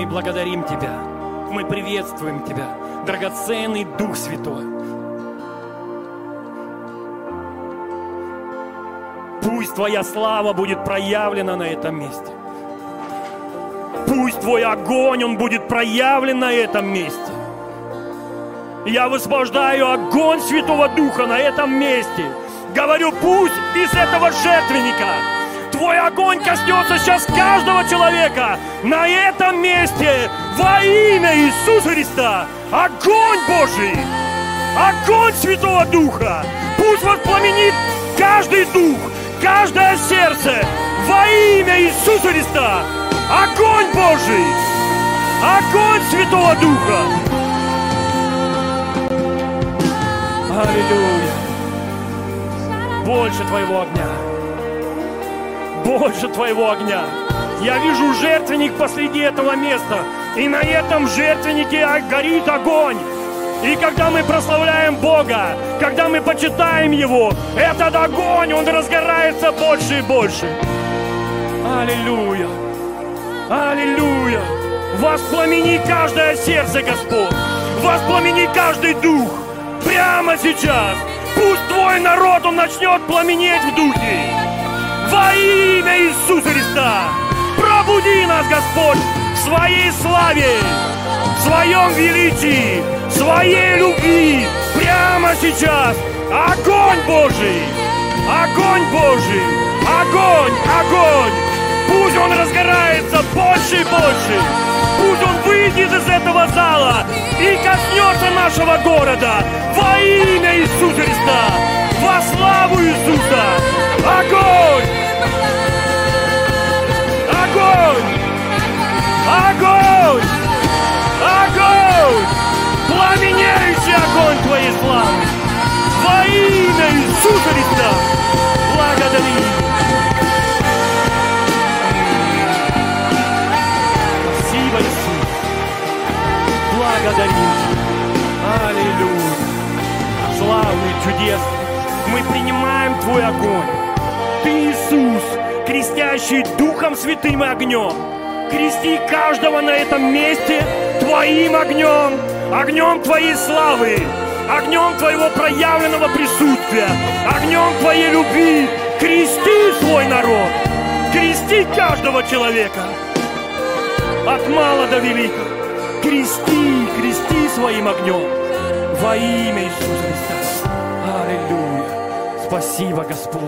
Мы благодарим Тебя. Мы приветствуем Тебя, драгоценный Дух Святой. Пусть Твоя слава будет проявлена на этом месте. Пусть Твой огонь, он будет проявлен на этом месте. Я высвобождаю огонь Святого Духа на этом месте. Говорю, пусть из этого жертвенника Твой огонь коснется сейчас каждого человека на этом месте во имя Иисуса Христа. Огонь Божий, огонь Святого Духа, пусть воспламенит каждый дух, каждое сердце во имя Иисуса Христа. Огонь Божий, огонь Святого Духа. Аллилуйя. Больше Твоего огня. Больше Твоего огня. Я вижу жертвенник посреди этого места. И на этом жертвеннике горит огонь. И когда мы прославляем Бога, когда мы почитаем Его, этот огонь, он разгорается больше и больше. Аллилуйя! Аллилуйя! Воспламени каждое сердце, Господь! Воспламени каждый дух! Прямо сейчас! Пусть Твой народ, он начнет пламенеть в духе! Во имя Иисуса Христа! Пробуди нас, Господь, в своей славе, в своем величии, в своей любви, прямо сейчас. Огонь Божий! Огонь Божий! Огонь! Огонь! Пусть он разгорается больше и больше. Пусть он выйдет из этого зала и коснется нашего города во имя Иисуса Христа, во славу Иисуса. Огонь! Огонь! Огонь! Огонь! Пламенеющий огонь Твоей славы! Во имя Иисуса Христа! Благодарим! Спасибо, Иисус! Благодарим! Аллилуйя! Славный, чудесный! Мы принимаем Твой огонь! Ты, Иисус, крестящий Духом Святым и огнем! Крести каждого на этом месте Твоим огнем, огнем Твоей славы, огнем Твоего проявленного присутствия, огнем Твоей любви. Крести свой народ, крести каждого человека, от мала до велика. Крести, крести своим огнем во имя Иисуса Христа. Аллилуйя. Спасибо, Господь.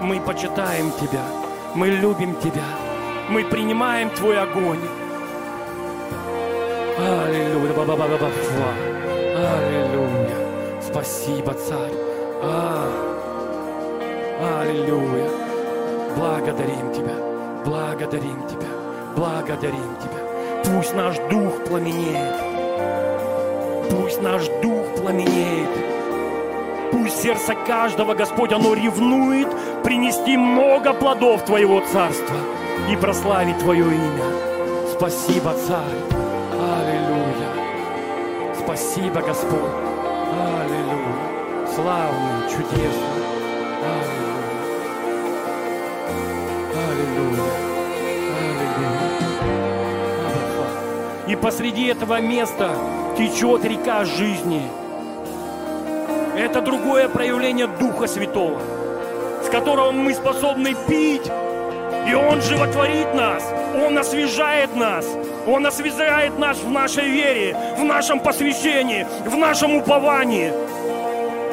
Мы почитаем Тебя, мы любим Тебя. Мы принимаем Твой огонь. Аллилуйя. Аллилуйя. Спасибо, Царь. А. Аллилуйя. Благодарим Тебя. Благодарим Тебя. Благодарим Тебя. Пусть наш дух пламенеет. Пусть наш дух пламенеет. Сердце каждого, Господь, оно ревнует принести много плодов Твоего Царства и прославить Твое имя. Спасибо, Царь. Аллилуйя. Спасибо, Господь. Аллилуйя. Славный, чудесный. Аллилуйя. Аллилуйя. Аллилуйя. И посреди этого места течет река жизни. Это другое проявление Духа Святого, с которого мы способны пить и Он животворит нас, Он освежает нас, Он освежает нас в нашей вере, в нашем посвящении, в нашем уповании.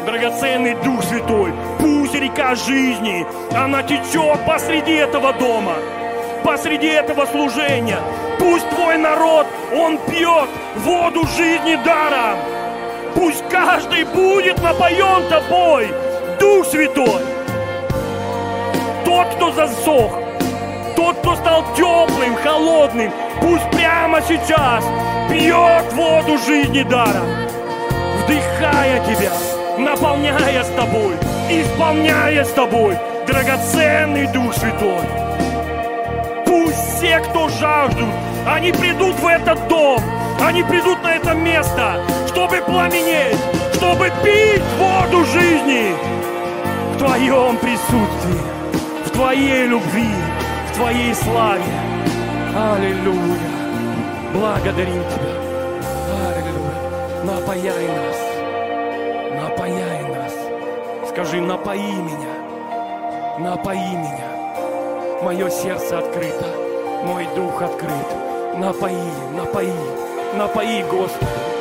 Драгоценный Дух Святой, пусть река жизни, она течет посреди этого дома, посреди этого служения. Пусть Твой народ, он пьет воду жизни даром. Пусть каждый будет напоен Тобой, Дух Святой. Тот, кто засох, тот, кто стал теплым, холодным, пусть прямо сейчас пьет воду жизни даром, вдыхая тебя, наполняя с тобой, исполняя с тобой, драгоценный Дух Святой. Пусть все, кто жаждут, они придут в этот дом, они придут на это место, чтобы пламенеть, чтобы пить воду жизни в Твоем присутствии, в Твоей любви, в Твоей славе. Аллилуйя. Благодарим Тебя. Аллилуйя. Напояй нас. Напояй нас. Скажи, напои меня. Напои меня. Мое сердце открыто. Мой дух открыт. Напои, напои, напои, Господи.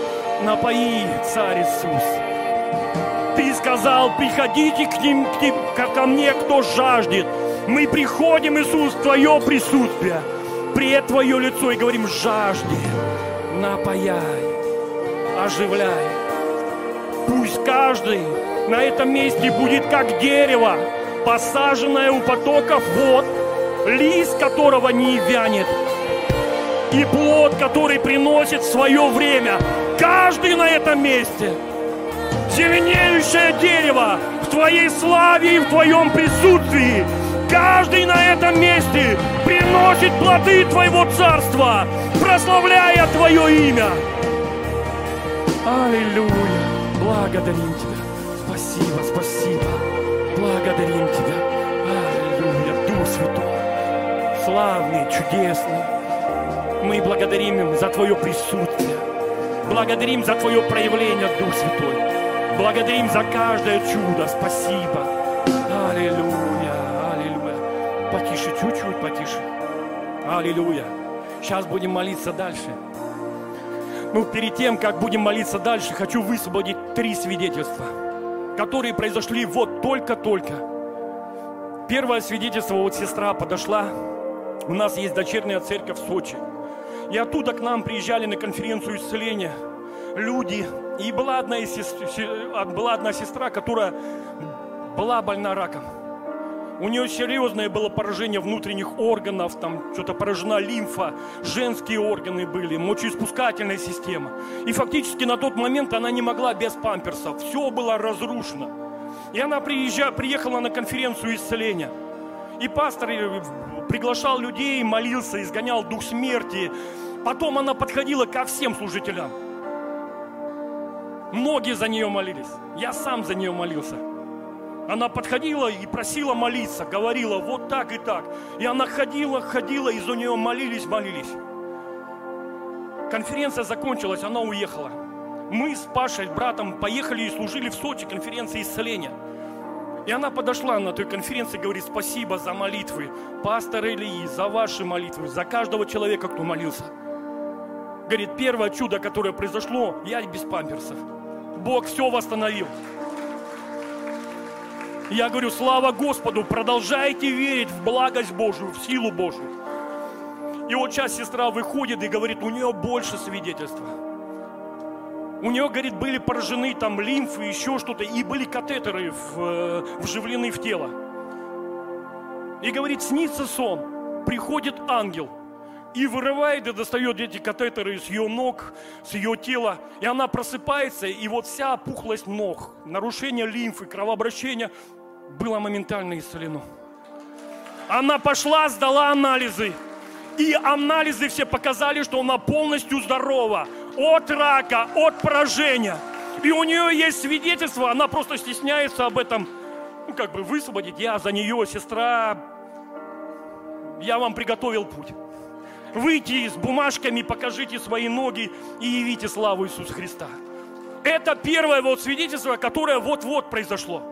Напои, Царь Иисус. Ты сказал, приходите к ним, к ним, ко мне, кто жаждет. Мы приходим, Иисус, в Твое присутствие, пред Твое лицо и говорим, жажди, напаяй, оживляй. Пусть каждый на этом месте будет как дерево, посаженное у потоков вод, лист которого не вянет, и плод, который приносит свое время. Каждый на этом месте – зеленеющее дерево в Твоей славе и в Твоем присутствии. Каждый на этом месте приносит плоды Твоего Царства, прославляя Твое имя. Аллилуйя! Благодарим Тебя. Спасибо, спасибо. Благодарим Тебя. Аллилуйя, Дух Святой. Славный, чудесный. Мы благодарим за Твое присутствие. Благодарим за Твое проявление, Дух Святой. Благодарим за каждое чудо. Спасибо. Аллилуйя. Аллилуйя. Потише, чуть-чуть потише. Аллилуйя. Сейчас будем молиться дальше. Ну, перед тем, как будем молиться дальше, хочу высвободить три свидетельства, которые произошли вот только-только. Первое свидетельство, вот сестра подошла, у нас есть дочерняя церковь в Сочи. И оттуда к нам приезжали на конференцию исцеления люди, и была одна, из сестр, была одна сестра, которая была больна раком. У нее серьезное было поражение внутренних органов, там что-то поражена лимфа, женские органы были, мочеиспускательная система. И фактически на тот момент она не могла без памперсов. Все было разрушено. И она приезжа, приехала на конференцию исцеления. И пастор э, приглашал людей, молился, изгонял дух смерти. Потом она подходила ко всем служителям. Многие за нее молились. Я сам за нее молился. Она подходила и просила молиться, говорила вот так и так. И она ходила, ходила, и за нее молились, молились. Конференция закончилась, она уехала. Мы с Пашей, братом, поехали и служили в Сочи конференции исцеления. И она подошла на той конференции и говорит, спасибо за молитвы, пастор Ильи, за ваши молитвы, за каждого человека, кто молился. Говорит, первое чудо, которое произошло, я без памперсов. Бог все восстановил. Я говорю, слава Господу, продолжайте верить в благость Божию, в силу Божию. И вот сейчас сестра выходит и говорит, у нее больше свидетельства. У нее, говорит, были поражены там лимфы, еще что-то, и были катетеры в, э, вживлены в тело. И говорит, снится сон, приходит ангел – и вырывает и достает эти катетеры с ее ног, с ее тела. И она просыпается, и вот вся опухлость ног, нарушение лимфы, кровообращения было моментально исцелено. Она пошла, сдала анализы. И анализы все показали, что она полностью здорова. От рака, от поражения. И у нее есть свидетельство, она просто стесняется об этом, ну, как бы высвободить. Я за нее, сестра, я вам приготовил путь. Выйти с бумажками, покажите свои ноги и явите славу Иисуса Христа. Это первое вот свидетельство, которое вот-вот произошло.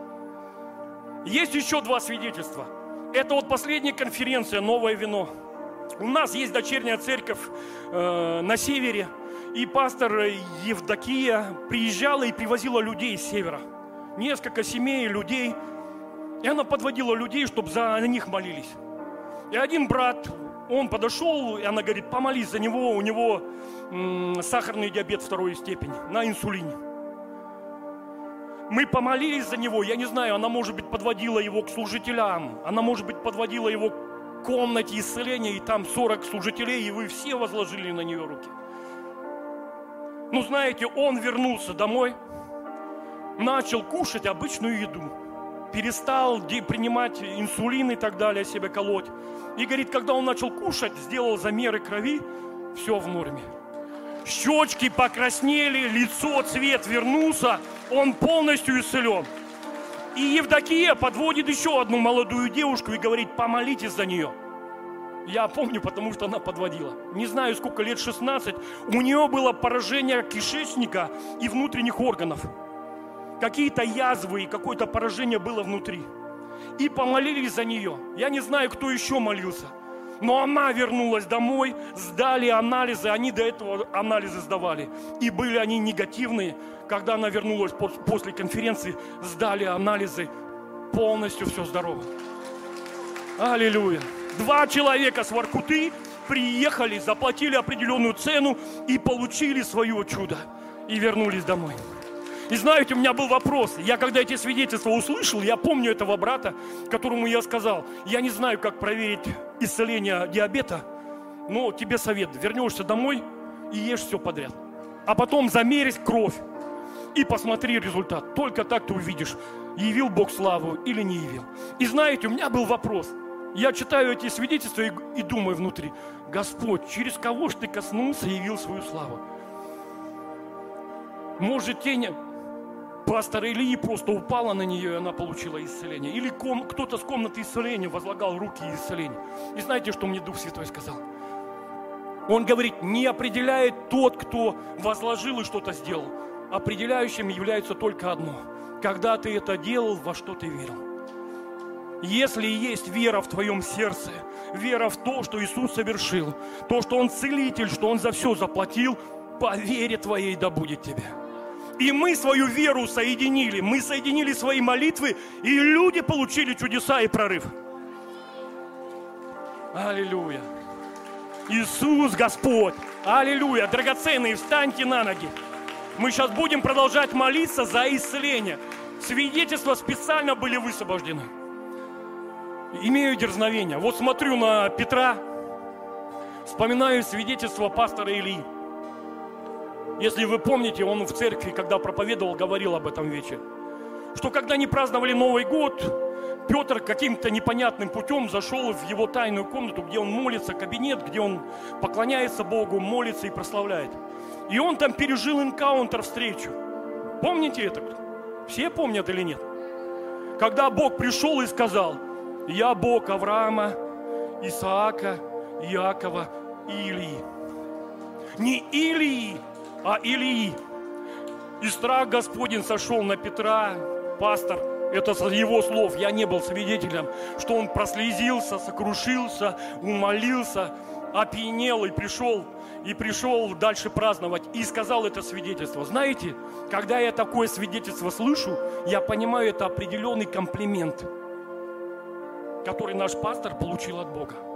Есть еще два свидетельства. Это вот последняя конференция «Новое вино». У нас есть дочерняя церковь э, на севере, и пастор Евдокия приезжала и привозила людей с севера. Несколько семей, людей. И она подводила людей, чтобы за них молились. И один брат он подошел, и она говорит, помолись за него, у него сахарный диабет второй степени, на инсулине. Мы помолились за него, я не знаю, она, может быть, подводила его к служителям, она, может быть, подводила его к комнате исцеления, и там 40 служителей, и вы все возложили на нее руки. Ну, знаете, он вернулся домой, начал кушать обычную еду, перестал принимать инсулин и так далее, себе колоть. И говорит, когда он начал кушать, сделал замеры крови, все в норме. Щечки покраснели, лицо, цвет вернулся, он полностью исцелен. И Евдокия подводит еще одну молодую девушку и говорит, помолитесь за нее. Я помню, потому что она подводила. Не знаю, сколько лет, 16. У нее было поражение кишечника и внутренних органов. Какие-то язвы и какое-то поражение было внутри. И помолились за нее. Я не знаю, кто еще молился. Но она вернулась домой, сдали анализы, они до этого анализы сдавали. И были они негативные. Когда она вернулась после конференции, сдали анализы, полностью все здорово. Аллилуйя. Два человека с Воркуты приехали, заплатили определенную цену и получили свое чудо. И вернулись домой. И знаете, у меня был вопрос. Я когда эти свидетельства услышал, я помню этого брата, которому я сказал, я не знаю, как проверить исцеление диабета, но тебе совет, вернешься домой и ешь все подряд. А потом замерись кровь и посмотри результат. Только так ты увидишь, явил Бог славу или не явил. И знаете, у меня был вопрос. Я читаю эти свидетельства и, и думаю внутри, Господь, через кого ж ты коснулся и явил свою славу? Может, тень пастора Ильи просто упала на нее, и она получила исцеление. Или ком, кто-то с комнаты исцеления возлагал руки исцеления. И знаете, что мне Дух Святой сказал? Он говорит, не определяет тот, кто возложил и что-то сделал. Определяющим является только одно. Когда ты это делал, во что ты верил. Если есть вера в твоем сердце, вера в то, что Иисус совершил, то, что Он целитель, что Он за все заплатил, по вере твоей да будет тебе. И мы свою веру соединили, мы соединили свои молитвы, и люди получили чудеса и прорыв. Аллилуйя. Иисус Господь. Аллилуйя. Драгоценные, встаньте на ноги. Мы сейчас будем продолжать молиться за исцеление. Свидетельства специально были высвобождены. Имею дерзновение. Вот смотрю на Петра, вспоминаю свидетельство пастора Ильи. Если вы помните, он в церкви, когда проповедовал, говорил об этом вечере. Что когда они праздновали Новый год, Петр каким-то непонятным путем зашел в его тайную комнату, где он молится, кабинет, где он поклоняется Богу, молится и прославляет. И он там пережил энкаунтер, встречу. Помните это? Все помнят или нет? Когда Бог пришел и сказал, я Бог Авраама, Исаака, Иакова и Илии. Не Илии, а Илии. И страх Господень сошел на Петра, пастор, это с его слов, я не был свидетелем, что он прослезился, сокрушился, умолился, опьянел и пришел, и пришел дальше праздновать, и сказал это свидетельство. Знаете, когда я такое свидетельство слышу, я понимаю, это определенный комплимент, который наш пастор получил от Бога.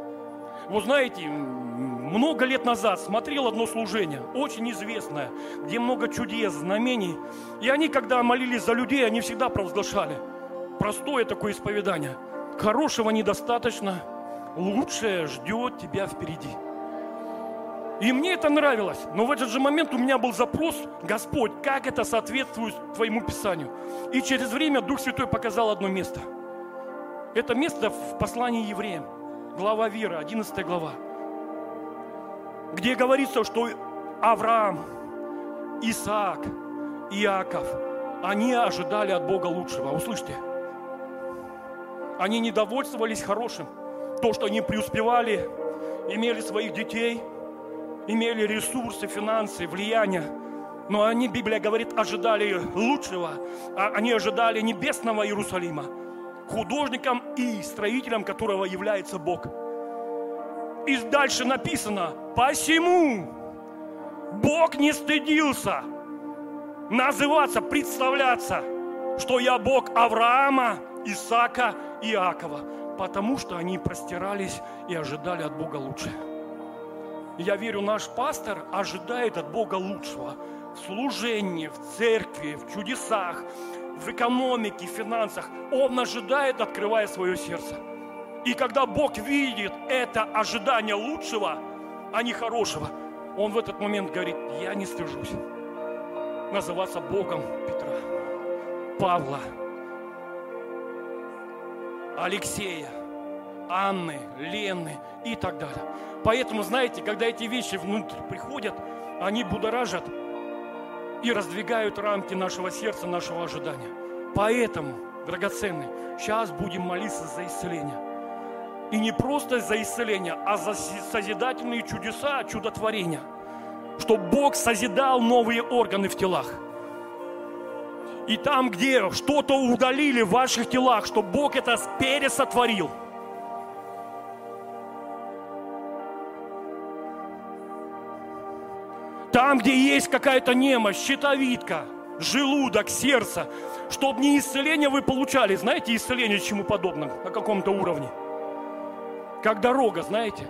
Вы знаете, много лет назад смотрел одно служение, очень известное, где много чудес, знамений. И они, когда молились за людей, они всегда провозглашали. Простое такое исповедание. Хорошего недостаточно, лучшее ждет тебя впереди. И мне это нравилось. Но в этот же момент у меня был запрос, Господь, как это соответствует Твоему Писанию. И через время Дух Святой показал одно место. Это место в послании евреям глава Вера, 11 глава, где говорится, что Авраам, Исаак, Иаков, они ожидали от Бога лучшего. Услышьте, они не довольствовались хорошим. То, что они преуспевали, имели своих детей, имели ресурсы, финансы, влияние. Но они, Библия говорит, ожидали лучшего. А они ожидали небесного Иерусалима художником и строителем которого является Бог. И дальше написано, посему Бог не стыдился называться, представляться, что я Бог Авраама, Исаака и Иакова, потому что они простирались и ожидали от Бога лучше. Я верю, наш пастор ожидает от Бога лучшего в служении, в церкви, в чудесах, в экономике, в финансах. Он ожидает, открывая свое сердце. И когда Бог видит это ожидание лучшего, а не хорошего, он в этот момент говорит, я не стыжусь называться Богом Петра, Павла, Алексея, Анны, Лены и так далее. Поэтому, знаете, когда эти вещи внутрь приходят, они будоражат и раздвигают рамки нашего сердца, нашего ожидания. Поэтому, драгоценные, сейчас будем молиться за исцеление. И не просто за исцеление, а за созидательные чудеса, чудотворения. Чтобы Бог созидал новые органы в телах. И там, где что-то удалили в ваших телах, чтобы Бог это пересотворил. Там, где есть какая-то немощь, щитовидка, желудок, сердце, чтобы не исцеление вы получали. Знаете, исцеление чему подобно на каком-то уровне? Как дорога, знаете?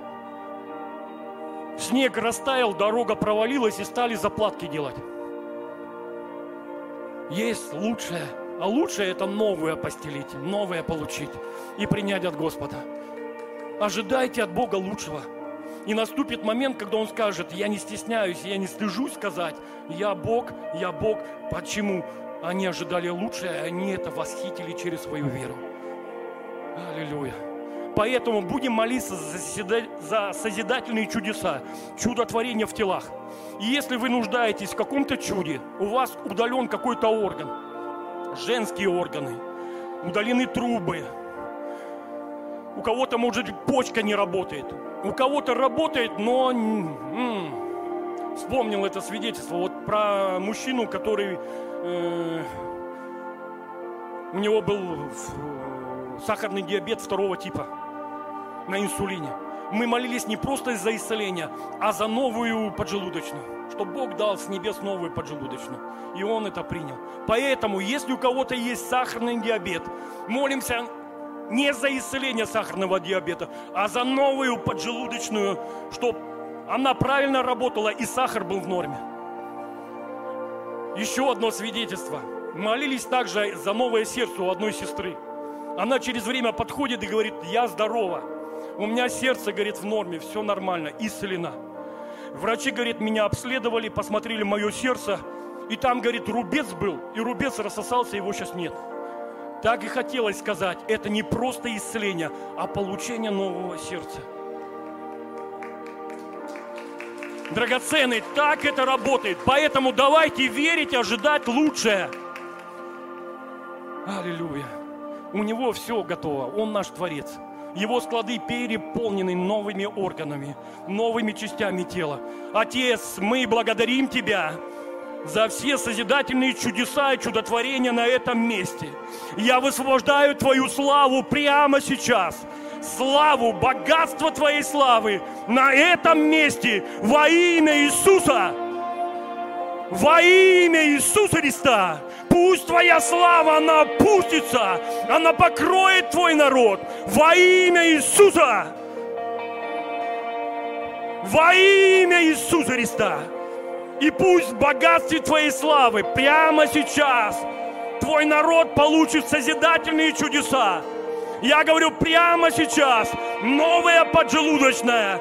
Снег растаял, дорога провалилась и стали заплатки делать. Есть лучшее, а лучшее это новое постелить, новое получить и принять от Господа. Ожидайте от Бога лучшего. И наступит момент, когда Он скажет, я не стесняюсь, я не стыжусь сказать, я Бог, я Бог. Почему? Они ожидали лучшее, они это восхитили через свою веру. Аллилуйя. Поэтому будем молиться за созидательные чудеса, чудотворения в телах. И если вы нуждаетесь в каком-то чуде, у вас удален какой-то орган, женские органы, удалены трубы, у кого-то, может быть, почка не работает, у кого-то работает, но... М-м, вспомнил это свидетельство вот про мужчину, который... Э, у него был сахарный диабет второго типа на инсулине. Мы молились не просто за исцеление, а за новую поджелудочную. Что Бог дал с небес новую поджелудочную. И Он это принял. Поэтому, если у кого-то есть сахарный диабет, молимся не за исцеление сахарного диабета, а за новую поджелудочную, чтобы она правильно работала и сахар был в норме. Еще одно свидетельство. Молились также за новое сердце у одной сестры. Она через время подходит и говорит, я здорова. У меня сердце, говорит, в норме, все нормально, исцелена. Врачи, говорит, меня обследовали, посмотрели мое сердце, и там, говорит, рубец был, и рубец рассосался, его сейчас нет. Так и хотелось сказать, это не просто исцеление, а получение нового сердца. Драгоценный, так это работает. Поэтому давайте верить, ожидать лучшее. Аллилуйя. У него все готово. Он наш Творец. Его склады переполнены новыми органами, новыми частями тела. Отец, мы благодарим Тебя за все созидательные чудеса и чудотворения на этом месте. Я высвобождаю Твою славу прямо сейчас. Славу, богатство Твоей славы на этом месте во имя Иисуса. Во имя Иисуса Христа. Пусть Твоя слава, она опустится, она покроет Твой народ во имя Иисуса. Во имя Иисуса Христа. И пусть в богатстве Твоей славы прямо сейчас Твой народ получит созидательные чудеса. Я говорю прямо сейчас, новая поджелудочная,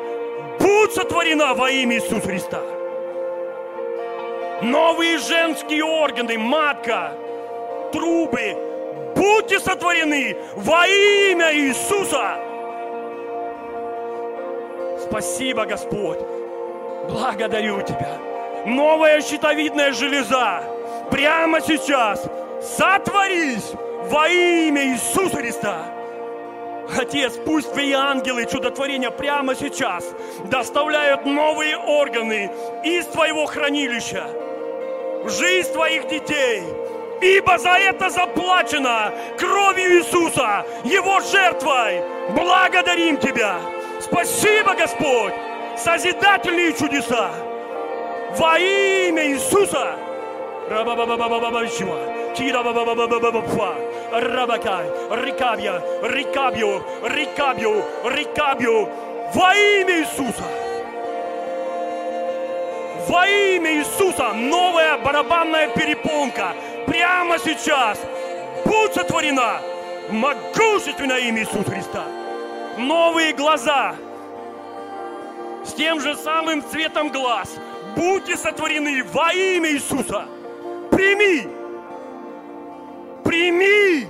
будь сотворена во имя Иисуса Христа новые женские органы, матка, трубы, будьте сотворены во имя Иисуса. Спасибо, Господь. Благодарю Тебя. Новая щитовидная железа прямо сейчас сотворись во имя Иисуса Христа. Отец, пусть твои ангелы чудотворения прямо сейчас доставляют новые органы из твоего хранилища в жизнь твоих детей. Ибо за это заплачено кровью Иисуса, Его жертвой. Благодарим Тебя. Спасибо, Господь, созидательные чудеса. Во имя Иисуса. Рабакай, Рикабия, Рикабио, Рикабио, Рикабио. Во имя Иисуса. Во имя Иисуса новая барабанная перепонка прямо сейчас будь сотворена могущественное имя Иисуса Христа. Новые глаза с тем же самым цветом глаз будьте сотворены во имя Иисуса. Прими, прими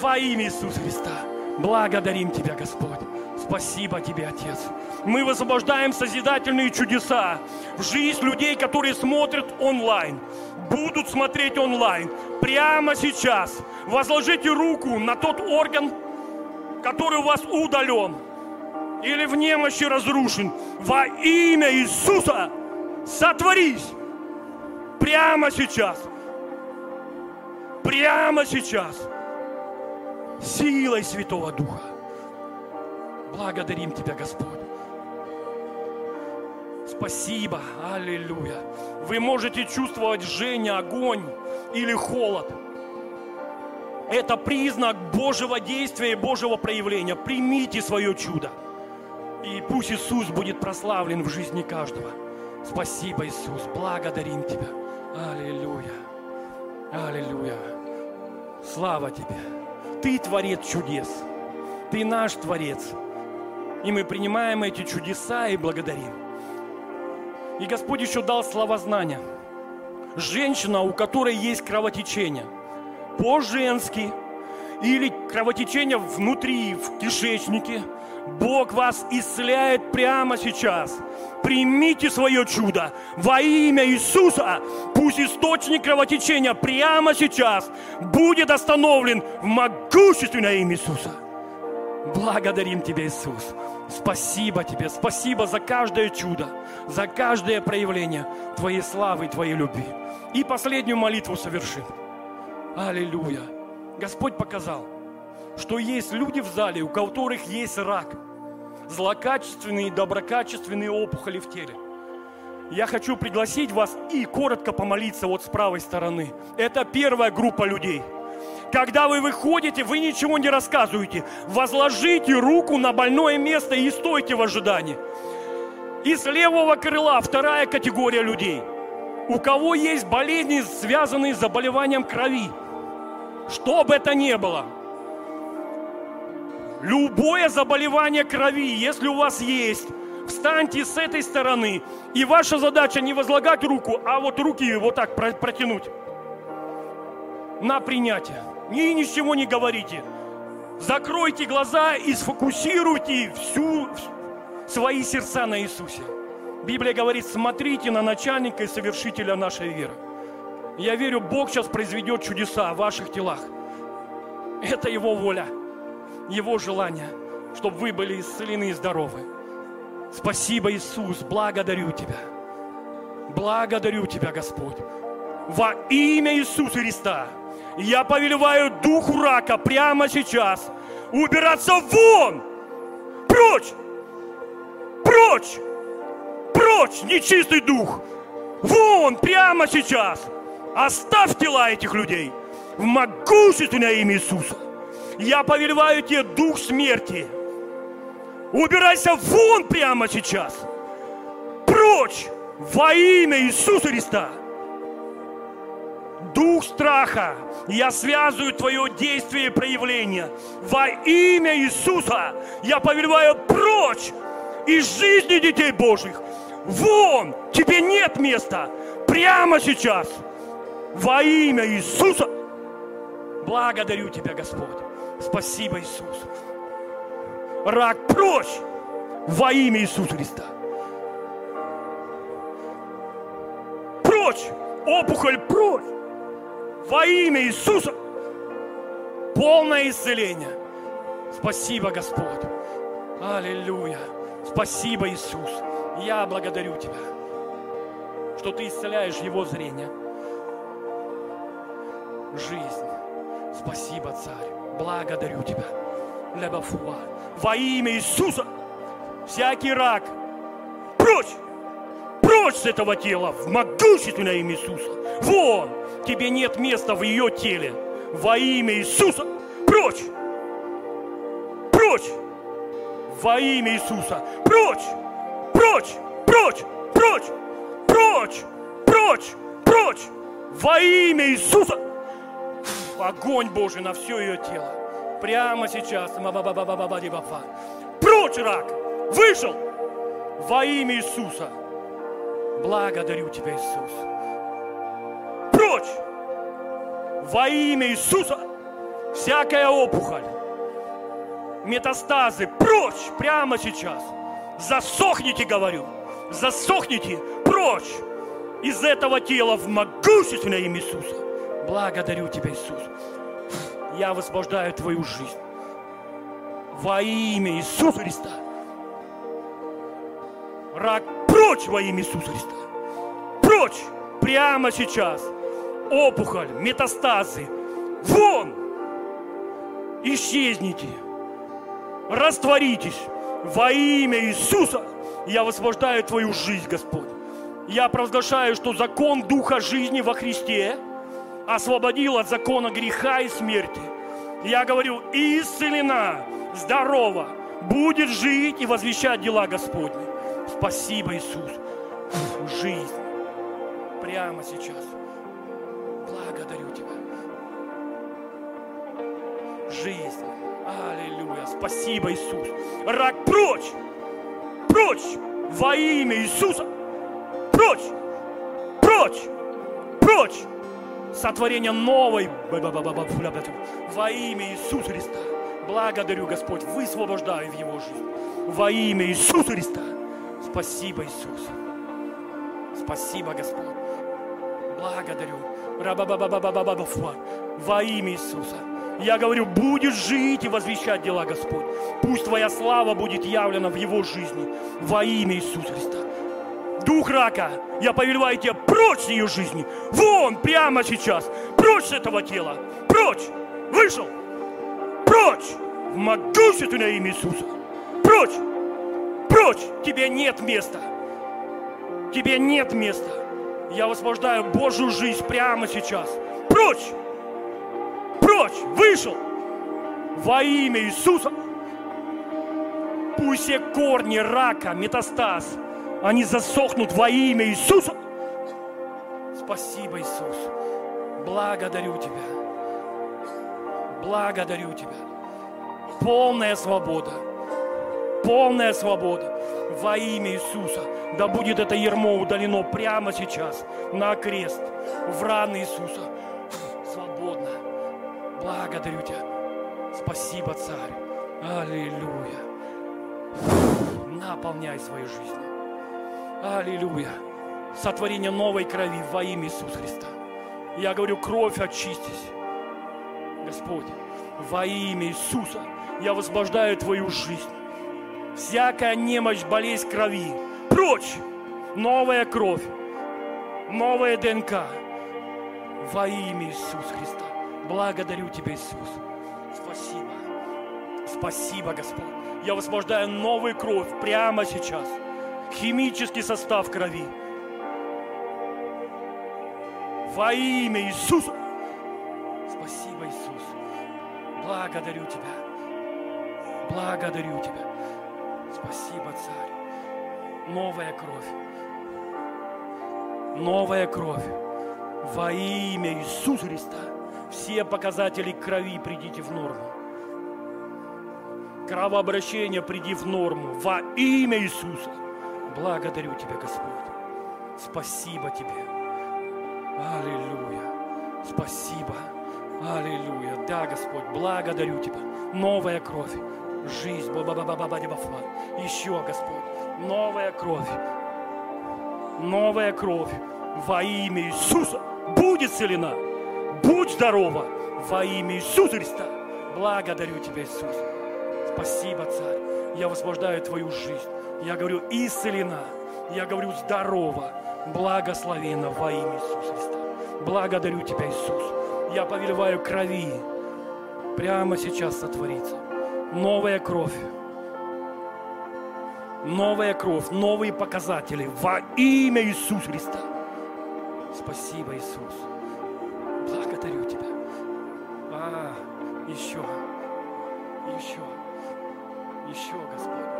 во имя Иисуса Христа. Благодарим Тебя, Господь. Спасибо Тебе, Отец. Мы высвобождаем созидательные чудеса в жизнь людей, которые смотрят онлайн, будут смотреть онлайн. Прямо сейчас возложите руку на тот орган, который у вас удален. или в немощи разрушен, во имя Иисуса сотворись прямо сейчас. Прямо сейчас. Силой Святого Духа. Благодарим Тебя, Господь. Спасибо, аллилуйя. Вы можете чувствовать жжение, огонь или холод. Это признак Божьего действия и Божьего проявления. Примите свое чудо. И пусть Иисус будет прославлен в жизни каждого. Спасибо, Иисус. Благодарим Тебя. Аллилуйя. Аллилуйя. Слава Тебе. Ты Творец чудес. Ты наш Творец. И мы принимаем эти чудеса и благодарим. И Господь еще дал слова знания. Женщина, у которой есть кровотечение, по-женски, или кровотечение внутри, в кишечнике, Бог вас исцеляет прямо сейчас. Примите свое чудо во имя Иисуса. Пусть источник кровотечения прямо сейчас будет остановлен в могущественное имя Иисуса. Благодарим Тебя, Иисус. Спасибо Тебе, спасибо за каждое чудо, за каждое проявление Твоей славы и Твоей любви. И последнюю молитву совершим. Аллилуйя. Господь показал, что есть люди в зале, у которых есть рак, злокачественные и доброкачественные опухоли в теле. Я хочу пригласить вас и коротко помолиться вот с правой стороны. Это первая группа людей – когда вы выходите, вы ничего не рассказываете. Возложите руку на больное место и стойте в ожидании. Из левого крыла вторая категория людей. У кого есть болезни, связанные с заболеванием крови. Что бы это ни было. Любое заболевание крови, если у вас есть, встаньте с этой стороны. И ваша задача не возлагать руку, а вот руки вот так протянуть на принятие. И ничего не говорите. Закройте глаза и сфокусируйте всю свои сердца на Иисусе. Библия говорит, смотрите на начальника и совершителя нашей веры. Я верю, Бог сейчас произведет чудеса в ваших телах. Это Его воля, Его желание, чтобы вы были исцелены и здоровы. Спасибо, Иисус, благодарю Тебя. Благодарю Тебя, Господь. Во имя Иисуса Христа. Я повелеваю духу рака прямо сейчас убираться вон! Прочь! Прочь! Прочь, нечистый дух! Вон, прямо сейчас! Оставь тела этих людей в могущественное имя Иисуса. Я повелеваю тебе дух смерти. Убирайся вон прямо сейчас. Прочь во имя Иисуса Христа. Дух страха, я связываю твое действие и проявление. Во имя Иисуса я повелеваю прочь из жизни детей Божьих. Вон, тебе нет места. Прямо сейчас. Во имя Иисуса. Благодарю тебя, Господь. Спасибо, Иисус. Рак прочь во имя Иисуса Христа. Прочь! Опухоль прочь! во имя Иисуса полное исцеление. Спасибо, Господь. Аллилуйя. Спасибо, Иисус. Я благодарю Тебя, что Ты исцеляешь его зрение. Жизнь. Спасибо, Царь. Благодарю Тебя. Лебафуа. Во имя Иисуса всякий рак прочь, прочь с этого тела в могущественное имя Иисуса. Вон, тебе нет места в ее теле. Во имя Иисуса, прочь! Прочь! Во имя Иисуса, прочь! Прочь! Прочь! Прочь! Прочь! Прочь! Прочь! Во имя Иисуса! Огонь Божий на все ее тело. Прямо сейчас. Прочь, рак! Вышел! Во имя Иисуса! Благодарю Тебя, Иисус прочь! Во имя Иисуса всякая опухоль, метастазы прочь прямо сейчас. Засохните, говорю, засохните прочь из этого тела в могущественное имя Иисуса. Благодарю Тебя, Иисус. Я высвобождаю Твою жизнь. Во имя Иисуса Христа. Рак прочь во имя Иисуса Христа. Прочь! Прямо сейчас. Опухоль, метастазы. Вон! Исчезните. Растворитесь. Во имя Иисуса я высвобождаю твою жизнь, Господь. Я провозглашаю, что закон Духа жизни во Христе освободил от закона греха и смерти. Я говорю, исцелена, здорова, будет жить и возвещать дела Господни. Спасибо, Иисус. Жизнь прямо сейчас. Благодарю Тебя. Жизнь. Аллилуйя. Спасибо, Иисус. Рак прочь! Прочь! Во имя Иисуса! Прочь! Прочь! Прочь! Сотворение новой во имя Иисуса Христа. Благодарю, Господь, высвобождаю в его жизнь. Во имя Иисуса Христа. Спасибо, Иисус. Спасибо, Господь. Благодарю. Во имя Иисуса. Я говорю, будешь жить и возвещать дела Господь. Пусть Твоя слава будет явлена в его жизни. Во имя Иисуса Христа. Дух рака, я повелеваю тебя прочь ее жизни. Вон, прямо сейчас. Прочь с этого тела. Прочь. Вышел. Прочь. В могущественное имя Иисуса. Прочь. Прочь. Тебе нет места. Тебе нет места. Я высвобождаю Божью жизнь прямо сейчас. Прочь! Прочь! Вышел! Во имя Иисуса! Пусть все корни рака, метастаз, они засохнут во имя Иисуса. Спасибо, Иисус. Благодарю Тебя. Благодарю Тебя. Полная свобода. Полная свобода во имя Иисуса. Да будет это ермо удалено прямо сейчас на крест, в раны Иисуса. Свободно. Благодарю Тебя. Спасибо, Царь. Аллилуйя. Наполняй свою жизнь. Аллилуйя. Сотворение новой крови во имя Иисуса Христа. Я говорю, кровь очистись. Господь, во имя Иисуса я высвобождаю Твою жизнь всякая немощь, болезнь крови. Прочь! Новая кровь, новая ДНК во имя Иисуса Христа. Благодарю Тебя, Иисус. Спасибо. Спасибо, Господь. Я высвобождаю новую кровь прямо сейчас. Химический состав крови. Во имя Иисуса. Спасибо, Иисус. Благодарю Тебя. Благодарю Тебя. Спасибо, Царь. Новая кровь. Новая кровь. Во имя Иисуса Христа. Все показатели крови придите в норму. Кровообращение приди в норму. Во имя Иисуса. Благодарю Тебя, Господь. Спасибо Тебе. Аллилуйя. Спасибо. Аллилуйя. Да, Господь, благодарю Тебя. Новая кровь жизнь. Еще, Господь, новая кровь. Новая кровь во имя Иисуса будет целена. Будь здорова во имя Иисуса Христа. Благодарю Тебя, Иисус. Спасибо, Царь. Я высвобождаю Твою жизнь. Я говорю, исцелена. Я говорю, здорова. Благословена во имя Иисуса Христа. Благодарю Тебя, Иисус. Я повелеваю крови прямо сейчас сотвориться новая кровь. Новая кровь, новые показатели во имя Иисуса Христа. Спасибо, Иисус. Благодарю Тебя. А, еще, еще, еще, Господь.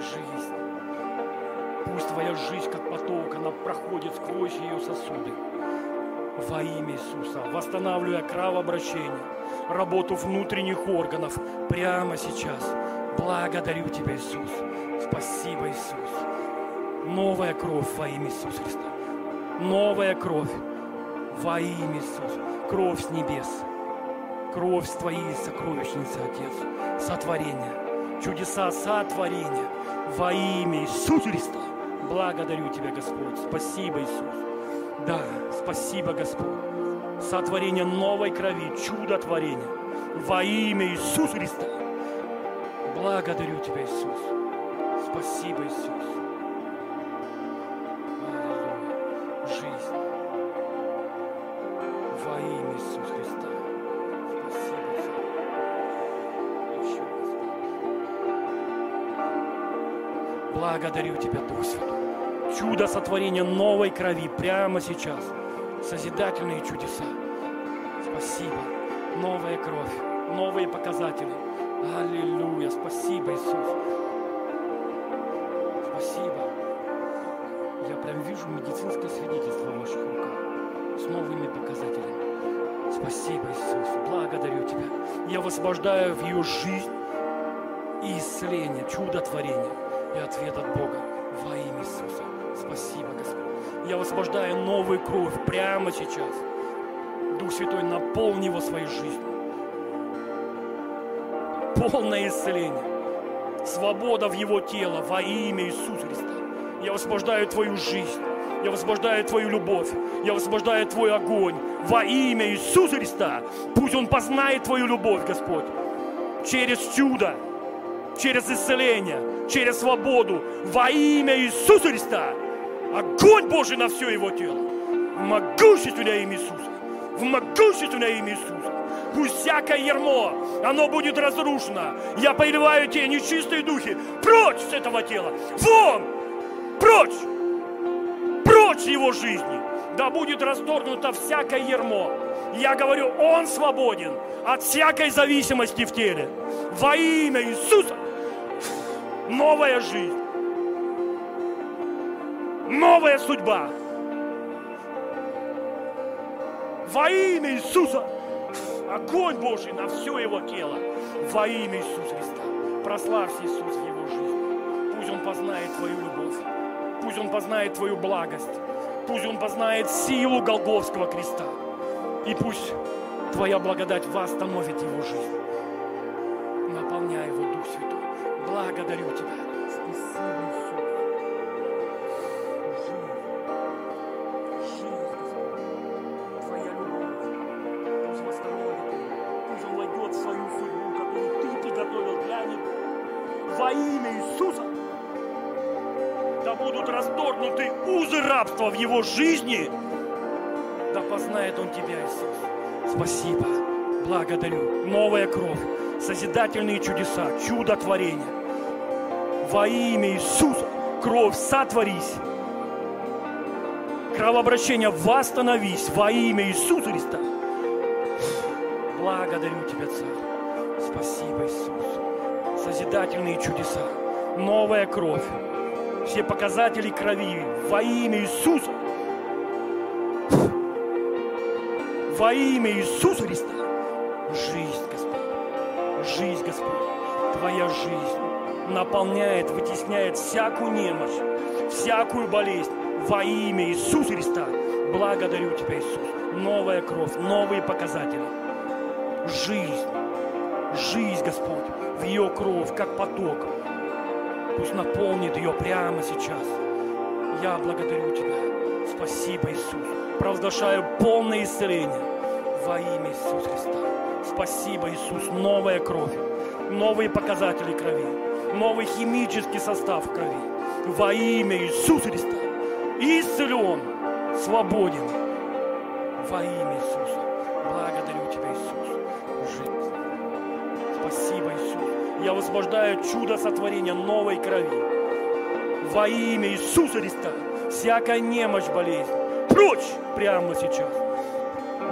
Жизнь. Пусть Твоя жизнь, как поток, она проходит сквозь ее сосуды. Во имя Иисуса. Восстанавливая кровообращение работу внутренних органов прямо сейчас. Благодарю Тебя, Иисус. Спасибо, Иисус. Новая кровь во имя Иисуса Христа. Новая кровь во имя Иисуса. Кровь с небес. Кровь с Твоей сокровищницы, Отец. Сотворение. Чудеса сотворения во имя Иисуса Христа. Благодарю Тебя, Господь. Спасибо, Иисус. Да, спасибо, Господь сотворение новой крови, чудотворение во имя Иисуса Христа. Благодарю Тебя, Иисус. Спасибо, Иисус. Благодарю Тебя, Дух Святой. Чудо сотворения новой крови прямо сейчас. Созидательные чудеса. Спасибо. Новая кровь, новые показатели. Аллилуйя. Спасибо, Иисус. Спасибо. Я прям вижу медицинское свидетельство в ваших руках с новыми показателями. Спасибо, Иисус. Благодарю Тебя. Я высвобождаю в ее жизнь и исцеление, чудотворение и ответ от Бога во имя Иисуса. Спасибо, Господь. Я высвобождаю новую кровь прямо сейчас. Дух Святой, наполни его своей жизнью. Полное исцеление. Свобода в его тело во имя Иисуса Христа. Я высвобождаю твою жизнь. Я высвобождаю Твою любовь. Я высвобождаю Твой огонь. Во имя Иисуса Христа. Пусть Он познает Твою любовь, Господь. Через чудо, через исцеление, через свободу. Во имя Иисуса Христа. Огонь Божий на все Его тело. Могущественное имя Иисуса. В могущественное имя Иисуса. Пусть всякое ермо, оно будет разрушено. Я поливаю те нечистые духи прочь с этого тела. Вон! Прочь! прочь его жизни. Да будет расторгнуто всякое ермо. Я говорю, он свободен от всякой зависимости в теле. Во имя Иисуса новая жизнь. Новая судьба. Во имя Иисуса огонь Божий на все его тело. Во имя Иисуса Христа. Прославься Иисус в его жизни. Пусть он познает твою любовь. Пусть он познает Твою благость. Пусть он познает силу Голговского креста. И пусть Твоя благодать восстановит его жизнь. Наполняй его Дух Святой. Благодарю Тебя. Спасибо, Иисус. Жизнь. Жизнь, Твоя любовь. Пусть восстановит. Пусть он войдет в свою судьбу, которую Ты приготовил для него. Во имя Иисуса да будут расторгнуты узы рабства в его жизни, да познает он тебя, Иисус. Спасибо, благодарю. Новая кровь, созидательные чудеса, чудотворение. Во имя Иисуса кровь сотворись. Кровообращение восстановись во имя Иисуса Христа. Благодарю Тебя, Царь. Спасибо, Иисус. Созидательные чудеса. Новая кровь все показатели крови во имя Иисуса. Во имя Иисуса Христа. Жизнь, Господь. Жизнь, Господь. Твоя жизнь наполняет, вытесняет всякую немощь, всякую болезнь. Во имя Иисуса Христа. Благодарю Тебя, Иисус. Новая кровь, новые показатели. Жизнь. Жизнь, Господь, в ее кровь, как поток Пусть наполнит ее прямо сейчас. Я благодарю Тебя. Спасибо, Иисус. Провозглашаю полное исцеление во имя Иисуса Христа. Спасибо, Иисус. Новая кровь, новые показатели крови, новый химический состав крови. Во имя Иисуса Христа. Исцелен, свободен. Во имя Иисуса. Благодарю Тебя, Иисус. Жизнь. Спасибо, Иисус я высвобождаю чудо сотворения новой крови. Во имя Иисуса Христа всякая немощь, болезнь, прочь прямо сейчас.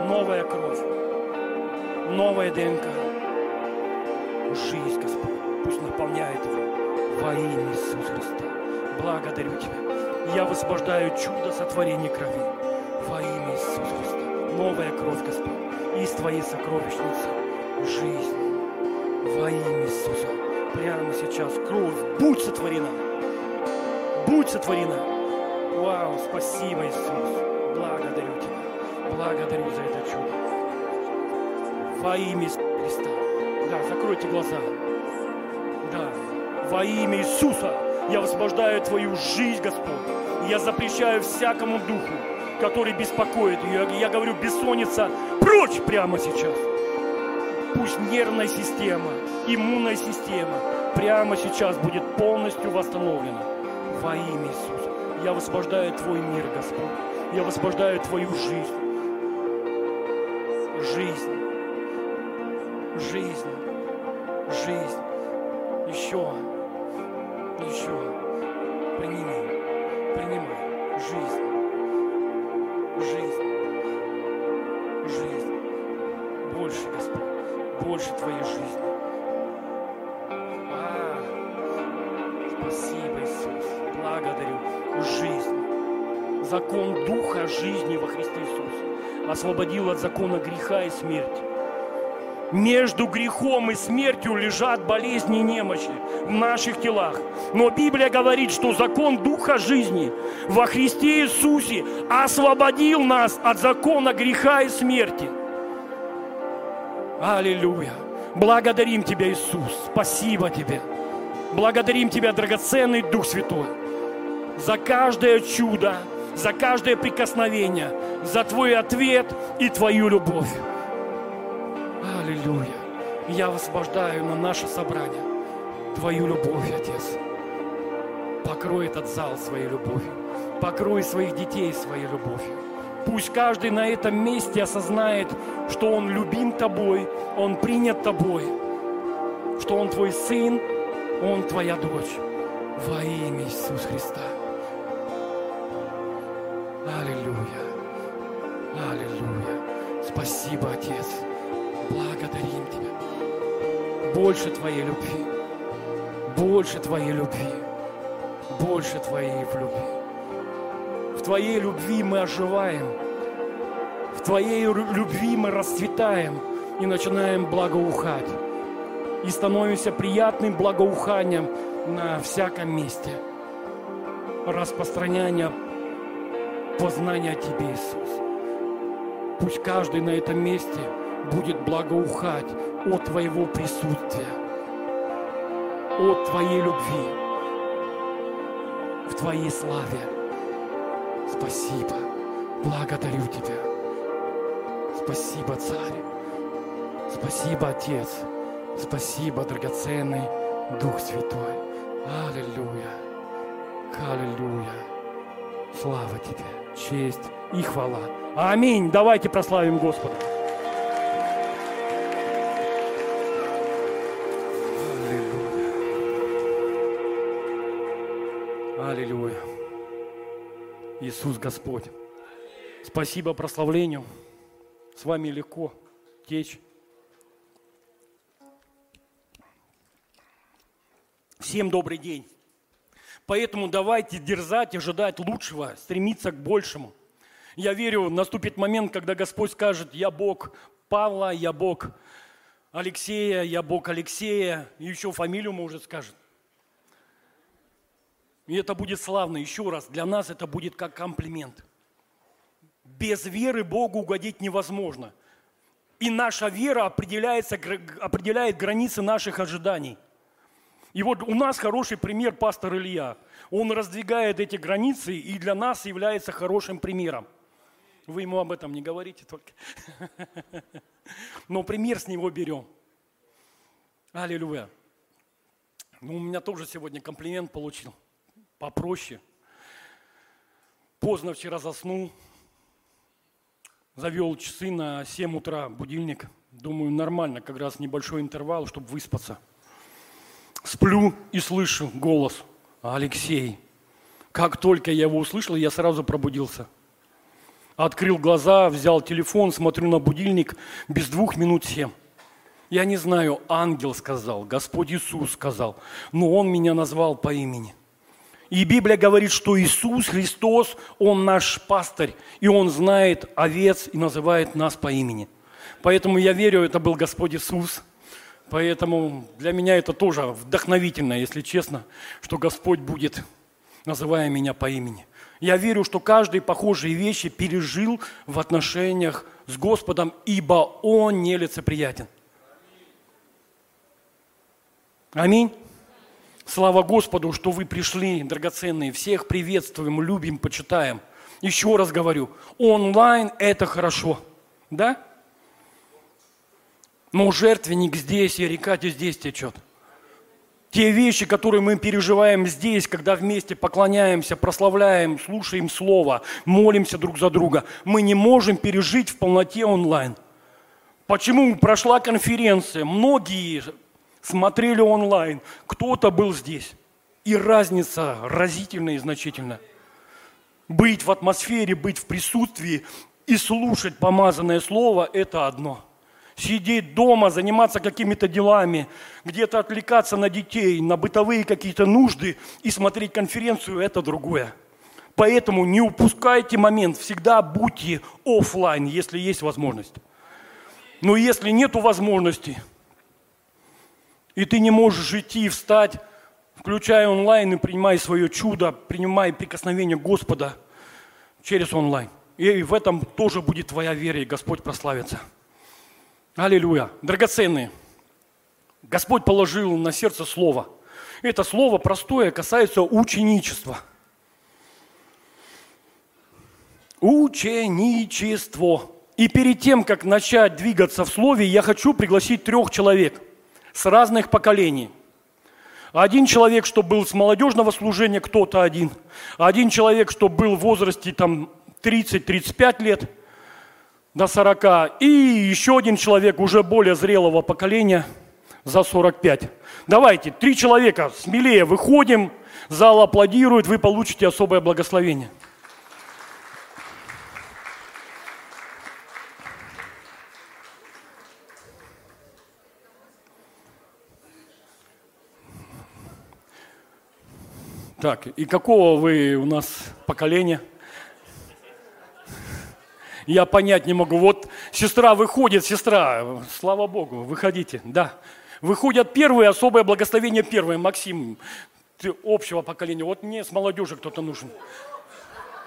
Новая кровь, новая ДНК. Жизнь, Господь, пусть наполняет во имя Иисуса Христа. Благодарю Тебя. Я высвобождаю чудо сотворения крови во имя Иисуса Христа. Новая кровь, Господь, из Твоей сокровищницы. Жизнь во имя Иисуса. Прямо сейчас кровь, будь сотворена. Будь сотворена. Вау, спасибо, Иисус. Благодарю Тебя. Благодарю за это чудо. Во имя Христа. Да, закройте глаза. Во имя Иисуса я высвобождаю Твою жизнь, Господь. Я запрещаю всякому духу, который беспокоит ее. Я говорю, бессонница, прочь прямо сейчас. Пусть нервная система, иммунная система прямо сейчас будет полностью восстановлена. Во имя Иисуса. Я высвобождаю Твой мир, Господь. Я высвобождаю Твою жизнь. Жизнь. Жизнь. Жизнь. Еще. Закон Духа жизни во Христе Иисусе освободил от закона греха и смерти. Между грехом и смертью лежат болезни и немощи в наших телах. Но Библия говорит, что закон Духа жизни во Христе Иисусе освободил нас от закона греха и смерти. Аллилуйя. Благодарим Тебя, Иисус. Спасибо Тебе. Благодарим Тебя, драгоценный Дух Святой, за каждое чудо, за каждое прикосновение, за Твой ответ и Твою любовь. Аллилуйя. Я высвобождаю на наше собрание Твою любовь, Отец. Покрой этот зал своей любовью. Покрой своих детей своей любовью. Пусть каждый на этом месте осознает, что он любим Тобой, он принят Тобой, что он Твой сын, он Твоя дочь. Во имя Иисуса Христа. Аллилуйя. Аллилуйя. Спасибо, Отец. Благодарим Тебя. Больше Твоей любви. Больше Твоей любви. Больше Твоей любви. В Твоей любви мы оживаем. В Твоей любви мы расцветаем и начинаем благоухать. И становимся приятным благоуханием на всяком месте. Распространение познания о Тебе, Иисус. Пусть каждый на этом месте будет благоухать от Твоего присутствия, от Твоей любви, в Твоей славе. Спасибо. Благодарю Тебя. Спасибо, Царь. Спасибо, Отец. Спасибо, драгоценный Дух Святой. Аллилуйя. Аллилуйя. Слава Тебе, честь и хвала. Аминь. Давайте прославим Господа. Аллилуйя. Иисус Господь. Спасибо прославлению. С вами легко течь. Всем добрый день. Поэтому давайте дерзать, ожидать лучшего, стремиться к большему. Я верю, наступит момент, когда Господь скажет, я Бог Павла, я Бог Алексея, я Бог Алексея, и еще фамилию может скажет. И это будет славно. Еще раз, для нас это будет как комплимент. Без веры Богу угодить невозможно. И наша вера определяет границы наших ожиданий. И вот у нас хороший пример пастор Илья. Он раздвигает эти границы и для нас является хорошим примером. Вы ему об этом не говорите только. Но пример с него берем. Аллилуйя. Ну, у меня тоже сегодня комплимент получил попроще. Поздно вчера заснул, завел часы на 7 утра будильник. Думаю, нормально, как раз небольшой интервал, чтобы выспаться. Сплю и слышу голос Алексей. Как только я его услышал, я сразу пробудился. Открыл глаза, взял телефон, смотрю на будильник, без двух минут семь. Я не знаю, ангел сказал, Господь Иисус сказал, но Он меня назвал по имени. И Библия говорит, что Иисус Христос, Он наш пастырь, и Он знает овец и называет нас по имени. Поэтому я верю, это был Господь Иисус. Поэтому для меня это тоже вдохновительно, если честно, что Господь будет, называя меня по имени. Я верю, что каждый похожие вещи пережил в отношениях с Господом, ибо Он нелицеприятен. Аминь. Слава Господу, что вы пришли, драгоценные. Всех приветствуем, любим, почитаем. Еще раз говорю, онлайн это хорошо. Да? Но жертвенник здесь, и река здесь течет. Те вещи, которые мы переживаем здесь, когда вместе поклоняемся, прославляем, слушаем Слово, молимся друг за друга, мы не можем пережить в полноте онлайн. Почему прошла конференция? Многие смотрели онлайн, кто-то был здесь. И разница разительная и значительная. Быть в атмосфере, быть в присутствии и слушать помазанное слово – это одно. Сидеть дома, заниматься какими-то делами, где-то отвлекаться на детей, на бытовые какие-то нужды и смотреть конференцию – это другое. Поэтому не упускайте момент, всегда будьте офлайн, если есть возможность. Но если нет возможности, и ты не можешь идти, встать, включая онлайн и принимай свое чудо, принимай прикосновение Господа через онлайн. И в этом тоже будет твоя вера, и Господь прославится. Аллилуйя. Драгоценные, Господь положил на сердце слово. Это слово простое касается ученичества. Ученичество. И перед тем, как начать двигаться в слове, я хочу пригласить трех человек с разных поколений. Один человек, что был с молодежного служения, кто-то один. Один человек, что был в возрасте там 30-35 лет до 40. И еще один человек уже более зрелого поколения за 45. Давайте, три человека, смелее выходим, зал аплодирует, вы получите особое благословение. Так, и какого вы у нас поколения? Я понять не могу. Вот сестра выходит, сестра, слава Богу, выходите, да. Выходят первые, особое благословение первое. Максим, ты общего поколения. Вот мне с молодежи кто-то нужен.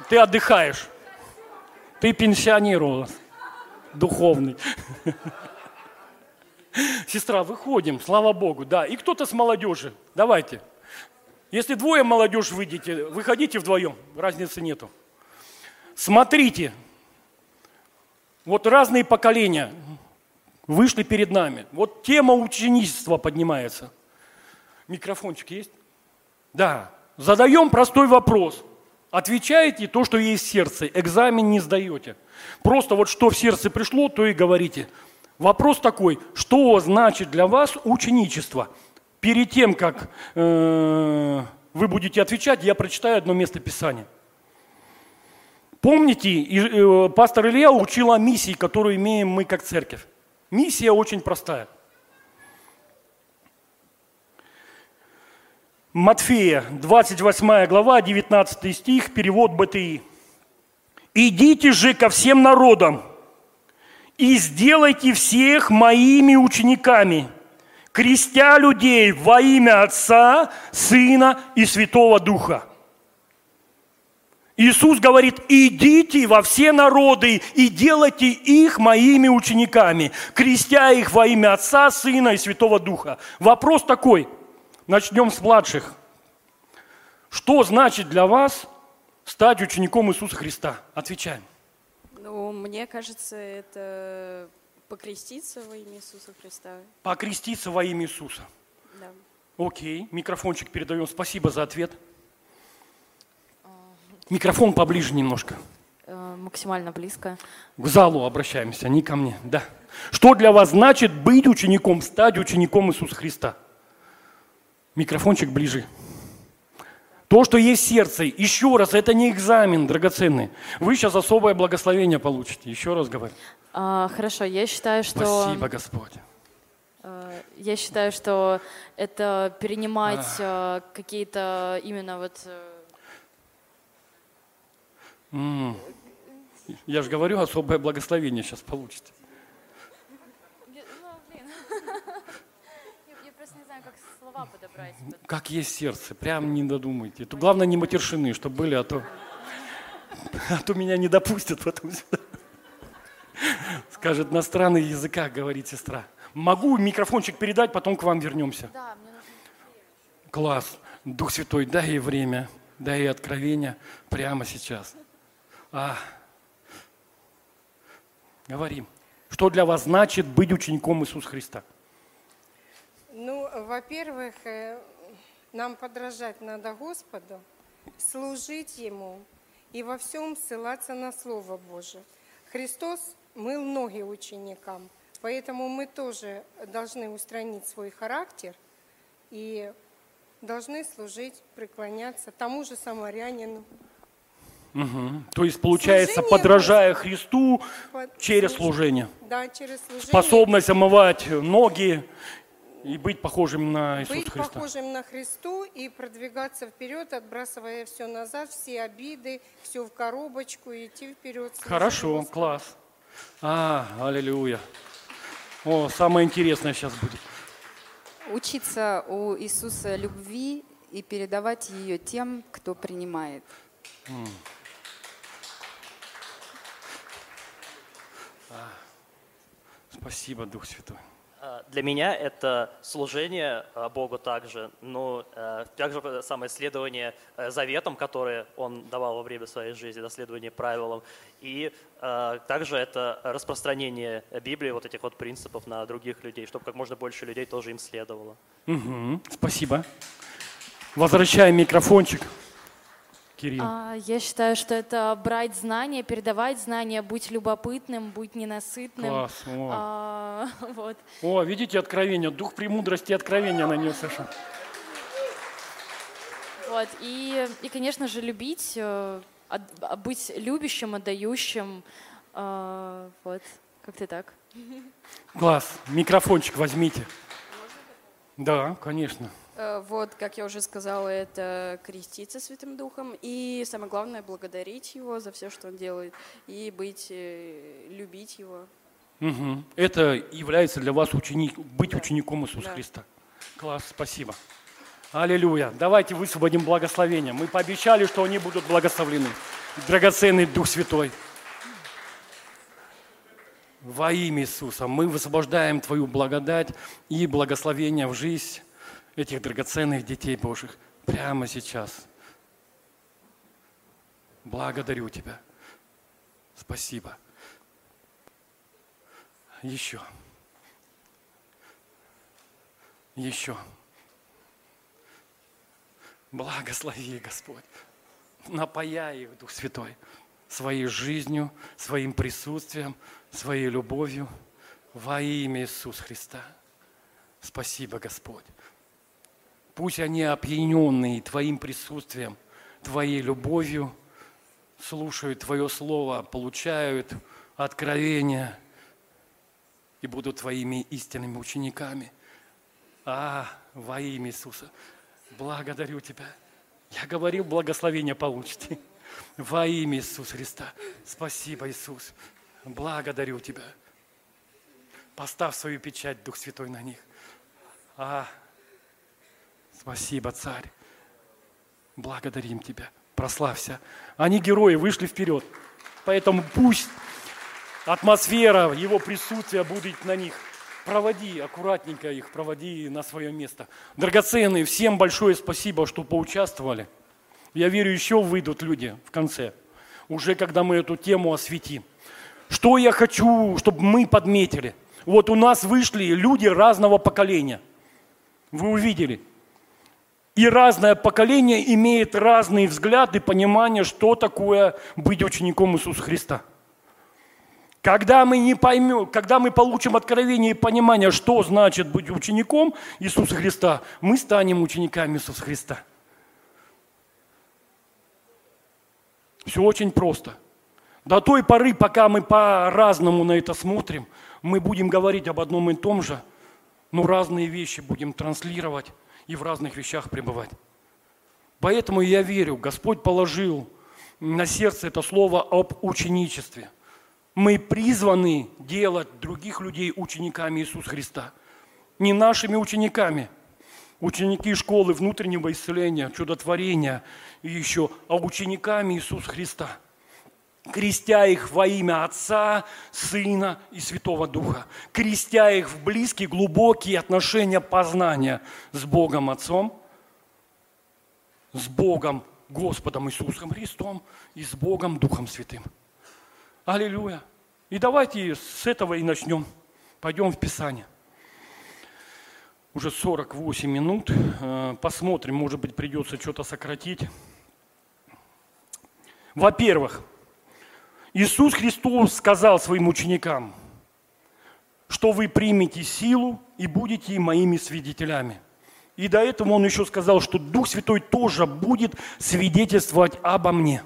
Ты отдыхаешь. Ты пенсионер у нас, духовный. Сестра, выходим, слава Богу, да. И кто-то с молодежи. Давайте. Если двое молодежь выйдете, выходите вдвоем, разницы нету. Смотрите, вот разные поколения вышли перед нами. Вот тема ученичества поднимается. Микрофончик есть? Да. Задаем простой вопрос. Отвечаете то, что есть в сердце. Экзамен не сдаете. Просто вот что в сердце пришло, то и говорите. Вопрос такой, что значит для вас ученичество? перед тем, как э, вы будете отвечать, я прочитаю одно место Писания. Помните, э, пастор Илья учил о миссии, которую имеем мы как церковь. Миссия очень простая. Матфея, 28 глава, 19 стих, перевод БТИ. «Идите же ко всем народам и сделайте всех моими учениками, крестя людей во имя Отца, Сына и Святого Духа. Иисус говорит, идите во все народы и делайте их моими учениками, крестя их во имя Отца, Сына и Святого Духа. Вопрос такой, начнем с младших. Что значит для вас стать учеником Иисуса Христа? Отвечаем. Ну, мне кажется, это Покреститься во имя Иисуса Христа. Покреститься во имя Иисуса. Да. Окей, микрофончик передаем. Спасибо за ответ. Микрофон поближе немножко. Э, максимально близко. К залу обращаемся, не ко мне. Да. Что для вас значит быть учеником, стать учеником Иисуса Христа? Микрофончик ближе. То, что есть в сердце, еще раз, это не экзамен драгоценный. Вы сейчас особое благословение получите, еще раз говорю. А, хорошо, я считаю, что... Спасибо, Господь. А, я считаю, что это перенимать а. какие-то именно вот... Mm. Я же говорю, особое благословение сейчас получите. слова подобрать. Как есть сердце, прям не додумайте. Это главное не матершины, чтобы были, а то, а то меня не допустят потом сюда. Скажет, на странных языках говорит сестра. Могу микрофончик передать, потом к вам вернемся. Да, мне нужно. Класс. Дух Святой, дай ей время, дай ей откровение прямо сейчас. А. Говорим. Что для вас значит быть учеником Иисуса Христа? Ну, во-первых, э, нам подражать надо Господу, служить Ему и во всем ссылаться на Слово Божие. Христос мыл ноги ученикам, поэтому мы тоже должны устранить свой характер и должны служить, преклоняться тому же самарянину. То есть, получается, Служение подражая Христу Под- через служ- служение. Да, через служение. Способность омывать ноги и быть похожим на Иисуса быть Христа. похожим на Христу и продвигаться вперед, отбрасывая все назад, все обиды, все в коробочку и идти вперед. Хорошо, Господу. класс. А, аллилуйя. О, самое интересное сейчас будет. Учиться у Иисуса любви и передавать ее тем, кто принимает. Спасибо, Дух Святой. А, Для меня это служение а, Богу также, но э, также самое следование э, заветам, которые Он давал во время своей жизни, да, следование правилам, и э, также это распространение Библии, вот этих вот принципов на других людей, чтобы как можно больше людей тоже им следовало. Мгм, Спасибо. Возвращаем микрофончик. Кирилл. А, я считаю, что это брать знания, передавать знания, быть любопытным, быть ненасытным. Класс. О. А, вот. О, видите, откровение. Дух премудрости и откровения на нее совершенно. Вот. И, и, конечно же, любить, э, а, быть любящим, отдающим. э, Вот. Как-то так. Класс. Микрофончик возьмите. Да, конечно. Э, Вот, как я уже сказала, это креститься Святым Духом и самое главное благодарить Его за все, что Он делает и быть, э, любить Его. Мгм. Это является для вас ученик, быть учеником Иисуса Да. Христа. Класс, спасибо. Аллилуйя. Давайте высвободим благословение. Мы пообещали, что они будут благословлены. Драгоценный Дух Святой. Во имя Иисуса мы высвобождаем Твою благодать и благословение в жизнь этих драгоценных детей Божьих прямо сейчас. Благодарю Тебя. Спасибо. Еще. Еще. Благослови, Господь. Напаяй их, Дух Святой, своей жизнью, своим присутствием, своей любовью во имя Иисуса Христа. Спасибо, Господь. Пусть они опьяненные Твоим присутствием, Твоей любовью, слушают Твое Слово, получают откровения и будут Твоими истинными учениками. А, во имя Иисуса, благодарю Тебя. Я говорил, благословение получите. Во имя Иисуса Христа. Спасибо, Иисус. Благодарю Тебя. Поставь свою печать, Дух Святой, на них. А, спасибо, Царь. Благодарим Тебя. Прославься. Они герои, вышли вперед. Поэтому пусть атмосфера Его присутствия будет на них. Проводи, аккуратненько их, проводи на свое место. Драгоценные, всем большое спасибо, что поучаствовали. Я верю, еще выйдут люди в конце, уже когда мы эту тему осветим. Что я хочу, чтобы мы подметили? Вот у нас вышли люди разного поколения. Вы увидели. И разное поколение имеет разные взгляды, понимание, что такое быть учеником Иисуса Христа. Когда мы не поймем, когда мы получим откровение и понимание, что значит быть учеником Иисуса Христа, мы станем учениками Иисуса Христа. Все очень просто. До той поры, пока мы по-разному на это смотрим, мы будем говорить об одном и том же, но разные вещи будем транслировать и в разных вещах пребывать. Поэтому я верю, Господь положил на сердце это слово об ученичестве. Мы призваны делать других людей учениками Иисуса Христа. Не нашими учениками. Ученики школы внутреннего исцеления, чудотворения и еще, а учениками Иисуса Христа. Крестя их во имя Отца, Сына и Святого Духа. Крестя их в близкие, глубокие отношения познания с Богом Отцом, с Богом Господом Иисусом Христом и с Богом Духом Святым. Аллилуйя. И давайте с этого и начнем. Пойдем в Писание. Уже 48 минут. Э, Посмотрим, может быть, придется что-то сократить. Во-первых, Иисус Христос сказал своим ученикам, что вы примете силу и будете моими свидетелями. И до этого он еще сказал, что Дух Святой тоже будет свидетельствовать обо мне.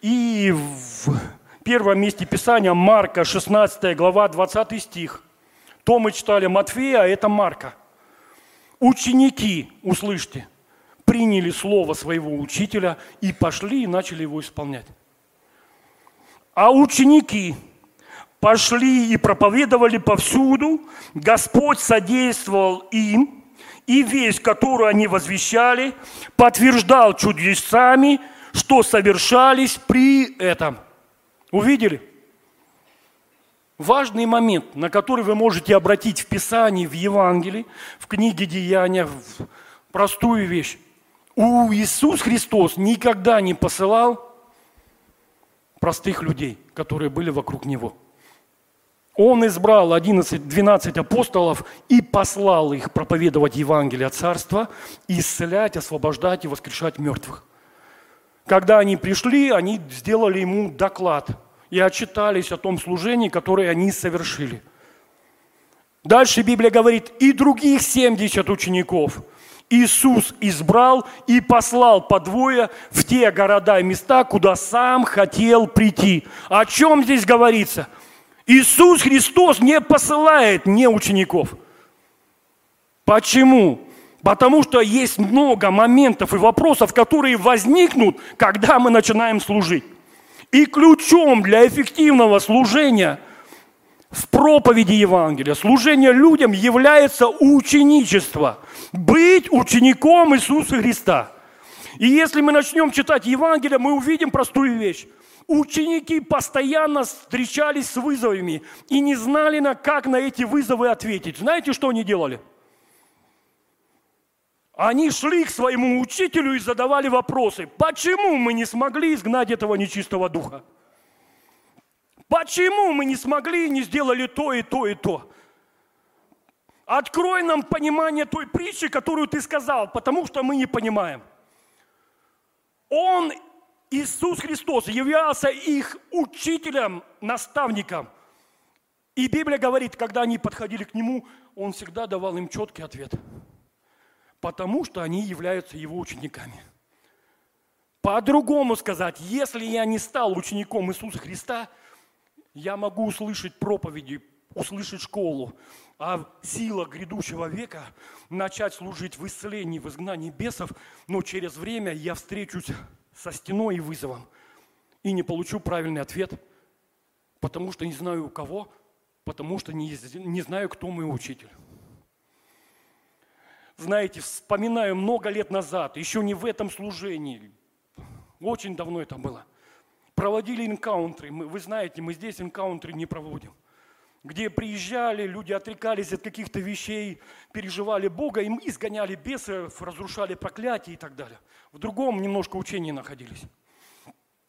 И в первом месте Писания Марка, 16 глава, 20 стих. То мы читали Матфея, а это Марка. Ученики, услышьте, приняли слово своего учителя и пошли и начали его исполнять. А ученики пошли и проповедовали повсюду, Господь содействовал им, и весть, которую они возвещали, подтверждал чудесами, что совершались при этом. Увидели? Важный момент, на который вы можете обратить в Писании, в Евангелии, в книге Деяния, в простую вещь. У Иисус Христос никогда не посылал простых людей, которые были вокруг Него. Он избрал 11-12 апостолов и послал их проповедовать Евангелие Царства, исцелять, освобождать и воскрешать мертвых. Когда они пришли, они сделали ему доклад и отчитались о том служении, которое они совершили. Дальше Библия говорит, и других 70 учеников Иисус избрал и послал по двое в те города и места, куда сам хотел прийти. О чем здесь говорится? Иисус Христос не посылает не учеников. Почему? Потому что есть много моментов и вопросов, которые возникнут, когда мы начинаем служить. И ключом для эффективного служения проповеди Евангелия, служения людям является ученичество. Быть учеником Иисуса Христа. И если мы начнем читать Евангелие, мы увидим простую вещь. Ученики постоянно встречались с вызовами и не знали, на как на эти вызовы ответить. Знаете, что они делали? Они шли к своему учителю и задавали вопросы. Почему мы не смогли изгнать этого нечистого духа? Почему мы не смогли и не сделали то и то и то? Открой нам понимание той притчи, которую ты сказал, потому что мы не понимаем. Он, Иисус Христос, являлся их учителем, наставником. И Библия говорит, когда они подходили к Нему, Он всегда давал им четкий ответ – потому что они являются его учениками. По-другому сказать, если я не стал учеником Иисуса Христа, я могу услышать проповеди, услышать школу, а сила грядущего века начать служить в исцелении, в изгнании бесов, но через время я встречусь со стеной и вызовом и не получу правильный ответ, потому что не знаю у кого, потому что не, не знаю, кто мой учитель. Знаете, вспоминаю много лет назад, еще не в этом служении, очень давно это было, проводили энкаунтры. Мы, вы знаете, мы здесь энкаунтры не проводим. Где приезжали, люди отрекались от каких-то вещей, переживали Бога, им изгоняли бесов, разрушали проклятия и так далее. В другом немножко учении находились.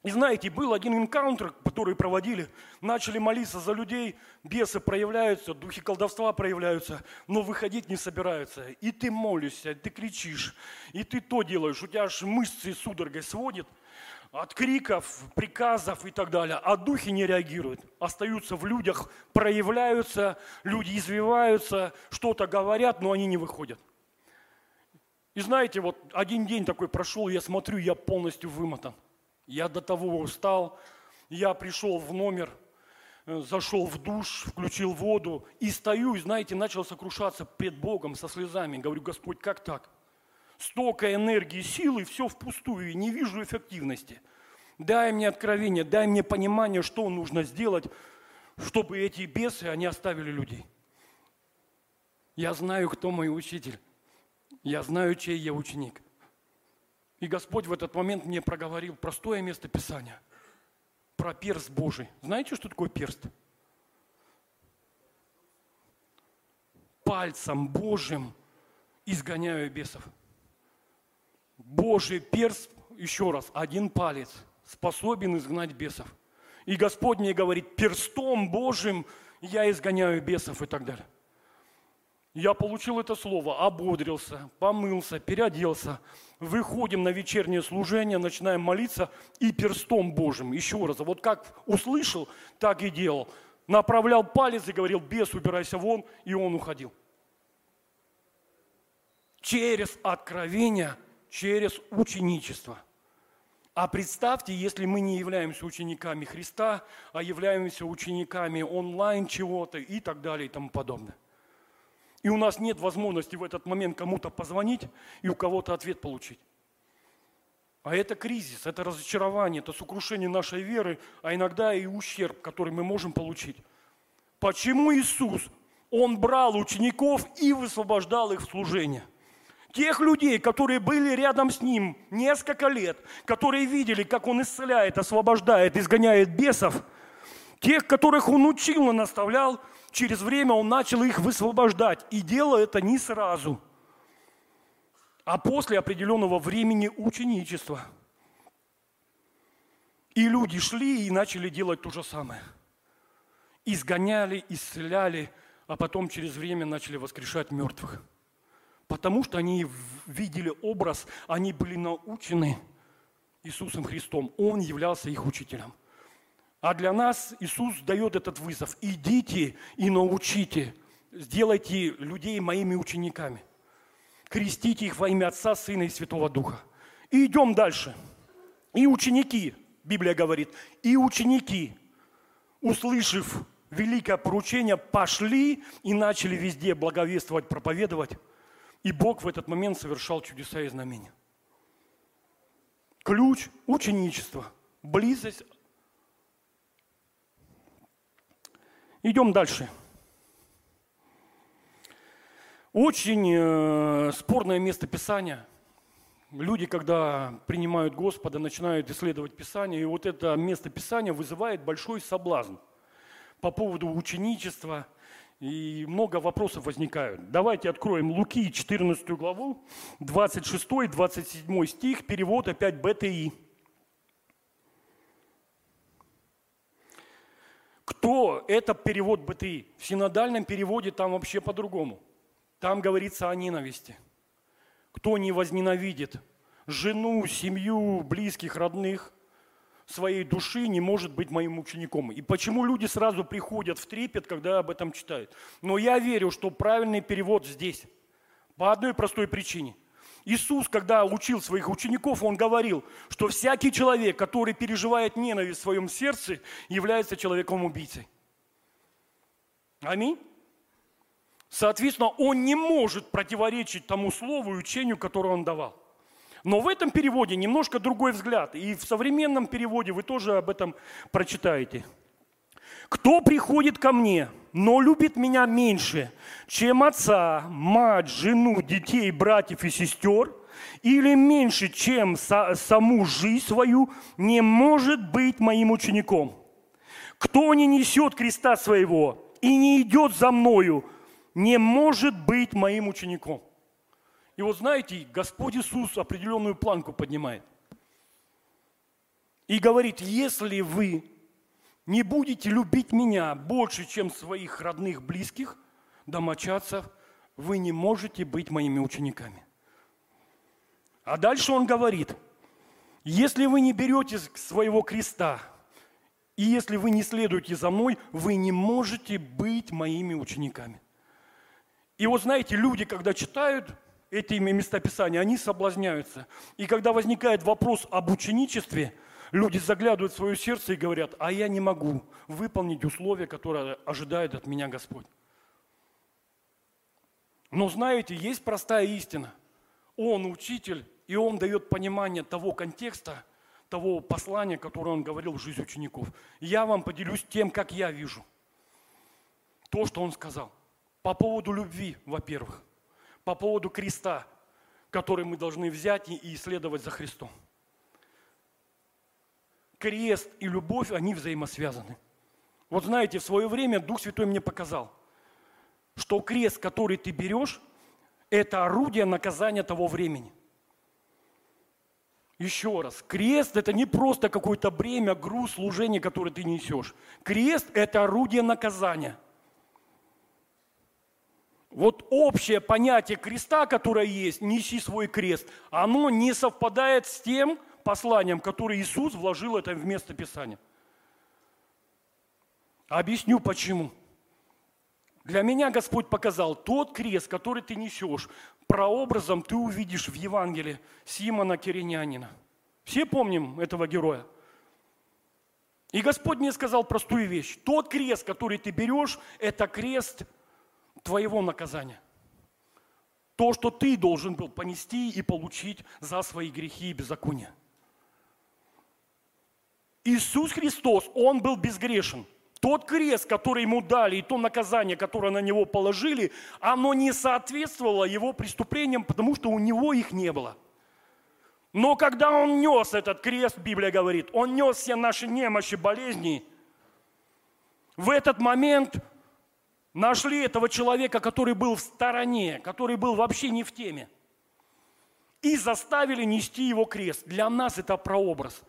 И знаете, был один энкаунтер, который проводили, начали молиться за людей, бесы проявляются, духи колдовства проявляются, но выходить не собираются. И ты молишься, ты кричишь, и ты то делаешь, у тебя аж мышцы судорогой сводит от криков, приказов и так далее, а духи не реагируют, остаются в людях, проявляются, люди извиваются, что-то говорят, но они не выходят. И знаете, вот один день такой прошел, я смотрю, я полностью вымотан. Я до того устал, я пришел в номер, э, зашел в душ, включил воду и стою, и, знаете, начал сокрушаться пред Богом со слезами. Говорю, Господь, как так? Столько энергии, силы, все впустую, не вижу эффективности. Дай мне откровение, дай мне понимание, что нужно сделать, чтобы эти бесы, они оставили людей. Я знаю, кто мой учитель. Я знаю, чей я ученик. И Господь в этот момент мне проговорил простое место Писания про перст Божий. Знаете, что такое перст? Пальцем Божьим изгоняю бесов. Божий перст, еще раз, один палец способен изгнать бесов. И Господь мне говорит, перстом Божьим я изгоняю бесов и так далее. Я получил это слово, ободрился, помылся, переоделся. Выходим на вечернее служение, начинаем молиться и перстом Божьим. Еще раз, вот как услышал, так и делал. Направлял палец и говорил, бес, убирайся вон, и он уходил. Через откровение, через ученичество. А представьте, если мы не являемся учениками Христа, а являемся учениками онлайн чего-то и так далее и тому подобное. И у нас нет возможности в этот момент кому-то позвонить и у кого-то ответ получить. А это кризис, это разочарование, это сокрушение нашей веры, а иногда и ущерб, который мы можем получить. Почему Иисус? Он брал учеников и высвобождал их в служение – тех людей, которые были рядом с ним несколько лет, которые видели, как он исцеляет, освобождает, изгоняет бесов, тех, которых он учил и наставлял, через время он начал их высвобождать. И делал это не сразу, а после определенного времени ученичества. И люди шли и начали делать то же самое. Изгоняли, исцеляли, а потом через время начали воскрешать мертвых. Потому что они видели образ, они были научены Иисусом Христом. Он являлся их учителем. А для нас Иисус дает этот вызов. Идите и научите, сделайте людей моими учениками. Крестите их во имя Отца, Сына и Святого Духа. И идем дальше. И ученики, Библия говорит, и ученики, услышав великое поручение, пошли и начали везде благовествовать, проповедовать. И Бог в этот момент совершал чудеса и знамения. Ключ ученичества, близость. Идем дальше. Очень э, спорное место Писания. Люди, когда принимают Господа, начинают исследовать Писание, и вот это место Писания вызывает большой соблазн по поводу ученичества, и много вопросов возникают. Давайте откроем Луки, 14 главу, 26-27 стих, перевод опять БТИ. Кто? Это перевод БТИ. В синодальном переводе там вообще по-другому. Там говорится о ненависти. Кто не возненавидит жену, семью, близких, родных, своей души не может быть моим учеником. И почему люди сразу приходят в трепет, когда об этом читают? Но я верю, что правильный перевод здесь. По одной простой причине. Иисус, когда учил своих учеников, Он говорил, что всякий человек, который переживает ненависть в своем сердце, является человеком-убийцей. Аминь. Соответственно, он не может противоречить тому слову и учению, которое он давал. Но в этом переводе немножко другой взгляд. И в современном переводе вы тоже об этом прочитаете. Кто приходит ко мне, но любит меня меньше, чем отца, мать, жену, детей, братьев и сестер, или меньше, чем саму жизнь свою, не может быть моим учеником. Кто не несет креста своего и не идет за мною, не может быть моим учеником. И вот знаете, Господь Иисус определенную планку поднимает. И говорит, если вы не будете любить меня больше, чем своих родных, близких, домочадцев, вы не можете быть моими учениками. А дальше он говорит, если вы не берете своего креста, и если вы не следуете за мной, вы не можете быть моими учениками. И вот знаете, люди, когда читают этими местописания, они соблазняются. И когда возникает вопрос об ученичестве, люди заглядывают в свое сердце и говорят, а я не могу выполнить условия, которые ожидает от меня Господь. Но знаете, есть простая истина. Он учитель, и он дает понимание того контекста, того послания, которое он говорил в жизнь учеников. Я вам поделюсь тем, как я вижу. То, что он сказал. По поводу любви, во-первых по поводу креста, который мы должны взять и исследовать за Христом. Крест и любовь, они взаимосвязаны. Вот знаете, в свое время Дух Святой мне показал, что крест, который ты берешь, это орудие наказания того времени. Еще раз, крест это не просто какое-то бремя, груз, служение, которое ты несешь. Крест это орудие наказания – вот общее понятие креста, которое есть, неси свой крест, оно не совпадает с тем посланием, которое Иисус вложил это в место Писания. Объясню почему. Для меня Господь показал тот крест, который ты несешь, прообразом ты увидишь в Евангелии Симона Киринянина. Все помним этого героя. И Господь мне сказал простую вещь. Тот крест, который ты берешь, это крест твоего наказания. То, что ты должен был понести и получить за свои грехи и беззакония. Иисус Христос, Он был безгрешен. Тот крест, который ему дали, и то наказание, которое на него положили, оно не соответствовало его преступлениям, потому что у него их не было. Но когда он нес этот крест, Библия говорит, он нес все наши немощи, болезни, в этот момент нашли этого человека, который был в стороне, который был вообще не в теме, и заставили нести его крест. Для нас это прообраз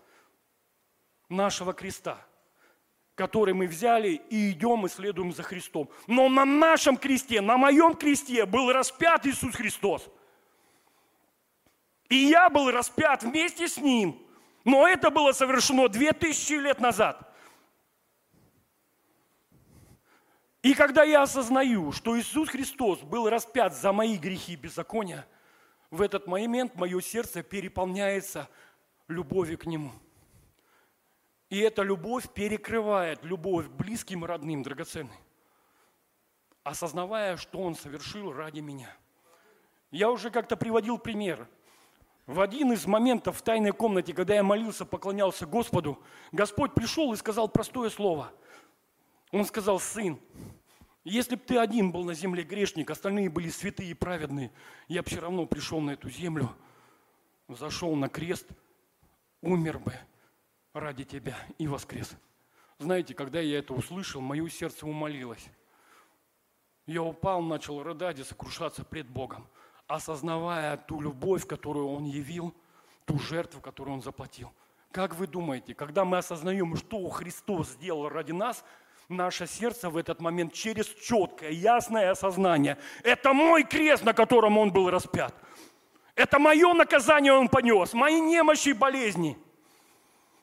нашего креста, который мы взяли и идем и следуем за Христом. Но на нашем кресте, на моем кресте был распят Иисус Христос. И я был распят вместе с Ним. Но это было совершено две тысячи лет назад. И когда я осознаю, что Иисус Христос был распят за мои грехи и беззакония, в этот момент мое сердце переполняется любовью к Нему. И эта любовь перекрывает любовь близким и родным, драгоценной, осознавая, что Он совершил ради меня. Я уже как-то приводил пример. В один из моментов в тайной комнате, когда я молился, поклонялся Господу, Господь пришел и сказал простое слово. Он сказал, сын, если бы ты один был на земле грешник, остальные были святые и праведные, я бы все равно пришел на эту землю, зашел на крест, умер бы ради тебя и воскрес. Знаете, когда я это услышал, мое сердце умолилось. Я упал, начал рыдать и сокрушаться пред Богом, осознавая ту любовь, которую Он явил, ту жертву, которую Он заплатил. Как вы думаете, когда мы осознаем, что Христос сделал ради нас – наше сердце в этот момент через четкое, ясное осознание. Это мой крест, на котором он был распят. Это мое наказание он понес, мои немощи и болезни.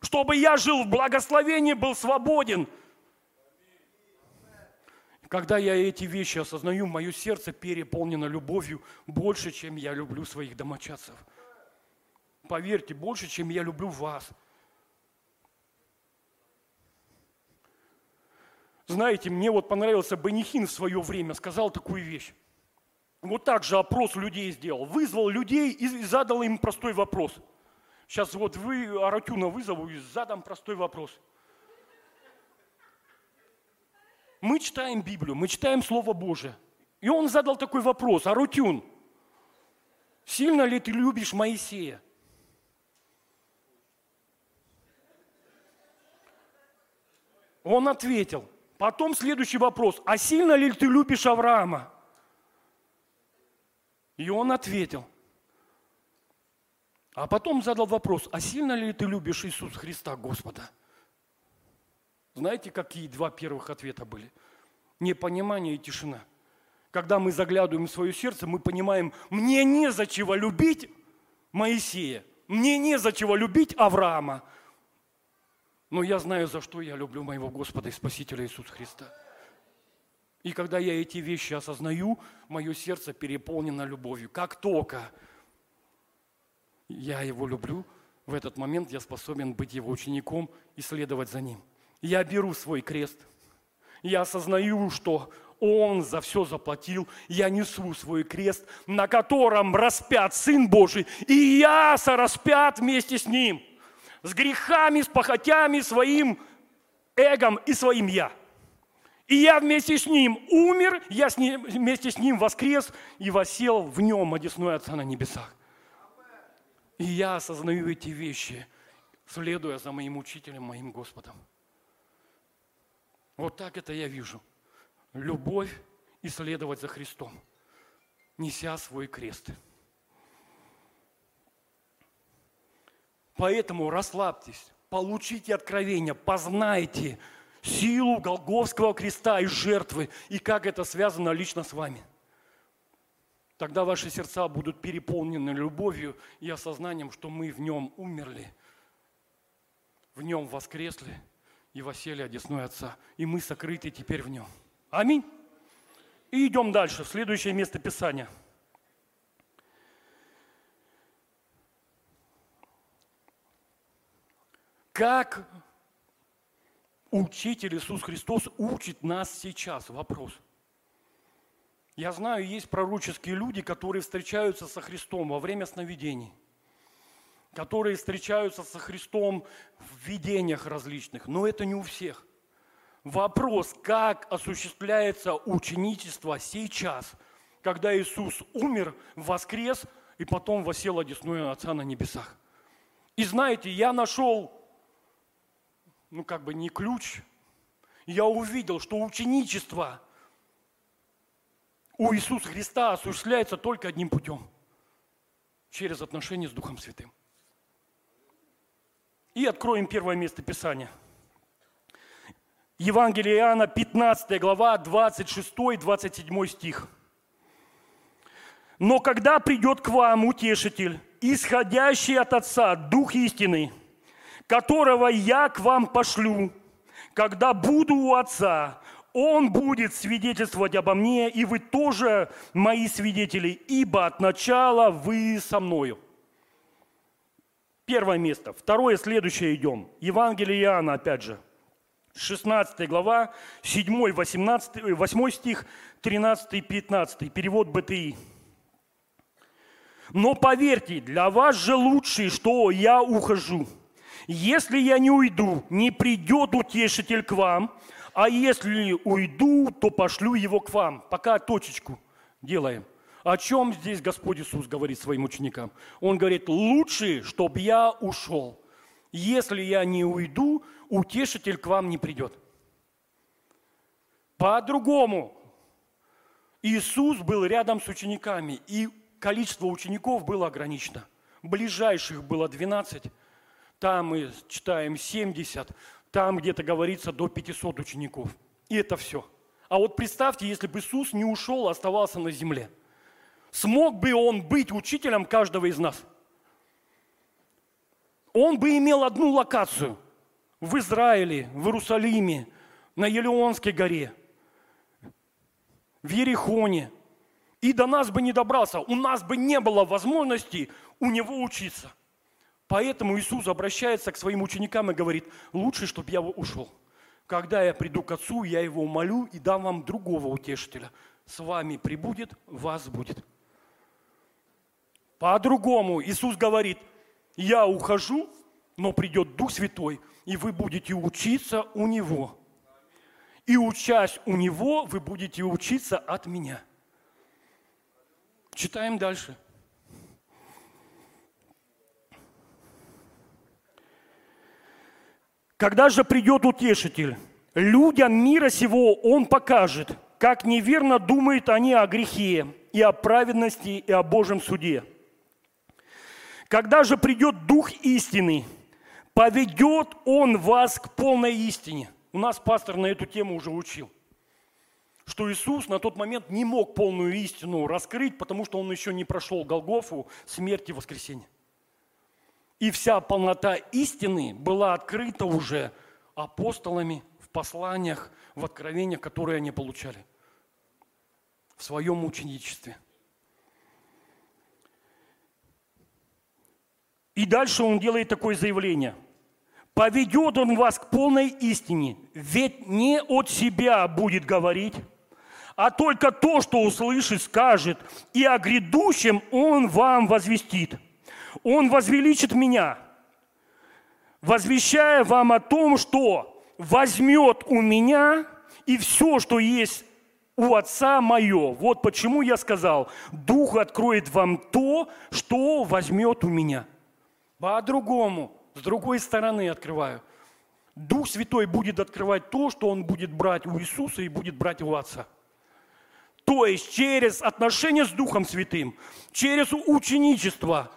Чтобы я жил в благословении, был свободен. Когда я эти вещи осознаю, мое сердце переполнено любовью больше, чем я люблю своих домочадцев. Поверьте, больше, чем я люблю вас – Знаете, мне вот понравился Бенихин в свое время, сказал такую вещь. Вот так же опрос людей сделал. Вызвал людей и задал им простой вопрос. Сейчас вот вы Аратюна вызову и задам простой вопрос. Мы читаем Библию, мы читаем Слово Божие. И он задал такой вопрос. Арутюн, сильно ли ты любишь Моисея? Он ответил, Потом следующий вопрос. А сильно ли ты любишь Авраама? И он ответил. А потом задал вопрос, а сильно ли ты любишь Иисуса Христа, Господа? Знаете, какие два первых ответа были? Непонимание и тишина. Когда мы заглядываем в свое сердце, мы понимаем, мне не за чего любить Моисея, мне не за чего любить Авраама, но я знаю, за что я люблю моего Господа и Спасителя Иисуса Христа. И когда я эти вещи осознаю, мое сердце переполнено любовью. Как только я его люблю, в этот момент я способен быть его учеником и следовать за ним. Я беру свой крест. Я осознаю, что он за все заплатил. Я несу свой крест, на котором распят Сын Божий. И я сораспят вместе с Ним – с грехами, с похотями, своим эгом и своим «я». И я вместе с ним умер, я с ним, вместе с ним воскрес и восел в нем, одесной Отца на небесах. И я осознаю эти вещи, следуя за моим учителем, моим Господом. Вот так это я вижу. Любовь и следовать за Христом, неся свой крест. Поэтому расслабьтесь, получите откровение, познайте силу Голговского креста и жертвы, и как это связано лично с вами. Тогда ваши сердца будут переполнены любовью и осознанием, что мы в нем умерли, в нем воскресли и восели одесной Отца, и мы сокрыты теперь в нем. Аминь. И идем дальше. Следующее место Писания – Как учитель Иисус Христос учит нас сейчас? Вопрос. Я знаю, есть пророческие люди, которые встречаются со Христом во время сновидений, которые встречаются со Христом в видениях различных, но это не у всех. Вопрос, как осуществляется ученичество сейчас, когда Иисус умер, воскрес и потом восел одесную Отца на небесах. И знаете, я нашел, ну как бы не ключ, я увидел, что ученичество у Иисуса Христа осуществляется только одним путем – через отношения с Духом Святым. И откроем первое место Писания. Евангелие Иоанна, 15 глава, 26-27 стих. «Но когда придет к вам утешитель, исходящий от Отца, Дух истины, которого я к вам пошлю, когда буду у Отца, Он будет свидетельствовать обо мне, и вы тоже мои свидетели, ибо от начала вы со мною. Первое место. Второе, следующее идем. Евангелие Иоанна, опять же. 16 глава, 7, 18, 8 стих, 13, 15. Перевод БТИ. Но поверьте, для вас же лучше, что я ухожу. Если я не уйду, не придет утешитель к вам, а если уйду, то пошлю его к вам. Пока точечку делаем. О чем здесь Господь Иисус говорит своим ученикам? Он говорит, лучше, чтобы я ушел. Если я не уйду, утешитель к вам не придет. По-другому. Иисус был рядом с учениками, и количество учеников было ограничено. Ближайших было 12, там мы читаем 70, там где-то говорится до 500 учеников. И это все. А вот представьте, если бы Иисус не ушел, а оставался на земле. Смог бы он быть учителем каждого из нас? Он бы имел одну локацию в Израиле, в Иерусалиме, на Елеонской горе, в Ерехоне – и до нас бы не добрался, у нас бы не было возможности у него учиться. Поэтому Иисус обращается к своим ученикам и говорит, лучше, чтобы я ушел. Когда я приду к Отцу, я его умолю и дам вам другого утешителя. С вами прибудет, вас будет. По-другому Иисус говорит, я ухожу, но придет Дух Святой, и вы будете учиться у Него. И учась у Него, вы будете учиться от Меня. Читаем дальше. Когда же придет утешитель, людям мира сего он покажет, как неверно думают они о грехе и о праведности и о Божьем суде. Когда же придет Дух истины, поведет Он вас к полной истине. У нас пастор на эту тему уже учил – что Иисус на тот момент не мог полную истину раскрыть, потому что он еще не прошел Голгофу, смерть и воскресенье. И вся полнота истины была открыта уже апостолами в посланиях, в откровениях, которые они получали в своем ученичестве. И дальше он делает такое заявление. «Поведет он вас к полной истине, ведь не от себя будет говорить, а только то, что услышит, скажет, и о грядущем Он вам возвестит. Он возвеличит меня, возвещая вам о том, что возьмет у меня и все, что есть у Отца мое. Вот почему я сказал, Дух откроет вам то, что возьмет у меня. По-другому, с другой стороны открываю. Дух Святой будет открывать то, что Он будет брать у Иисуса и будет брать у Отца. То есть через отношения с Духом Святым, через ученичество,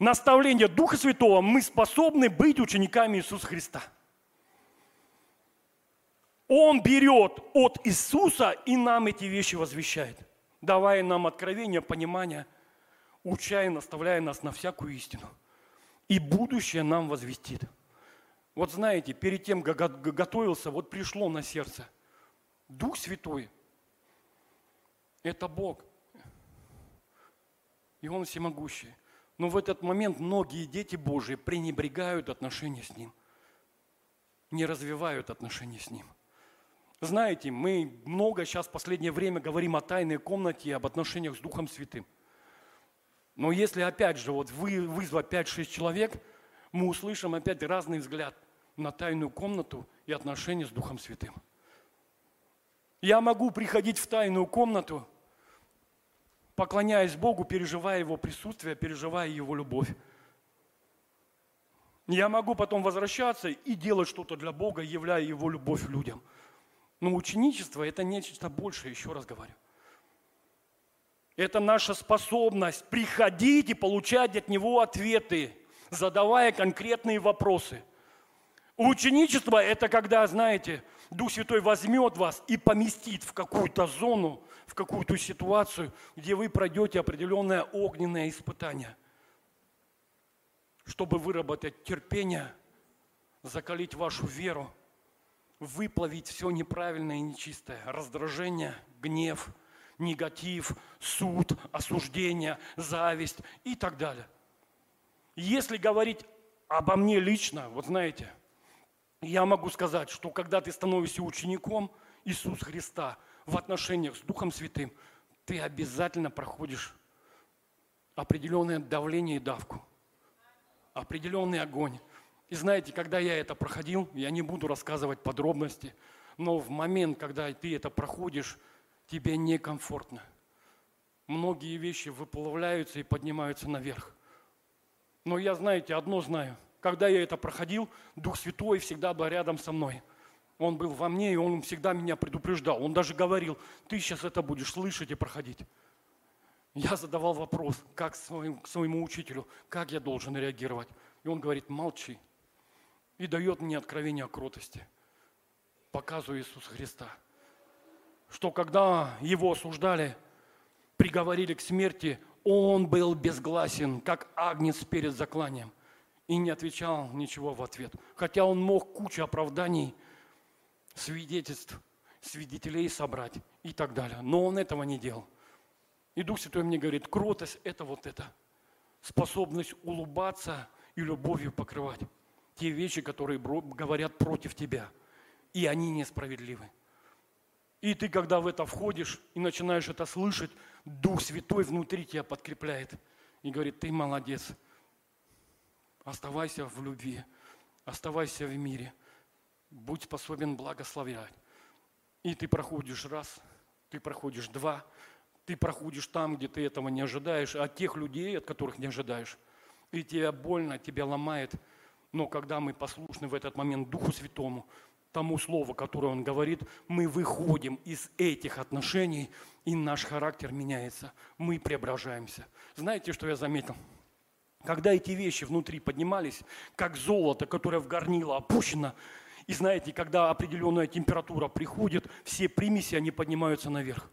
наставление Духа Святого мы способны быть учениками Иисуса Христа. Он берет от Иисуса и нам эти вещи возвещает, давая нам откровение, понимание, уча и наставляя нас на всякую истину. И будущее нам возвестит. Вот знаете, перед тем, как готовился, вот пришло на сердце. Дух Святой – это Бог. И Он всемогущий. Но в этот момент многие дети Божьи пренебрегают отношения с Ним. не развивают отношения с Ним. Знаете, мы много сейчас в последнее время говорим о тайной комнате и об отношениях с Духом Святым. Но если опять же вот вы, вызвать 5-6 человек, мы услышим опять разный взгляд на тайную комнату и отношения с Духом Святым. Я могу приходить в тайную комнату, поклоняясь Богу, переживая Его присутствие, переживая Его любовь. Я могу потом возвращаться и делать что-то для Бога, являя Его любовь людям. Но ученичество – это нечто большее, еще раз говорю. Это наша способность приходить и получать от Него ответы, задавая конкретные вопросы. Ученичество – это когда, знаете, Дух Святой возьмет вас и поместит в какую-то зону, в какую-то ситуацию, где вы пройдете определенное огненное испытание – чтобы выработать терпение, закалить вашу веру, выплавить все неправильное и нечистое, раздражение, гнев, негатив, суд, осуждение, зависть и так далее. Если говорить обо мне лично, вот знаете, я могу сказать, что когда ты становишься учеником Иисуса Христа в отношениях с Духом Святым, ты обязательно проходишь определенное давление и давку определенный огонь. И знаете, когда я это проходил, я не буду рассказывать подробности, но в момент, когда ты это проходишь, тебе некомфортно. Многие вещи выплавляются и поднимаются наверх. Но я, знаете, одно знаю. Когда я это проходил, Дух Святой всегда был рядом со мной. Он был во мне, и Он всегда меня предупреждал. Он даже говорил, ты сейчас это будешь слышать и проходить. Я задавал вопрос, как своему, к своему учителю, как я должен реагировать. И он говорит, молчи. И дает мне откровение о кротости. Показываю Иисуса Христа. Что когда его осуждали, приговорили к смерти, он был безгласен, как агнец перед закланием. И не отвечал ничего в ответ. Хотя он мог кучу оправданий, свидетельств, свидетелей собрать и так далее. Но он этого не делал. И Дух Святой мне говорит, кротость – это вот это. Способность улыбаться и любовью покрывать те вещи, которые говорят против тебя. И они несправедливы. И ты, когда в это входишь и начинаешь это слышать, Дух Святой внутри тебя подкрепляет и говорит, ты молодец. Оставайся в любви, оставайся в мире, будь способен благословлять. И ты проходишь раз, ты проходишь два, ты проходишь там, где ты этого не ожидаешь, от тех людей, от которых не ожидаешь. И тебе больно, тебя ломает. Но когда мы послушны в этот момент Духу Святому, тому слову, которое Он говорит, мы выходим из этих отношений, и наш характер меняется. Мы преображаемся. Знаете, что я заметил? Когда эти вещи внутри поднимались, как золото, которое в горнило опущено, и знаете, когда определенная температура приходит, все примеси, они поднимаются наверх.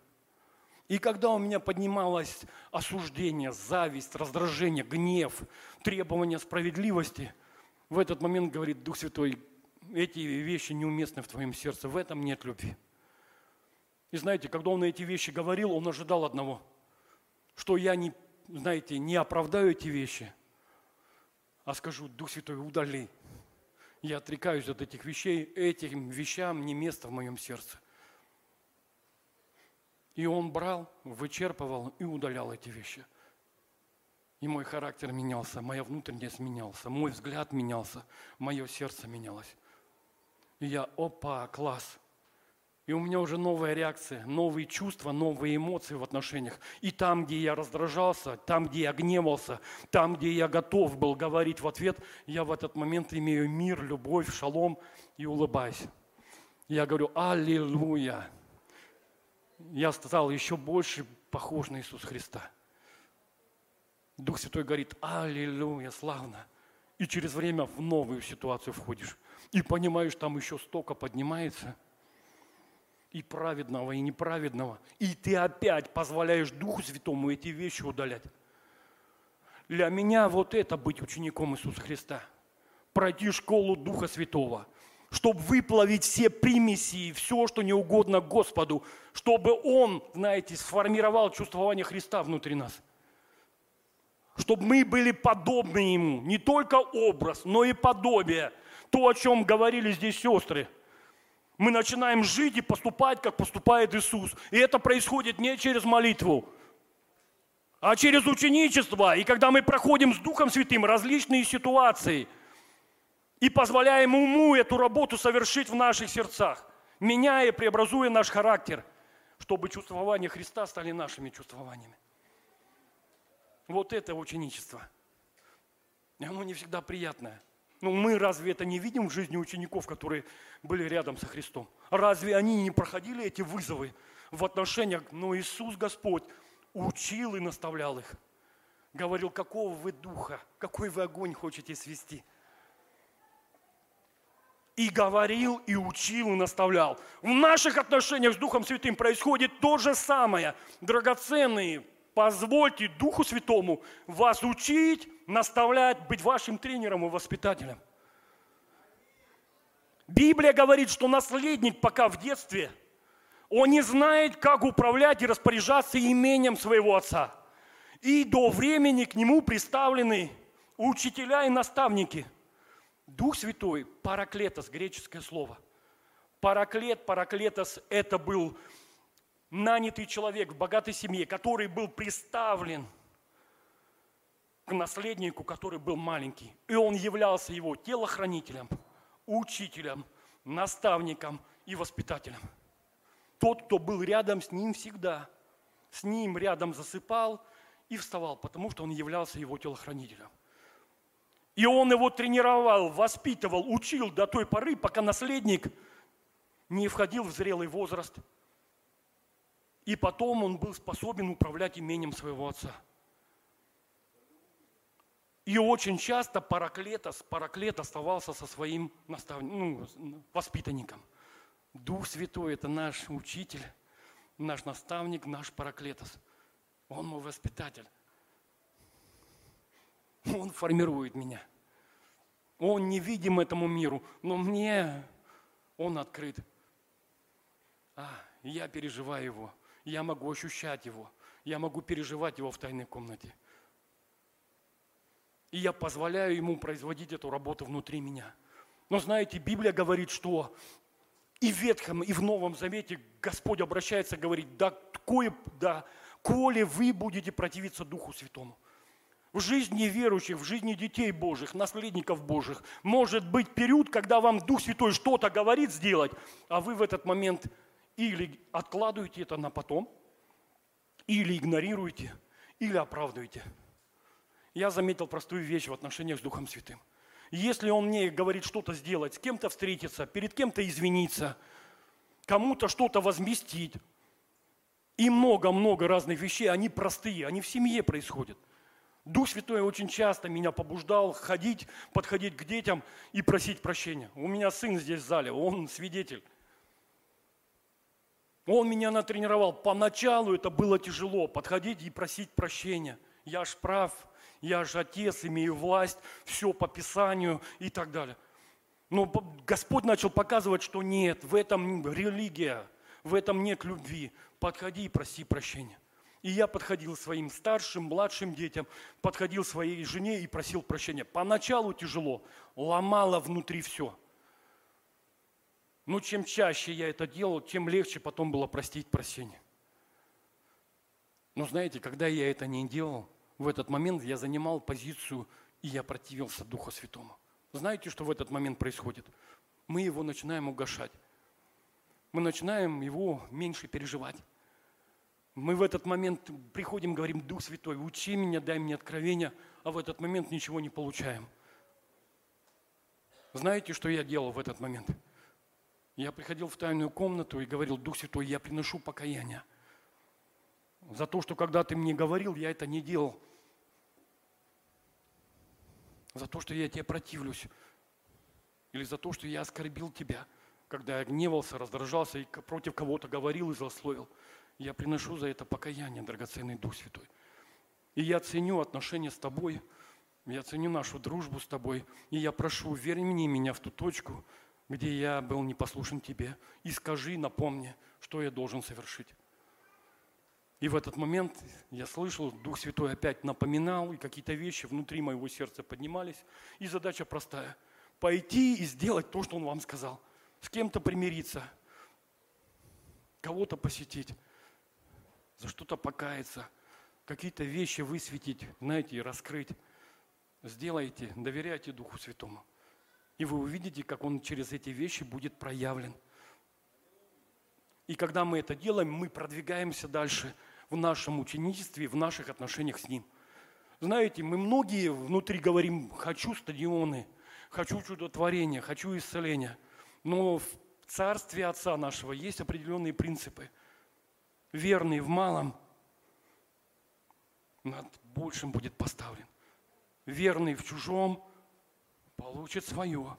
И когда у меня поднималось осуждение, зависть, раздражение, гнев, требование справедливости, в этот момент говорит Дух Святой, эти вещи неуместны в твоем сердце, в этом нет любви. И знаете, когда он эти вещи говорил, он ожидал одного, что я не, знаете, не оправдаю эти вещи, а скажу, Дух Святой, удали. Я отрекаюсь от этих вещей, этим вещам не место в моем сердце. И он брал, вычерпывал и удалял эти вещи. И мой характер менялся, моя внутренность менялся, мой взгляд менялся, мое сердце менялось. И я, опа, класс. И у меня уже новая реакция, новые чувства, новые эмоции в отношениях. И там, где я раздражался, там, где я гневался, там, где я готов был говорить в ответ, я в этот момент имею мир, любовь, шалом и улыбаюсь. Я говорю, аллилуйя я стал еще больше похож на Иисуса Христа. Дух Святой говорит, аллилуйя, славно. И через время в новую ситуацию входишь. И понимаешь, там еще столько поднимается. И праведного, и неправедного. И ты опять позволяешь Духу Святому эти вещи удалять. Для меня вот это быть учеником Иисуса Христа. Пройти школу Духа Святого – чтобы выплавить все примеси, все, что не угодно Господу, чтобы Он, знаете, сформировал чувствование Христа внутри нас. Чтобы мы были подобны Ему, не только образ, но и подобие. То, о чем говорили здесь сестры. Мы начинаем жить и поступать, как поступает Иисус. И это происходит не через молитву, а через ученичество. И когда мы проходим с Духом Святым различные ситуации и позволяем уму эту работу совершить в наших сердцах, меняя, преобразуя наш характер, чтобы чувствования Христа стали нашими чувствованиями. Вот это ученичество. И оно не всегда приятное. Но мы разве это не видим в жизни учеников, которые были рядом со Христом? Разве они не проходили эти вызовы в отношениях? Но Иисус Господь учил и наставлял их. Говорил, какого вы духа, какой вы огонь хотите свести. И говорил, и учил, и наставлял. В наших отношениях с Духом Святым происходит то же самое. Драгоценные, позвольте Духу Святому вас учить, наставлять, быть вашим тренером и воспитателем. Библия говорит, что наследник пока в детстве – он не знает, как управлять и распоряжаться имением своего отца. И до времени к нему представлены учителя и наставники. Дух Святой, параклетос, греческое слово. Параклет, параклетос – это был нанятый человек в богатой семье, который был представлен к наследнику, который был маленький. И он являлся его телохранителем, учителем, наставником и воспитателем – тот, кто был рядом с ним всегда. С ним рядом засыпал и вставал, потому что он являлся его телохранителем. И он его тренировал, воспитывал, учил до той поры, пока наследник не входил в зрелый возраст. И потом он был способен управлять имением своего отца. И очень часто параклет, параклет оставался со своим наставником, ну, воспитанником – Дух Святой – это наш учитель, наш наставник, наш параклетос. Он мой воспитатель. Он формирует меня. Он невидим этому миру, но мне он открыт. А, я переживаю его. Я могу ощущать его. Я могу переживать его в тайной комнате. И я позволяю ему производить эту работу внутри меня. Но знаете, Библия говорит, что и в Ветхом, и в Новом Завете Господь обращается, говорит, да, кое, да, коли вы будете противиться Духу Святому. В жизни верующих, в жизни детей Божьих, наследников Божьих может быть период, когда вам Дух Святой что-то говорит сделать, а вы в этот момент или откладываете это на потом, или игнорируете, или оправдываете. Я заметил простую вещь в отношениях с Духом Святым – если он мне говорит что-то сделать, с кем-то встретиться, перед кем-то извиниться, кому-то что-то возместить, и много-много разных вещей, они простые, они в семье происходят. Дух Святой очень часто меня побуждал ходить, подходить к детям и просить прощения. У меня сын здесь в зале, он свидетель. Он меня натренировал. Поначалу это было тяжело, подходить и просить прощения. Я ж прав, я же отец, имею власть, все по Писанию и так далее. Но Господь начал показывать, что нет, в этом религия, в этом нет любви. Подходи и проси прощения. И я подходил своим старшим, младшим детям, подходил своей жене и просил прощения. Поначалу тяжело, ломало внутри все. Но чем чаще я это делал, тем легче потом было простить прощение. Но знаете, когда я это не делал, в этот момент я занимал позицию, и я противился Духу Святому. Знаете, что в этот момент происходит? Мы его начинаем угошать. Мы начинаем его меньше переживать. Мы в этот момент приходим, говорим, Дух Святой, учи меня, дай мне откровение, а в этот момент ничего не получаем. Знаете, что я делал в этот момент? Я приходил в тайную комнату и говорил, Дух Святой, я приношу покаяние. За то, что когда ты мне говорил, я это не делал за то, что я тебе противлюсь, или за то, что я оскорбил тебя, когда я гневался, раздражался и против кого-то говорил и злословил. Я приношу за это покаяние, драгоценный Дух Святой. И я ценю отношения с тобой, я ценю нашу дружбу с тобой, и я прошу, верни меня в ту точку, где я был непослушен тебе, и скажи, напомни, что я должен совершить. И в этот момент я слышал, Дух Святой опять напоминал, и какие-то вещи внутри моего сердца поднимались. И задача простая пойти и сделать то, что Он вам сказал. С кем-то примириться, кого-то посетить, за что-то покаяться, какие-то вещи высветить, знаете, и раскрыть. Сделайте, доверяйте Духу Святому. И вы увидите, как Он через эти вещи будет проявлен. И когда мы это делаем, мы продвигаемся дальше в нашем ученичестве, в наших отношениях с Ним. Знаете, мы многие внутри говорим, хочу стадионы, хочу чудотворения, хочу исцеления. Но в Царстве Отца нашего есть определенные принципы. Верный в малом над большим будет поставлен. Верный в чужом получит свое.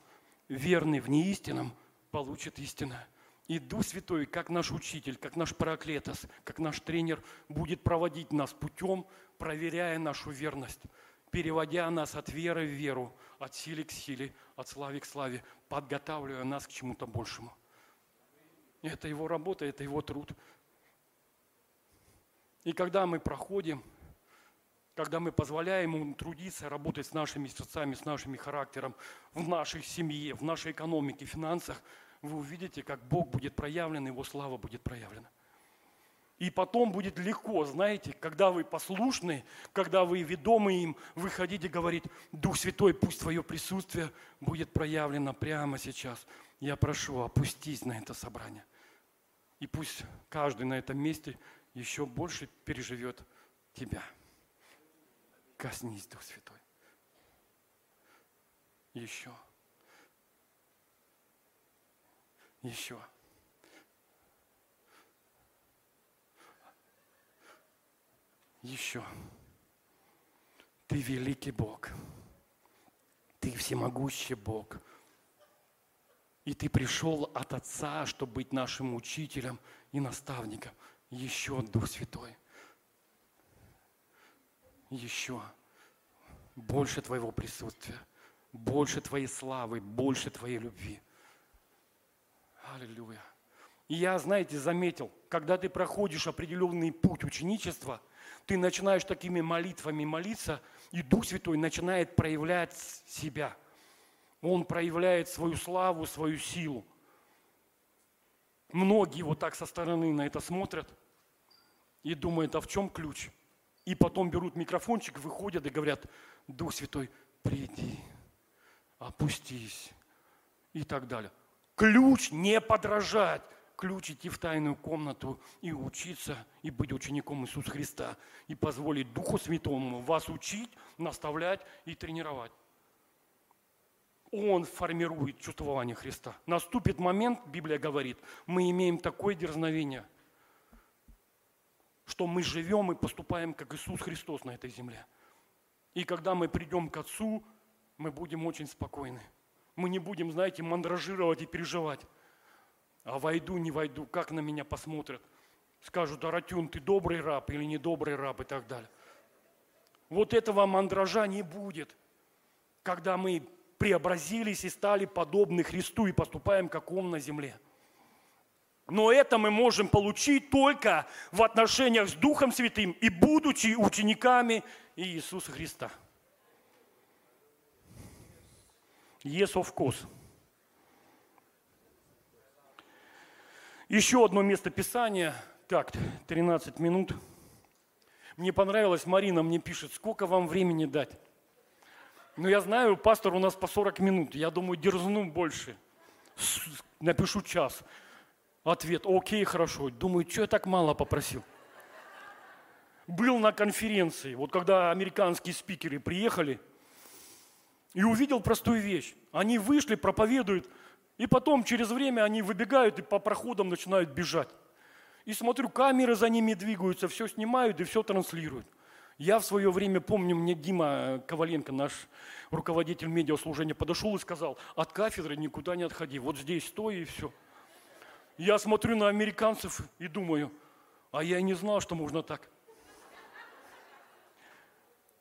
Верный в неистинном получит истинное. И Дух Святой, как наш учитель, как наш параклетос, как наш тренер, будет проводить нас путем, проверяя нашу верность, переводя нас от веры в веру, от силы к силе, от славы к славе, подготавливая нас к чему-то большему. Это его работа, это его труд. И когда мы проходим когда мы позволяем ему трудиться, работать с нашими сердцами, с нашими характером, в нашей семье, в нашей экономике, финансах, вы увидите, как Бог будет проявлен, Его слава будет проявлена. И потом будет легко, знаете, когда вы послушны, когда вы ведомы им, выходить и говорить, Дух Святой, пусть Твое присутствие будет проявлено прямо сейчас. Я прошу, опустись на это собрание. И пусть каждый на этом месте еще больше переживет Тебя. Коснись, Дух Святой. Еще. Еще. Еще. Ты великий Бог. Ты всемогущий Бог. И ты пришел от Отца, чтобы быть нашим учителем и наставником. Еще Дух Святой – еще больше Твоего присутствия, больше Твоей славы, больше Твоей любви. Аллилуйя. И я, знаете, заметил, когда ты проходишь определенный путь ученичества, ты начинаешь такими молитвами молиться, и Дух Святой начинает проявлять себя. Он проявляет свою славу, свою силу. Многие вот так со стороны на это смотрят и думают, а в чем ключ? И потом берут микрофончик, выходят и говорят, Дух Святой, приди, опустись и так далее. Ключ не подражать, ключ идти в тайную комнату и учиться, и быть учеником Иисуса Христа, и позволить Духу Святому вас учить, наставлять и тренировать. Он формирует чувствование Христа. Наступит момент, Библия говорит, мы имеем такое дерзновение – что мы живем и поступаем, как Иисус Христос на этой земле. И когда мы придем к Отцу, мы будем очень спокойны. Мы не будем, знаете, мандражировать и переживать. А войду, не войду, как на меня посмотрят. Скажут, Аратюн, ты добрый раб или недобрый раб и так далее. Вот этого мандража не будет, когда мы преобразились и стали подобны Христу и поступаем, как Он на земле – но это мы можем получить только в отношениях с Духом Святым и будучи учениками Иисуса Христа. Yes, course. Еще одно место Писания. Так, 13 минут. Мне понравилось, Марина мне пишет, сколько вам времени дать? Ну, я знаю, пастор у нас по 40 минут. Я думаю, дерзну больше. Напишу час. Ответ, окей, хорошо. Думаю, что я так мало попросил? Был на конференции, вот когда американские спикеры приехали, и увидел простую вещь. Они вышли, проповедуют, и потом через время они выбегают и по проходам начинают бежать. И смотрю, камеры за ними двигаются, все снимают и все транслируют. Я в свое время помню, мне Дима Коваленко, наш руководитель медиаслужения, подошел и сказал, от кафедры никуда не отходи, вот здесь стой и все. Я смотрю на американцев и думаю, а я и не знал, что можно так.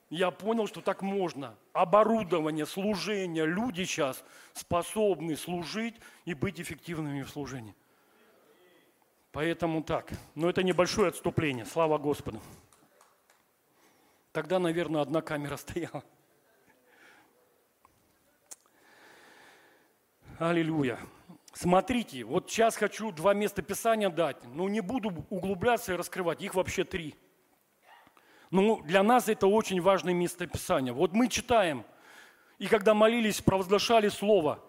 Я понял, что так можно. Оборудование, служение, люди сейчас способны служить и быть эффективными в служении. Поэтому так. Но это небольшое отступление. Слава Господу. Тогда, наверное, одна камера стояла. Аллилуйя. Смотрите, вот сейчас хочу два места Писания дать, но не буду углубляться и раскрывать, их вообще три. Но для нас это очень важное место Писания. Вот мы читаем, и когда молились, провозглашали Слово,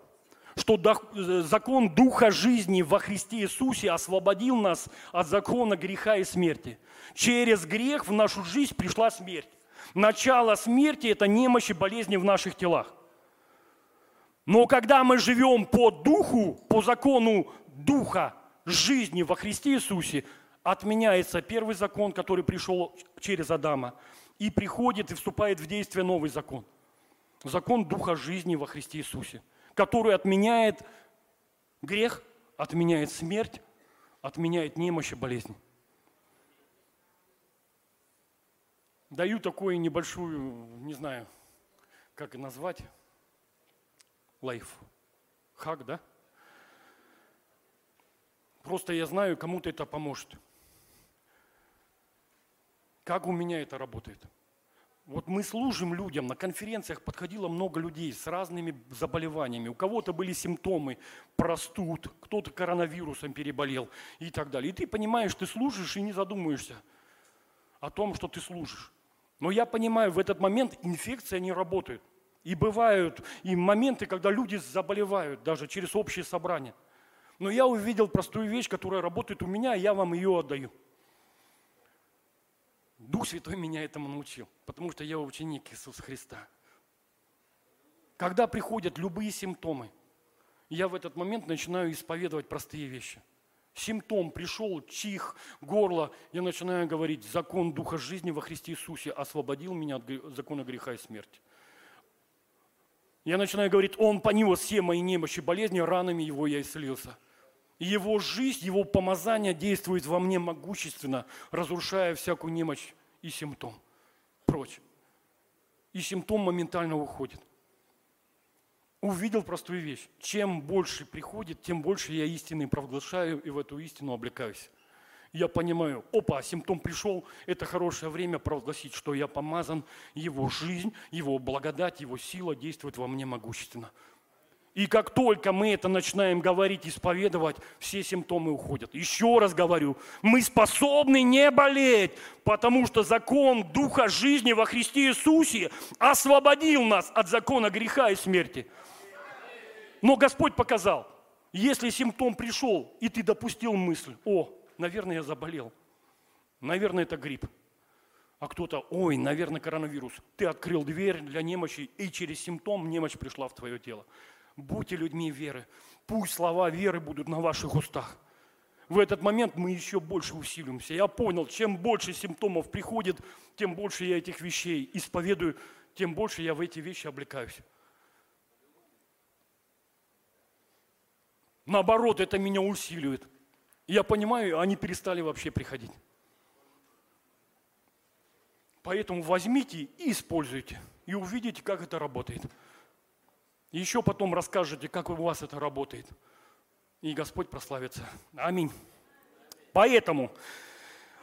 что э, закон Духа жизни во Христе Иисусе освободил нас от закона греха и смерти. Через грех в нашу жизнь пришла смерть. Начало смерти – это немощь и болезни в наших телах. Но когда мы живем по духу, по закону духа жизни во Христе Иисусе, отменяется первый закон, который пришел через Адама, и приходит и вступает в действие новый закон. Закон духа жизни во Христе Иисусе, который отменяет грех, отменяет смерть, отменяет немощь и болезнь. Даю такую небольшую, не знаю, как назвать, лайф. Хак, да? Просто я знаю, кому-то это поможет. Как у меня это работает? Вот мы служим людям, на конференциях подходило много людей с разными заболеваниями. У кого-то были симптомы, простуд, кто-то коронавирусом переболел и так далее. И ты понимаешь, ты служишь и не задумываешься о том, что ты служишь. Но я понимаю, в этот момент инфекция не работает. И бывают и моменты, когда люди заболевают даже через общее собрание. Но я увидел простую вещь, которая работает у меня, и я вам ее отдаю. Дух Святой меня этому научил, потому что я ученик Иисуса Христа. Когда приходят любые симптомы, я в этот момент начинаю исповедовать простые вещи – симптом пришел, чих, горло, я начинаю говорить, закон Духа жизни во Христе Иисусе освободил меня от закона греха и смерти. Я начинаю говорить, Он понес все мои немощи, болезни, ранами Его я исцелился. Его жизнь, Его помазание действует во мне могущественно, разрушая всякую немощь и симптом. Прочь. И симптом моментально уходит увидел простую вещь. Чем больше приходит, тем больше я истины провозглашаю и в эту истину облекаюсь. Я понимаю, опа, симптом пришел, это хорошее время провозгласить, что я помазан, его жизнь, его благодать, его сила действует во мне могущественно. И как только мы это начинаем говорить, исповедовать, все симптомы уходят. Еще раз говорю, мы способны не болеть, потому что закон Духа жизни во Христе Иисусе освободил нас от закона греха и смерти. Но Господь показал, если симптом пришел, и ты допустил мысль, о, наверное, я заболел, наверное, это грипп, а кто-то, ой, наверное, коронавирус. Ты открыл дверь для немощи, и через симптом немощь пришла в твое тело. Будьте людьми веры. Пусть слова веры будут на ваших устах. В этот момент мы еще больше усилимся. Я понял, чем больше симптомов приходит, тем больше я этих вещей исповедую, тем больше я в эти вещи облекаюсь. Наоборот, это меня усиливает. Я понимаю, они перестали вообще приходить. Поэтому возьмите и используйте. И увидите, как это работает. Еще потом расскажете, как у вас это работает. И Господь прославится. Аминь. Поэтому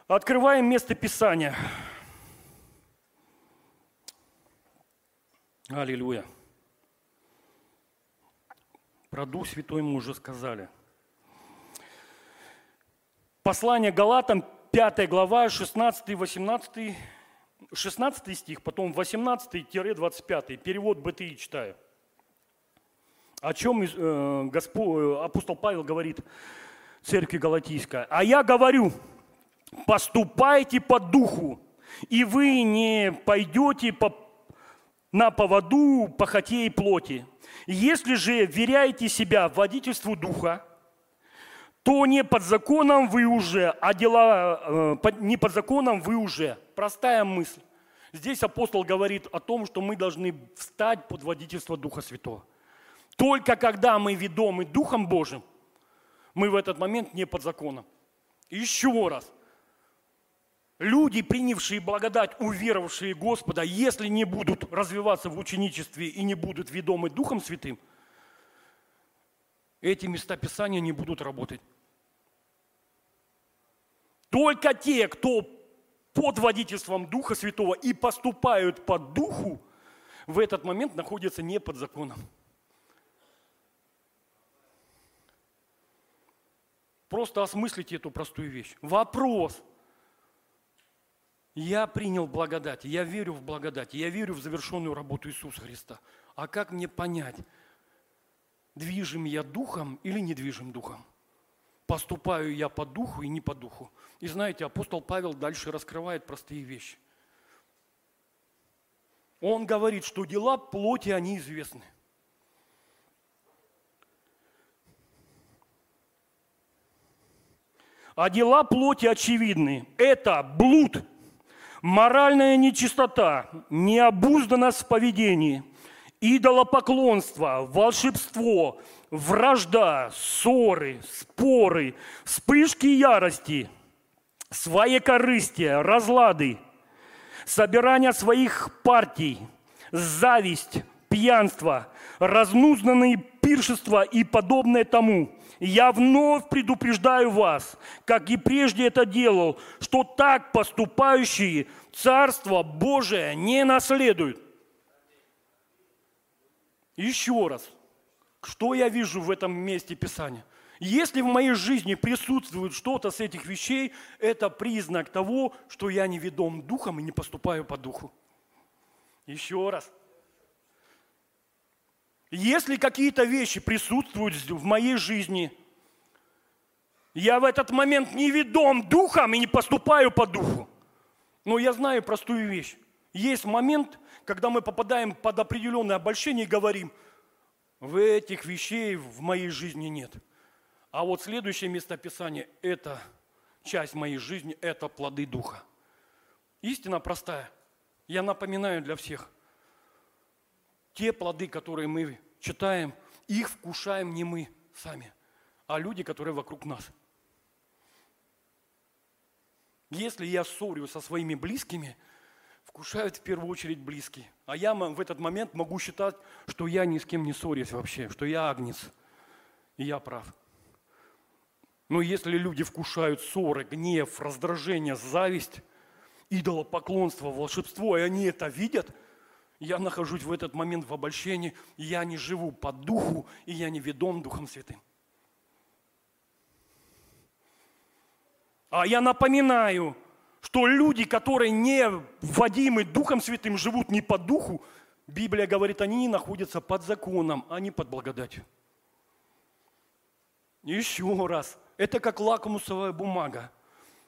открываем место Писания. Аллилуйя. Про Дух Святой мы уже сказали. Послание Галатам, 5 глава, 16-18, 16 стих, потом 18-25, перевод БТИ читаю. О чем э, Господь, апостол Павел говорит церкви Галатийской. «А я говорю, поступайте по духу, и вы не пойдете по, на поводу похотей плоти, если же веряете себя водительству Духа, то не под законом вы уже, а дела э, не под законом вы уже. Простая мысль. Здесь апостол говорит о том, что мы должны встать под водительство Духа Святого. Только когда мы ведомы Духом Божьим, мы в этот момент не под законом. Еще раз. Люди, принявшие благодать, уверовавшие Господа, если не будут развиваться в ученичестве и не будут ведомы Духом Святым, эти места Писания не будут работать. Только те, кто под водительством Духа Святого и поступают по Духу, в этот момент находятся не под законом. Просто осмыслите эту простую вещь. Вопрос. Я принял благодать, я верю в благодать, я верю в завершенную работу Иисуса Христа. А как мне понять, движим я духом или не движим духом? Поступаю я по духу и не по духу. И знаете, апостол Павел дальше раскрывает простые вещи. Он говорит, что дела плоти, они известны. А дела плоти очевидны. Это блуд, моральная нечистота, необузданность в поведении, идолопоклонство, волшебство, вражда, ссоры, споры, вспышки ярости, своекорыстие, разлады, собирание своих партий, зависть, пьянство, разнузнанные пиршества и подобное тому – я вновь предупреждаю вас, как и прежде это делал, что так поступающие Царство Божие не наследуют. Еще раз, что я вижу в этом месте Писания? Если в моей жизни присутствует что-то с этих вещей, это признак того, что я не ведом духом и не поступаю по духу. Еще раз – если какие-то вещи присутствуют в моей жизни, я в этот момент не ведом духом и не поступаю по духу. Но я знаю простую вещь. Есть момент, когда мы попадаем под определенное обольщение и говорим, в этих вещей в моей жизни нет. А вот следующее местописание – это часть моей жизни, это плоды Духа. Истина простая. Я напоминаю для всех. Те плоды, которые мы читаем, их вкушаем не мы сами, а люди, которые вокруг нас. Если я ссорю со своими близкими, вкушают в первую очередь близкие. А я в этот момент могу считать, что я ни с кем не ссорюсь вообще, что я агнец, и я прав. Но если люди вкушают ссоры, гнев, раздражение, зависть, идолопоклонство, волшебство, и они это видят – я нахожусь в этот момент в обольщении, я не живу по духу, и я не ведом Духом Святым. А я напоминаю, что люди, которые не вводимы Духом Святым, живут не по духу, Библия говорит, они находятся под законом, а не под благодатью. Еще раз, это как лакмусовая бумага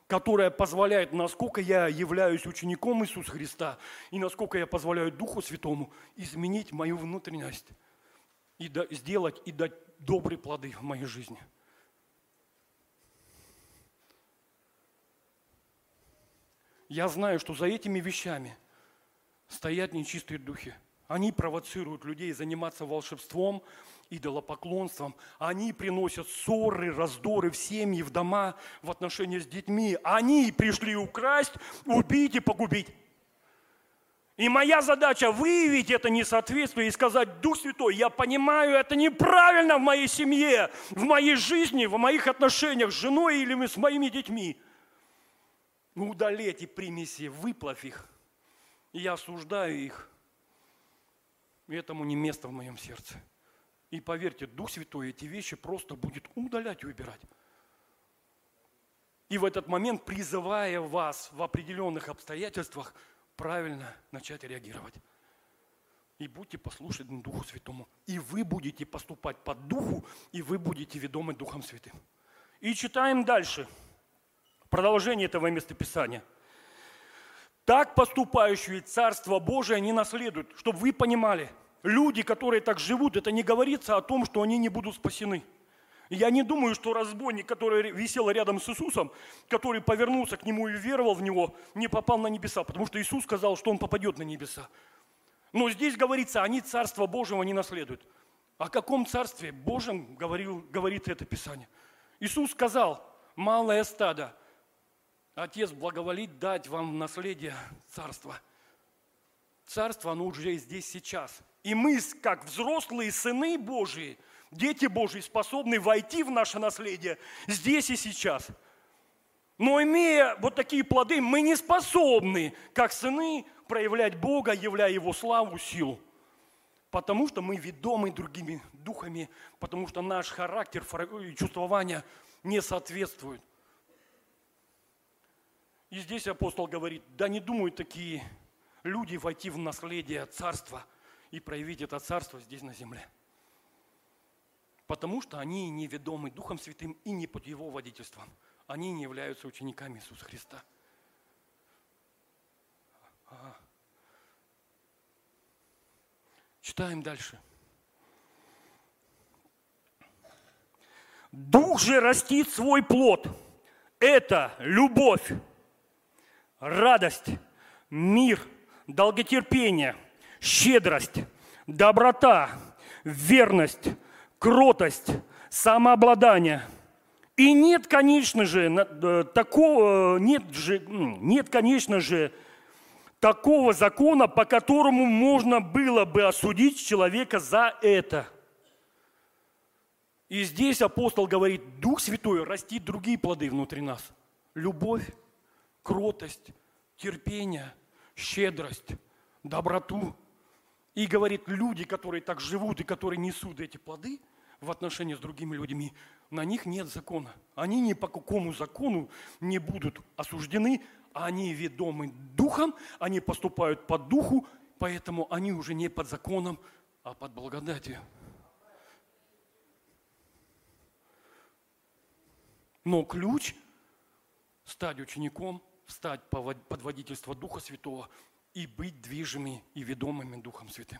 которая позволяет, насколько я являюсь учеником Иисуса Христа и насколько я позволяю Духу Святому изменить мою внутренность и да, сделать и дать добрые плоды в моей жизни. Я знаю, что за этими вещами стоят нечистые духи. Они провоцируют людей заниматься волшебством, идолопоклонством. Они приносят ссоры, раздоры в семьи, в дома, в отношения с детьми. Они пришли украсть, убить и погубить. И моя задача выявить это несоответствие и сказать, Дух Святой, я понимаю, это неправильно в моей семье, в моей жизни, в моих отношениях с женой или с моими детьми. Ну, удали эти примеси, выплавь их. Я осуждаю их. И этому не место в моем сердце. И поверьте, Дух Святой эти вещи просто будет удалять и убирать. И в этот момент, призывая вас в определенных обстоятельствах, правильно начать реагировать. И будьте послушны Духу Святому. И вы будете поступать по Духу, и вы будете ведомы Духом Святым. И читаем дальше. Продолжение этого местописания. Так поступающие Царство Божие не наследуют, чтобы вы понимали – люди, которые так живут, это не говорится о том, что они не будут спасены. Я не думаю, что разбойник, который висел рядом с Иисусом, который повернулся к нему и веровал в него, не попал на небеса, потому что Иисус сказал, что он попадет на небеса. Но здесь говорится, они Царство Божьего не наследуют. О каком Царстве Божьем говорил, говорит это Писание? Иисус сказал, малое стадо, Отец благоволит дать вам в наследие Царство. Царство, оно уже здесь сейчас. И мы, как взрослые сыны Божии, дети Божьи, способны войти в наше наследие здесь и сейчас. Но имея вот такие плоды, мы не способны, как сыны, проявлять Бога, являя Его славу, силу. Потому что мы ведомы другими духами, потому что наш характер и чувствования не соответствуют. И здесь апостол говорит, да не думают такие люди войти в наследие царства и проявить это царство здесь на земле. Потому что они неведомы Духом Святым и не под Его водительством. Они не являются учениками Иисуса Христа. Ага. Читаем дальше. Дух же растит свой плод. Это любовь, радость, мир, долготерпение, щедрость, доброта, верность, кротость, самообладание. И нет, конечно же, э, такого, нет, же, нет, конечно же, такого закона, по которому можно было бы осудить человека за это. И здесь апостол говорит, Дух Святой растит другие плоды внутри нас. Любовь, кротость, терпение, щедрость, доброту. И говорит, люди, которые так живут и которые несут эти плоды в отношении с другими людьми, на них нет закона. Они ни по какому закону не будут осуждены, они ведомы духом, они поступают по духу, поэтому они уже не под законом, а под благодатью. Но ключ стать учеником, стать под водительство Духа Святого и быть движимыми и ведомыми Духом Святым.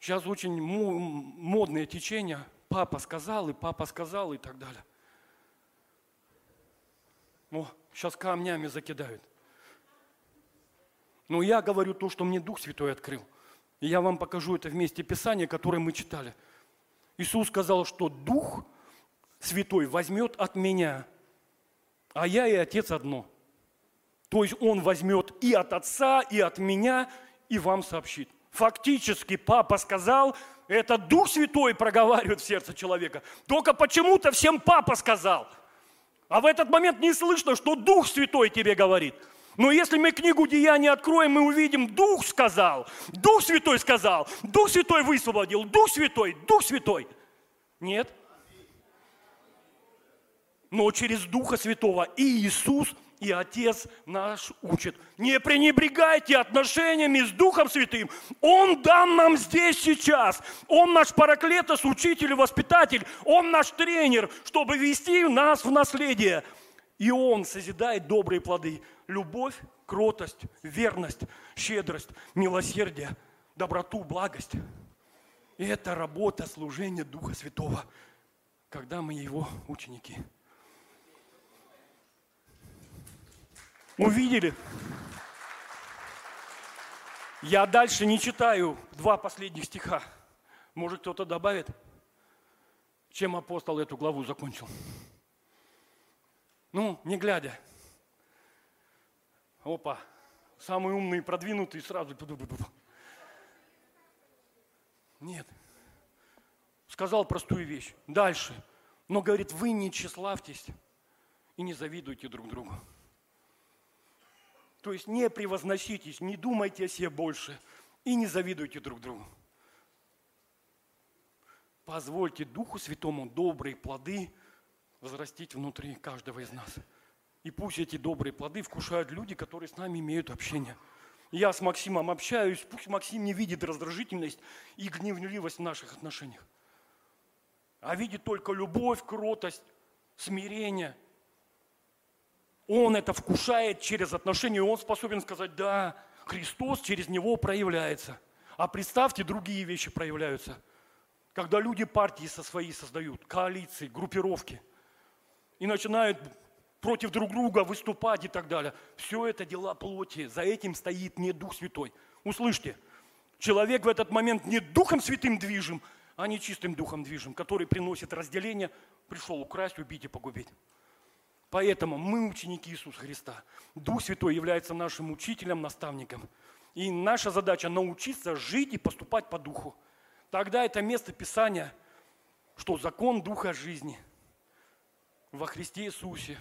Сейчас очень модное течение. Папа сказал, и папа сказал, и так далее. О, сейчас камнями закидают. Но я говорю то, что мне Дух Святой открыл. И я вам покажу это вместе Писания, которое мы читали. Иисус сказал, что Дух Святой возьмет от меня, а я и Отец одно. То есть Он возьмет и от Отца, и от меня, и вам сообщит. Фактически Папа сказал, это Дух Святой проговаривает в сердце человека. Только почему-то всем Папа сказал – а в этот момент не слышно, что Дух Святой тебе говорит. Но если мы книгу Деяний откроем, мы увидим, Дух сказал, Дух Святой сказал, Дух Святой высвободил, Дух Святой, Дух Святой. Нет. Но через Духа Святого и Иисус и Отец наш учит. Не пренебрегайте отношениями с Духом Святым. Он дан нам здесь сейчас. Он наш параклетос, учитель воспитатель. Он наш тренер, чтобы вести нас в наследие. И Он созидает добрые плоды. Любовь, кротость, верность, щедрость, милосердие, доброту, благость. И это работа служения Духа Святого, когда мы Его ученики. Увидели? Я дальше не читаю два последних стиха. Может, кто-то добавит, чем апостол эту главу закончил. Ну, не глядя. Опа, самый умный и продвинутый сразу. Нет. Сказал простую вещь. Дальше. Но говорит, вы не тщеславьтесь и не завидуйте друг другу. То есть не превозноситесь, не думайте о себе больше и не завидуйте друг другу. Позвольте Духу Святому добрые плоды возрастить внутри каждого из нас. И пусть эти добрые плоды вкушают люди, которые с нами имеют общение. Я с Максимом общаюсь, пусть Максим не видит раздражительность и гневливость в наших отношениях, а видит только любовь, кротость, смирение – он это вкушает через отношения, он способен сказать, да, Христос через него проявляется. А представьте, другие вещи проявляются. Когда люди партии со свои создают, коалиции, группировки, и начинают против друг друга выступать и так далее. Все это дела плоти. За этим стоит не Дух Святой. Услышьте, человек в этот момент не Духом Святым движим, а не чистым Духом движим, который приносит разделение, пришел украсть, убить и погубить. Поэтому мы ученики Иисуса Христа. Дух Святой является нашим учителем, наставником. И наша задача научиться жить и поступать по Духу. Тогда это место Писания, что закон Духа жизни во Христе Иисусе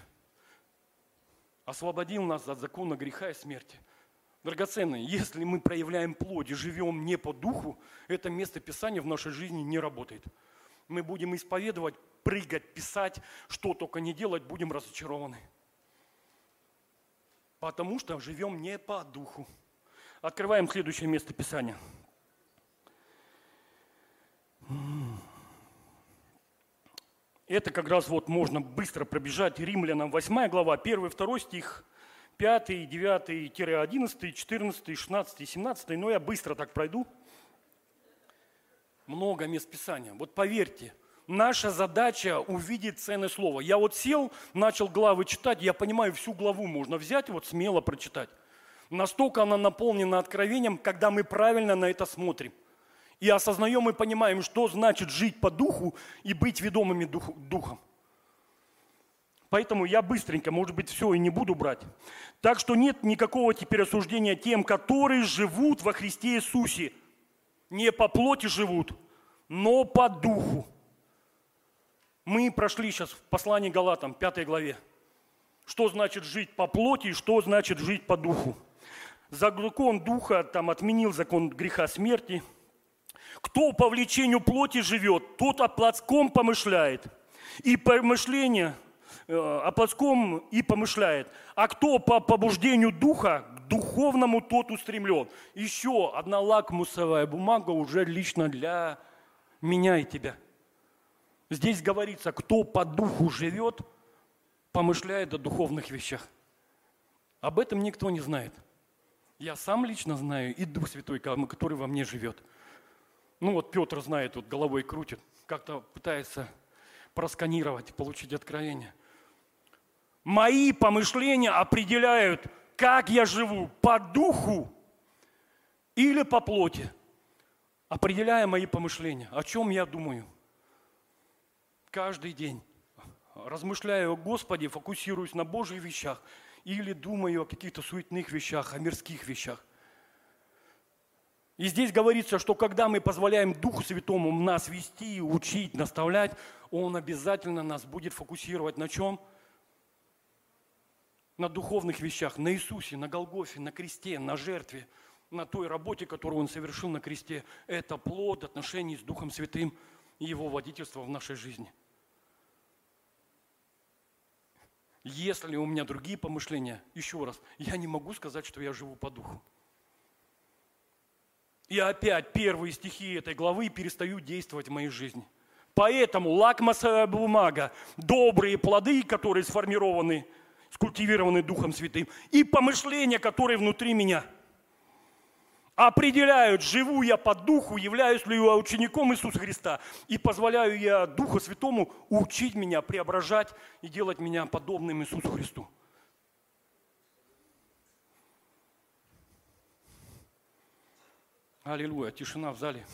освободил нас от закона греха и смерти. Драгоценные, если мы проявляем плоть и живем не по духу, это место Писания в нашей жизни не работает. Мы будем исповедовать, прыгать, писать, что только не делать, будем разочарованы. Потому что живем не по духу. Открываем следующее место Писания. Это как раз вот можно быстро пробежать Римлянам 8 глава, 1 2 стих, 5, 9, 11, 14, 16, 17. Но я быстро так пройду. Много мест Писания. Вот поверьте, наша задача увидеть ценное слово. Я вот сел, начал главы читать, я понимаю, всю главу можно взять вот смело прочитать. Настолько она наполнена откровением, когда мы правильно на это смотрим и осознаем и понимаем, что значит жить по духу и быть ведомыми дух, духом. Поэтому я быстренько, может быть, все и не буду брать. Так что нет никакого теперь осуждения тем, которые живут во Христе Иисусе. Не по плоти живут, но по духу. Мы прошли сейчас в послании Галатам, 5 главе. Что значит жить по плоти и что значит жить по духу. Закон духа там отменил закон греха смерти – кто по влечению плоти живет, тот о плотском помышляет. И помышление э, о плотском и помышляет. А кто по побуждению духа, к духовному тот устремлен. Еще одна лакмусовая бумага уже лично для меня и тебя. Здесь говорится, кто по духу живет, помышляет о духовных вещах. Об этом никто не знает. Я сам лично знаю и Дух Святой, который во мне живет – ну вот Петр знает, вот головой крутит, как-то пытается просканировать, получить откровение. Мои помышления определяют, как я живу, по духу или по плоти. Определяя мои помышления, о чем я думаю. Каждый день. Размышляю о Господе, фокусируюсь на Божьих вещах или думаю о каких-то суетных вещах, о мирских вещах. И здесь говорится, что когда мы позволяем Духу Святому нас вести, учить, наставлять, Он обязательно нас будет фокусировать на чем? На духовных вещах, на Иисусе, на Голгофе, на кресте, на жертве, на той работе, которую Он совершил на кресте. Это плод отношений с Духом Святым и Его водительства в нашей жизни. Если у меня другие помышления, еще раз, я не могу сказать, что я живу по Духу. И опять первые стихи этой главы перестают действовать в моей жизни. Поэтому лакмосовая бумага, добрые плоды, которые сформированы, скультивированы Духом Святым, и помышления, которые внутри меня определяют, живу я по Духу, являюсь ли я учеником Иисуса Христа, и позволяю я Духу Святому учить меня, преображать и делать меня подобным Иисусу Христу. Аллилуйя, тишина в зале.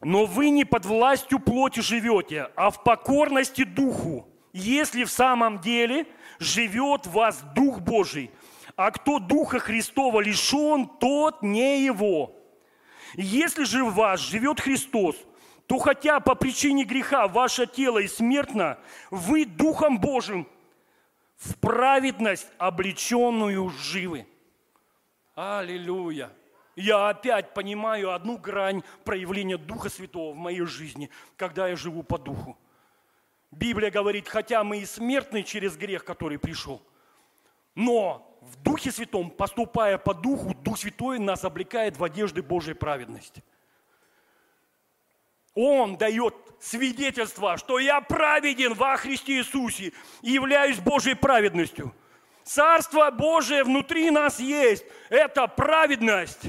Но вы не под властью плоти живете, а в покорности Духу, если в самом деле живет в вас Дух Божий. А кто Духа Христова лишен, тот не его. Если же в вас живет Христос, то хотя по причине греха ваше тело и смертно, вы Духом Божьим в праведность облеченную живы. Аллилуйя! Я опять понимаю одну грань проявления Духа Святого в моей жизни, когда я живу по Духу. Библия говорит, хотя мы и смертны через грех, который пришел, но в Духе Святом, поступая по Духу, Дух Святой нас облекает в одежды Божьей праведности. Он дает свидетельство, что я праведен во Христе Иисусе и являюсь Божьей праведностью – Царство Божие внутри нас есть. Это праведность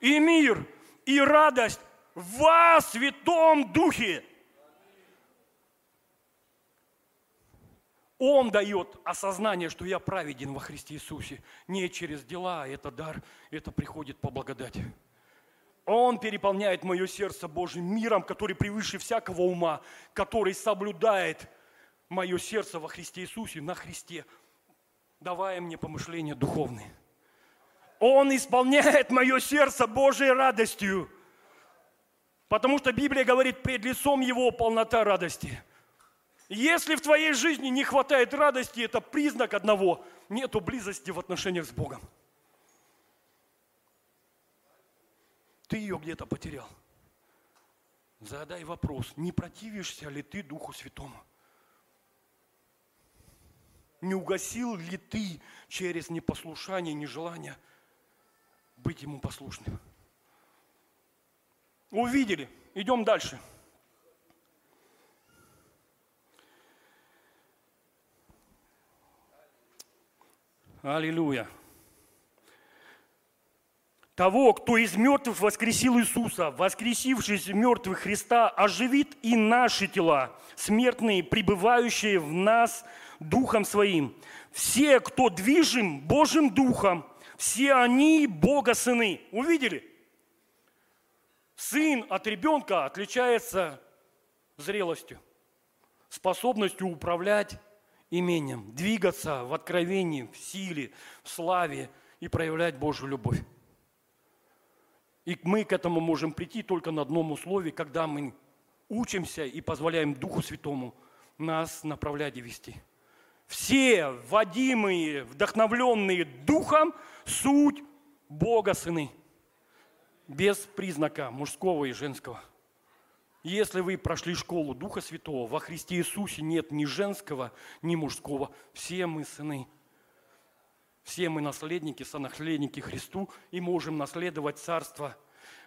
и мир, и радость во Святом Духе. Он дает осознание, что я праведен во Христе Иисусе. Не через дела, это дар, это приходит по благодати. Он переполняет мое сердце Божьим миром, который превыше всякого ума, который соблюдает мое сердце во Христе Иисусе, на Христе давая мне помышления духовные. Он исполняет мое сердце Божьей радостью. Потому что Библия говорит, пред лицом Его полнота радости. Если в твоей жизни не хватает радости, это признак одного – нету близости в отношениях с Богом. Ты ее где-то потерял. Задай вопрос, не противишься ли ты Духу Святому? Не угасил ли ты через непослушание, нежелание быть Ему послушным? Увидели. Идем дальше. Аллилуйя. Того, кто из мертвых воскресил Иисуса, воскресившись из мертвых Христа, оживит и наши тела, смертные, пребывающие в нас Духом Своим. Все, кто движим Божьим Духом, все они Бога сыны. Увидели? Сын от ребенка отличается зрелостью, способностью управлять имением, двигаться в откровении, в силе, в славе и проявлять Божью любовь. И мы к этому можем прийти только на одном условии, когда мы учимся и позволяем Духу Святому нас направлять и вести. Все водимые, вдохновленные Духом, суть Бога сыны. Без признака мужского и женского. Если вы прошли школу Духа Святого, во Христе Иисусе нет ни женского, ни мужского. Все мы сыны. Все мы наследники, сонаследники Христу и можем наследовать царство.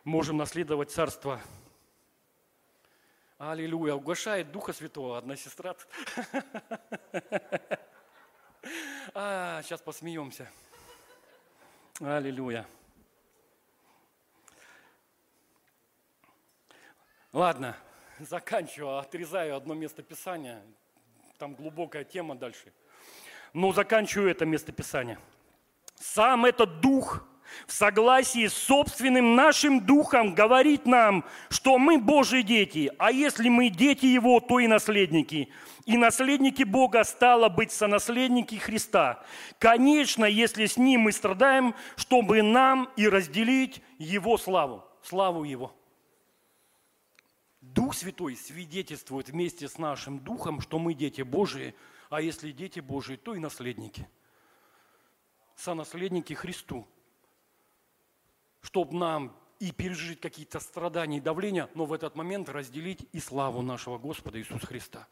Можем наследовать царство. Аллилуйя. Угошает Духа Святого одна сестра. А, сейчас посмеемся. Аллилуйя. Ладно, заканчиваю, отрезаю одно место Писания. Там глубокая тема дальше. Но заканчиваю это место Писания. Сам этот дух в согласии с собственным нашим духом говорит нам, что мы Божьи дети, а если мы дети Его, то и наследники. И наследники Бога стало быть сонаследники Христа. Конечно, если с Ним мы страдаем, чтобы нам и разделить Его славу, славу Его. Дух Святой свидетельствует вместе с нашим Духом, что мы дети Божии, а если дети Божии, то и наследники. Сонаследники Христу. Чтобы нам и пережить какие-то страдания и давления, но в этот момент разделить и славу нашего Господа Иисуса Христа.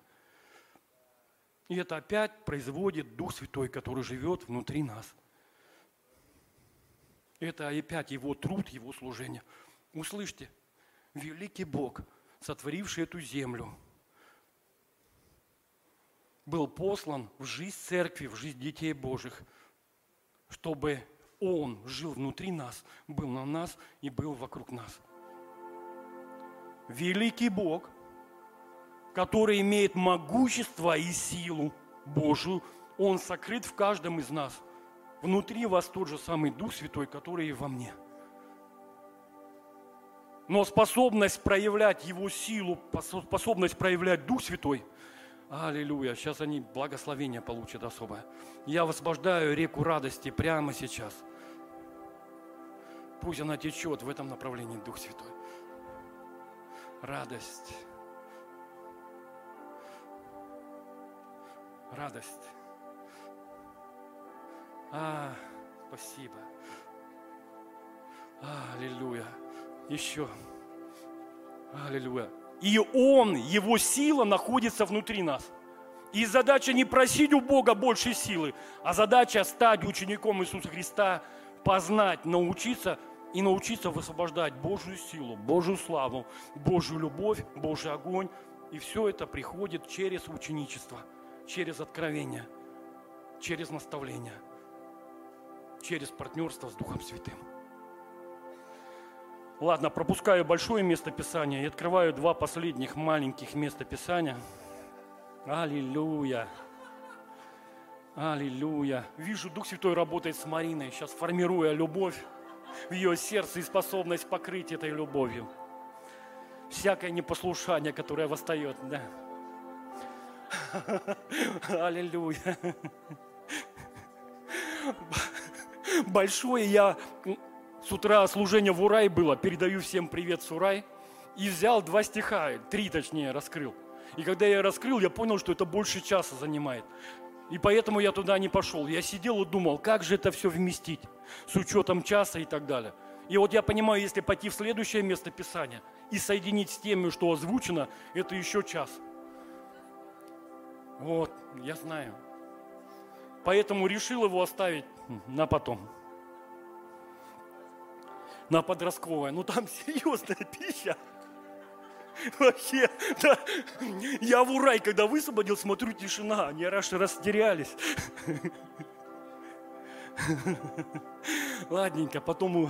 И это опять производит Дух Святой, который живет внутри нас. Это опять Его труд, Его служение. Услышьте, великий Бог – сотворивший эту землю, был послан в жизнь церкви, в жизнь детей Божьих, чтобы Он жил внутри нас, был на нас и был вокруг нас. Великий Бог, который имеет могущество и силу Божию, Он сокрыт в каждом из нас. Внутри вас тот же самый Дух Святой, который и во мне – но способность проявлять Его силу, способность проявлять Дух Святой, аллилуйя, сейчас они благословение получат особое. Я высвобождаю реку радости прямо сейчас. Пусть она течет в этом направлении, Дух Святой. Радость. Радость. А, спасибо. Аллилуйя еще. Аллилуйя. И Он, Его сила находится внутри нас. И задача не просить у Бога большей силы, а задача стать учеником Иисуса Христа, познать, научиться и научиться высвобождать Божью силу, Божью славу, Божью любовь, Божий огонь. И все это приходит через ученичество, через откровение, через наставление, через партнерство с Духом Святым. Ладно, пропускаю большое место Писания и открываю два последних маленьких места Писания. Аллилуйя. Аллилуйя. Вижу, Дух Святой работает с Мариной, сейчас формируя любовь в ее сердце и способность покрыть этой любовью. Всякое непослушание, которое восстает, да. Аллилуйя. Большое я с утра служение в Урай было, передаю всем привет с Урай. И взял два стиха, три точнее, раскрыл. И когда я раскрыл, я понял, что это больше часа занимает. И поэтому я туда не пошел. Я сидел и думал, как же это все вместить с учетом часа и так далее. И вот я понимаю, если пойти в следующее место Писания и соединить с теми, что озвучено, это еще час. Вот, я знаю. Поэтому решил его оставить на потом. На подростковое. Ну там серьезная пища. Вообще, да. Я в урай, когда высвободил, смотрю, тишина. Они аж растерялись. Ладненько, потом...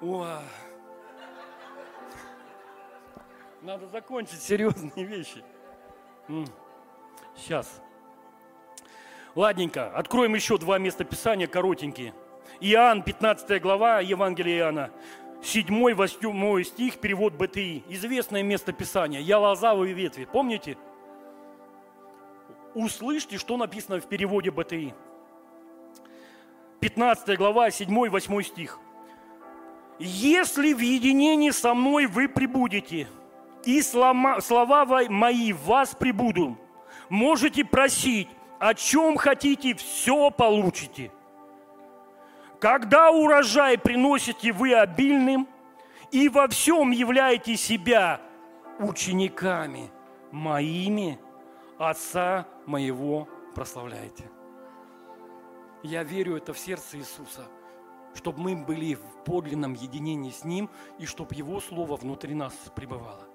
Надо закончить серьезные вещи. Сейчас. Ладненько, откроем еще два места Писания коротенькие. Иоанн, 15 глава, Евангелие Иоанна. 7, 8 стих, перевод БТИ. Известное место Писания. Я лозавые ветви. Помните? Услышьте, что написано в переводе БТИ. 15 глава, 7, 8 стих. «Если в единении со мной вы прибудете, и слова мои в вас прибудут, можете просить, о чем хотите, все получите. Когда урожай приносите вы обильным, и во всем являете себя учениками моими, Отца моего прославляйте. Я верю это в сердце Иисуса, чтобы мы были в подлинном единении с Ним, и чтобы Его Слово внутри нас пребывало.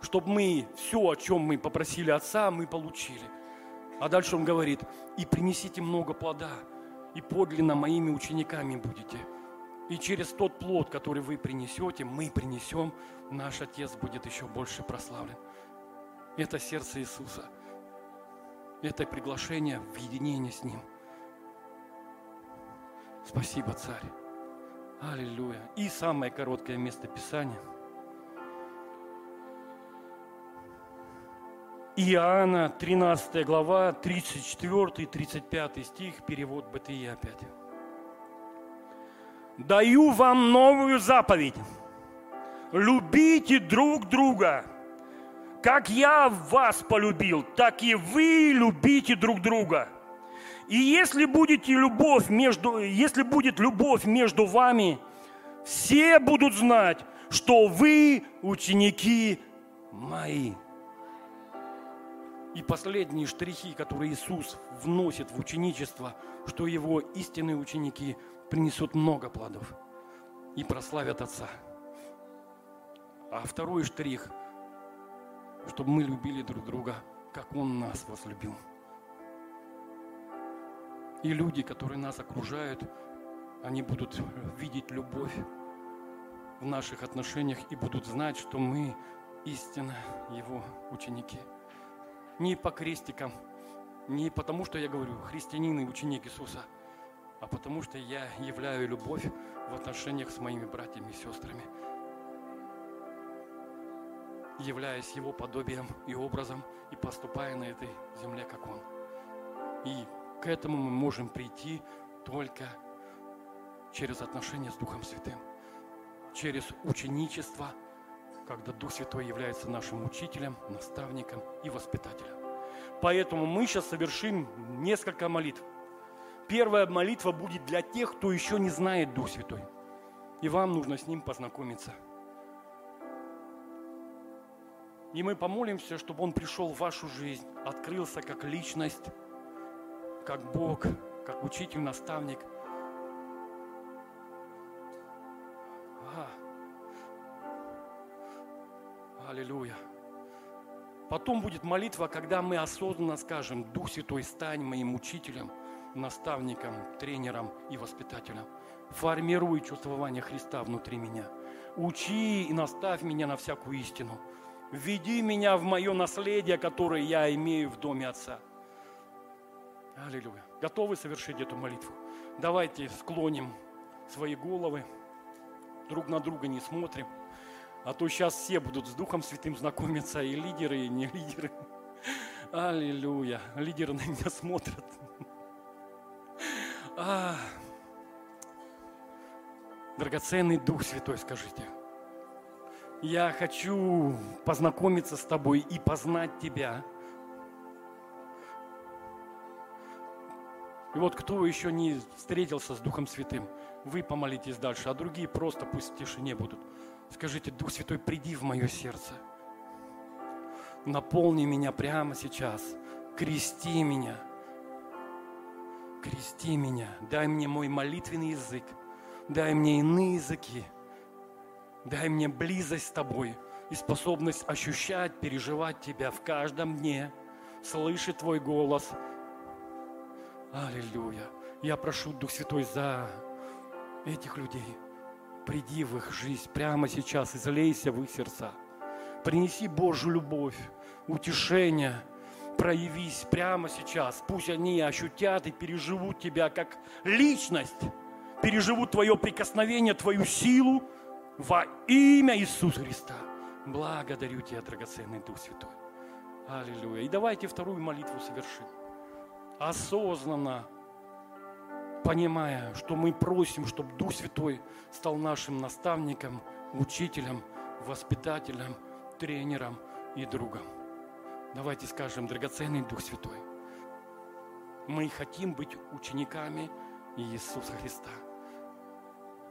Чтобы мы все, о чем мы попросили Отца, мы получили. А дальше Он говорит, и принесите много плода – и подлинно моими учениками будете. И через тот плод, который вы принесете, мы принесем, наш Отец будет еще больше прославлен. Это сердце Иисуса. Это приглашение в единение с Ним. Спасибо, Царь. Аллилуйя. И самое короткое место Писания – Иоанна, 13 глава, 34-35 стих, перевод Бытия опять. «Даю вам новую заповедь. Любите друг друга. Как я вас полюбил, так и вы любите друг друга. И если, будете любовь между, если будет любовь между вами, все будут знать, что вы ученики мои». И последние штрихи, которые Иисус вносит в ученичество, что его истинные ученики принесут много плодов и прославят Отца. А второй штрих, чтобы мы любили друг друга, как Он нас возлюбил. И люди, которые нас окружают, они будут видеть любовь в наших отношениях и будут знать, что мы истинно Его ученики – не по крестикам, не потому, что я говорю христианин и ученик Иисуса, а потому что я являю любовь в отношениях с моими братьями и сестрами, являясь Его подобием и образом и поступая на этой земле, как Он. И к этому мы можем прийти только через отношения с Духом Святым, через ученичество – когда Дух Святой является нашим учителем, наставником и воспитателем. Поэтому мы сейчас совершим несколько молитв. Первая молитва будет для тех, кто еще не знает Дух Святой. И вам нужно с Ним познакомиться. И мы помолимся, чтобы Он пришел в вашу жизнь, открылся как личность, как Бог, как учитель, наставник – Аллилуйя. Потом будет молитва, когда мы осознанно скажем, Дух Святой, стань моим учителем, наставником, тренером и воспитателем. Формируй чувствование Христа внутри меня. Учи и наставь меня на всякую истину. Введи меня в мое наследие, которое я имею в доме Отца. Аллилуйя. Готовы совершить эту молитву? Давайте склоним свои головы, друг на друга не смотрим. А то сейчас все будут с Духом Святым знакомиться, и лидеры, и не лидеры. Аллилуйя. Лидеры на меня смотрят. А, драгоценный Дух Святой, скажите. Я хочу познакомиться с тобой и познать тебя. И вот кто еще не встретился с Духом Святым, вы помолитесь дальше, а другие просто пусть в тишине будут. Скажите, Дух Святой, приди в мое сердце. Наполни меня прямо сейчас. Крести меня. Крести меня. Дай мне мой молитвенный язык. Дай мне иные языки. Дай мне близость с Тобой и способность ощущать, переживать Тебя в каждом дне, слышать Твой голос. Аллилуйя. Я прошу, Дух Святой, за этих людей. Приди в их жизнь прямо сейчас, излейся в их сердца. Принеси Божью любовь, утешение, проявись прямо сейчас. Пусть они ощутят и переживут Тебя как личность, переживут Твое прикосновение, Твою силу, во имя Иисуса Христа. Благодарю Тебя, драгоценный Дух Святой. Аллилуйя. И давайте вторую молитву совершим. Осознанно, понимая, что мы просим, чтобы Дух Святой стал нашим наставником, учителем, воспитателем, тренером и другом. Давайте скажем, драгоценный Дух Святой, мы хотим быть учениками Иисуса Христа –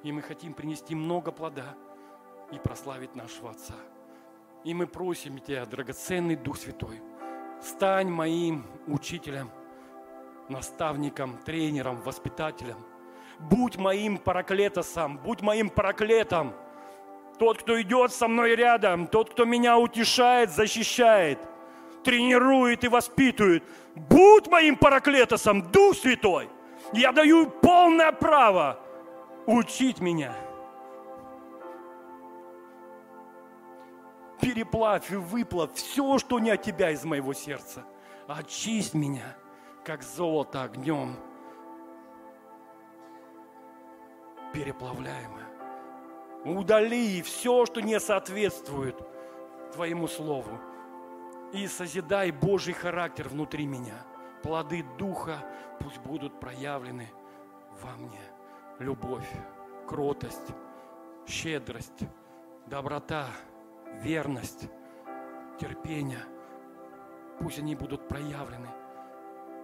и мы хотим принести много плода и прославить нашего Отца. И мы просим Тебя, драгоценный Дух Святой, стань моим учителем, наставником, тренером, воспитателем. Будь моим параклетосом, будь моим параклетом. Тот, кто идет со мной рядом, тот, кто меня утешает, защищает, тренирует и воспитывает. Будь моим параклетосом, Дух Святой. Я даю полное право учить меня. Переплавь и выплавь все, что не от тебя из моего сердца. Очисть меня, как золото огнем, переплавляемое. Удали все, что не соответствует Твоему Слову. И созидай Божий характер внутри меня. Плоды Духа пусть будут проявлены во мне любовь, кротость, щедрость, доброта, верность, терпение. Пусть они будут проявлены.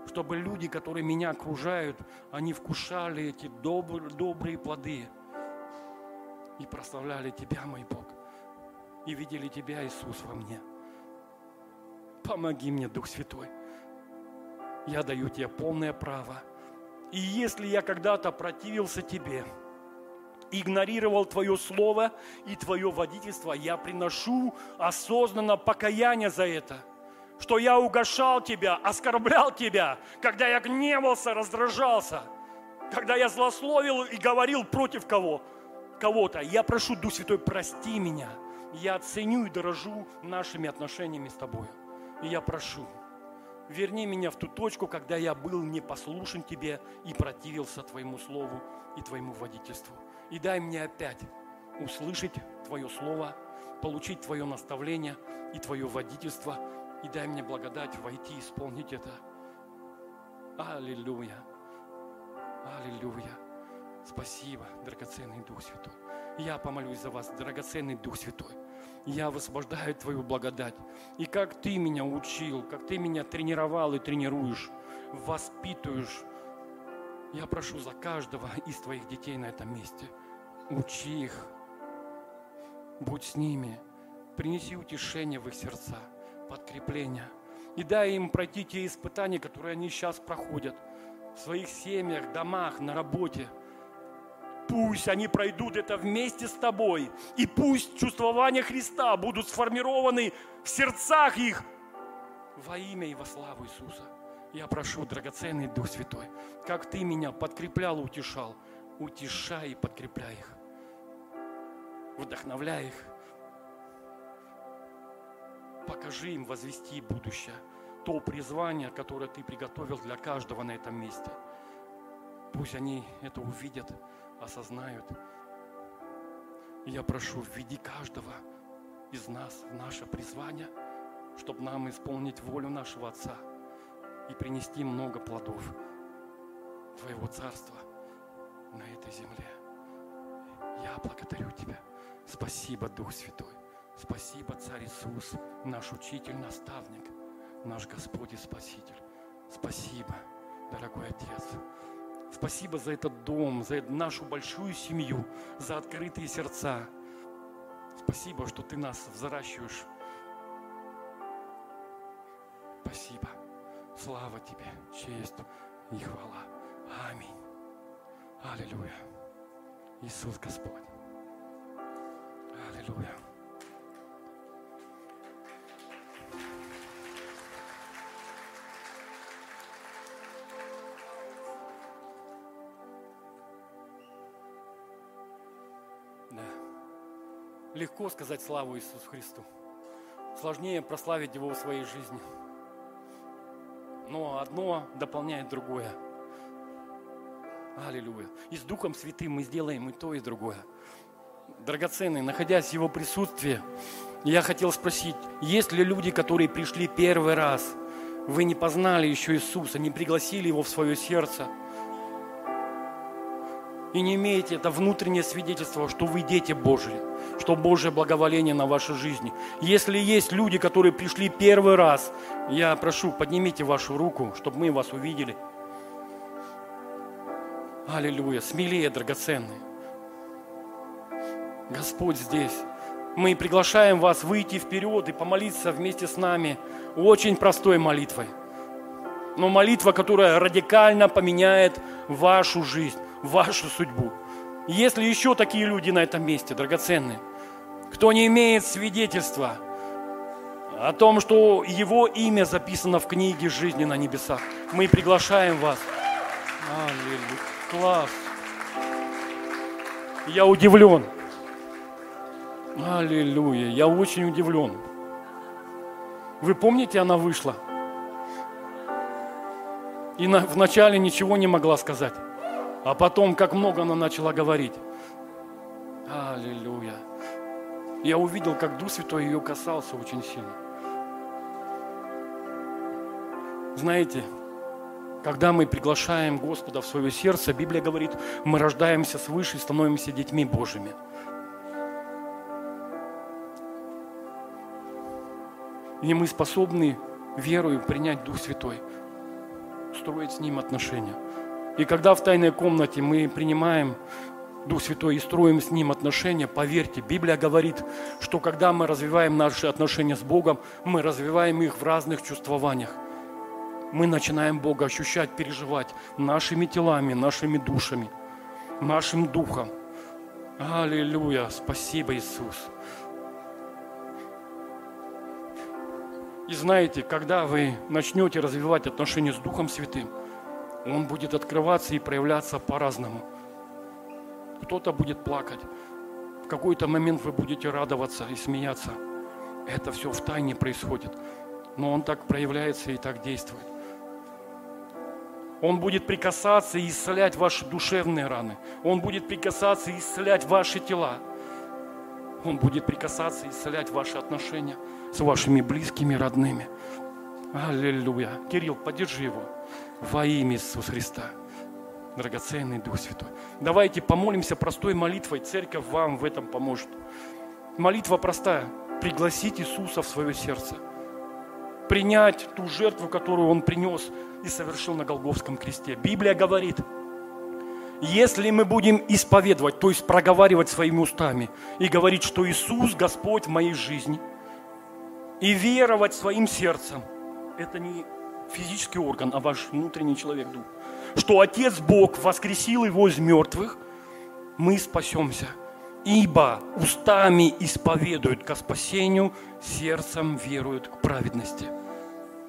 Чтобы люди, которые меня окружают, они вкушали эти добрые, добрые плоды и прославляли Тебя, мой Бог, и видели Тебя, Иисус, во мне. Помоги мне, Дух Святой. Я даю Тебе полное право – и если я когда-то противился тебе, игнорировал Твое Слово и Твое водительство, я приношу осознанно покаяние за это, что я угошал Тебя, оскорблял Тебя, когда я гневался, раздражался, когда я злословил и говорил против кого, кого-то. Я прошу, Дух Святой, прости меня. Я ценю и дорожу нашими отношениями с Тобой. И я прошу – верни меня в ту точку, когда я был непослушен Тебе и противился Твоему Слову и Твоему водительству. И дай мне опять услышать Твое Слово, получить Твое наставление и Твое водительство, и дай мне благодать войти исполнить это. Аллилуйя! Аллилуйя! Спасибо, драгоценный Дух Святой. Я помолюсь за вас, драгоценный Дух Святой я высвобождаю Твою благодать. И как Ты меня учил, как Ты меня тренировал и тренируешь, воспитываешь, я прошу за каждого из Твоих детей на этом месте. Учи их, будь с ними, принеси утешение в их сердца, подкрепление. И дай им пройти те испытания, которые они сейчас проходят в своих семьях, домах, на работе – Пусть они пройдут это вместе с тобой. И пусть чувствования Христа будут сформированы в сердцах их во имя и во славу Иисуса. Я прошу, драгоценный Дух Святой, как Ты меня подкреплял и утешал, утешай и подкрепляй их. Вдохновляй их. Покажи им возвести будущее, то призвание, которое Ты приготовил для каждого на этом месте. Пусть они это увидят, осознают. Я прошу, введи каждого из нас в наше призвание, чтобы нам исполнить волю нашего Отца и принести много плодов Твоего Царства на этой земле. Я благодарю Тебя. Спасибо, Дух Святой. Спасибо, Царь Иисус, наш учитель, наставник, наш Господь и Спаситель. Спасибо, дорогой Отец. Спасибо за этот дом, за нашу большую семью, за открытые сердца. Спасибо, что Ты нас взращиваешь. Спасибо. Слава Тебе, честь и хвала. Аминь. Аллилуйя. Иисус Господь. Аллилуйя. Легко сказать славу Иисусу Христу. Сложнее прославить Его в своей жизни. Но одно дополняет другое. Аллилуйя. И с Духом Святым мы сделаем и то, и другое. Драгоценный, находясь в Его присутствии, я хотел спросить, есть ли люди, которые пришли первый раз, вы не познали еще Иисуса, не пригласили Его в свое сердце – и не имеете это внутреннее свидетельство, что вы дети Божьи, что Божье благоволение на вашей жизни. Если есть люди, которые пришли первый раз, я прошу, поднимите вашу руку, чтобы мы вас увидели. Аллилуйя, смелее, драгоценные. Господь здесь. Мы приглашаем вас выйти вперед и помолиться вместе с нами очень простой молитвой. Но молитва, которая радикально поменяет вашу жизнь вашу судьбу. Если еще такие люди на этом месте, драгоценные, кто не имеет свидетельства о том, что его имя записано в книге жизни на небесах, мы приглашаем вас. Аллилуйя. Класс. Я удивлен. Аллилуйя. Я очень удивлен. Вы помните, она вышла? И на, вначале ничего не могла сказать. А потом, как много она начала говорить. Аллилуйя. Я увидел, как Дух Святой ее касался очень сильно. Знаете, когда мы приглашаем Господа в свое сердце, Библия говорит, мы рождаемся свыше и становимся детьми Божьими. И мы способны верою принять Дух Святой, строить с Ним отношения – и когда в тайной комнате мы принимаем Дух Святой и строим с Ним отношения, поверьте, Библия говорит, что когда мы развиваем наши отношения с Богом, мы развиваем их в разных чувствованиях. Мы начинаем Бога ощущать, переживать нашими телами, нашими душами, нашим духом. Аллилуйя! Спасибо, Иисус! И знаете, когда вы начнете развивать отношения с Духом Святым, он будет открываться и проявляться по-разному. Кто-то будет плакать. В какой-то момент вы будете радоваться и смеяться. Это все в тайне происходит. Но Он так проявляется и так действует. Он будет прикасаться и исцелять ваши душевные раны. Он будет прикасаться и исцелять ваши тела. Он будет прикасаться и исцелять ваши отношения с вашими близкими, родными. Аллилуйя. Кирилл, поддержи его во имя Иисуса Христа. Драгоценный Дух Святой. Давайте помолимся простой молитвой. Церковь вам в этом поможет. Молитва простая. Пригласить Иисуса в свое сердце. Принять ту жертву, которую Он принес и совершил на Голговском кресте. Библия говорит, если мы будем исповедовать, то есть проговаривать своими устами и говорить, что Иисус Господь в моей жизни, и веровать своим сердцем, это не физический орган, а ваш внутренний человек, дух. Что Отец Бог воскресил его из мертвых, мы спасемся. Ибо устами исповедуют ко спасению, сердцем веруют к праведности.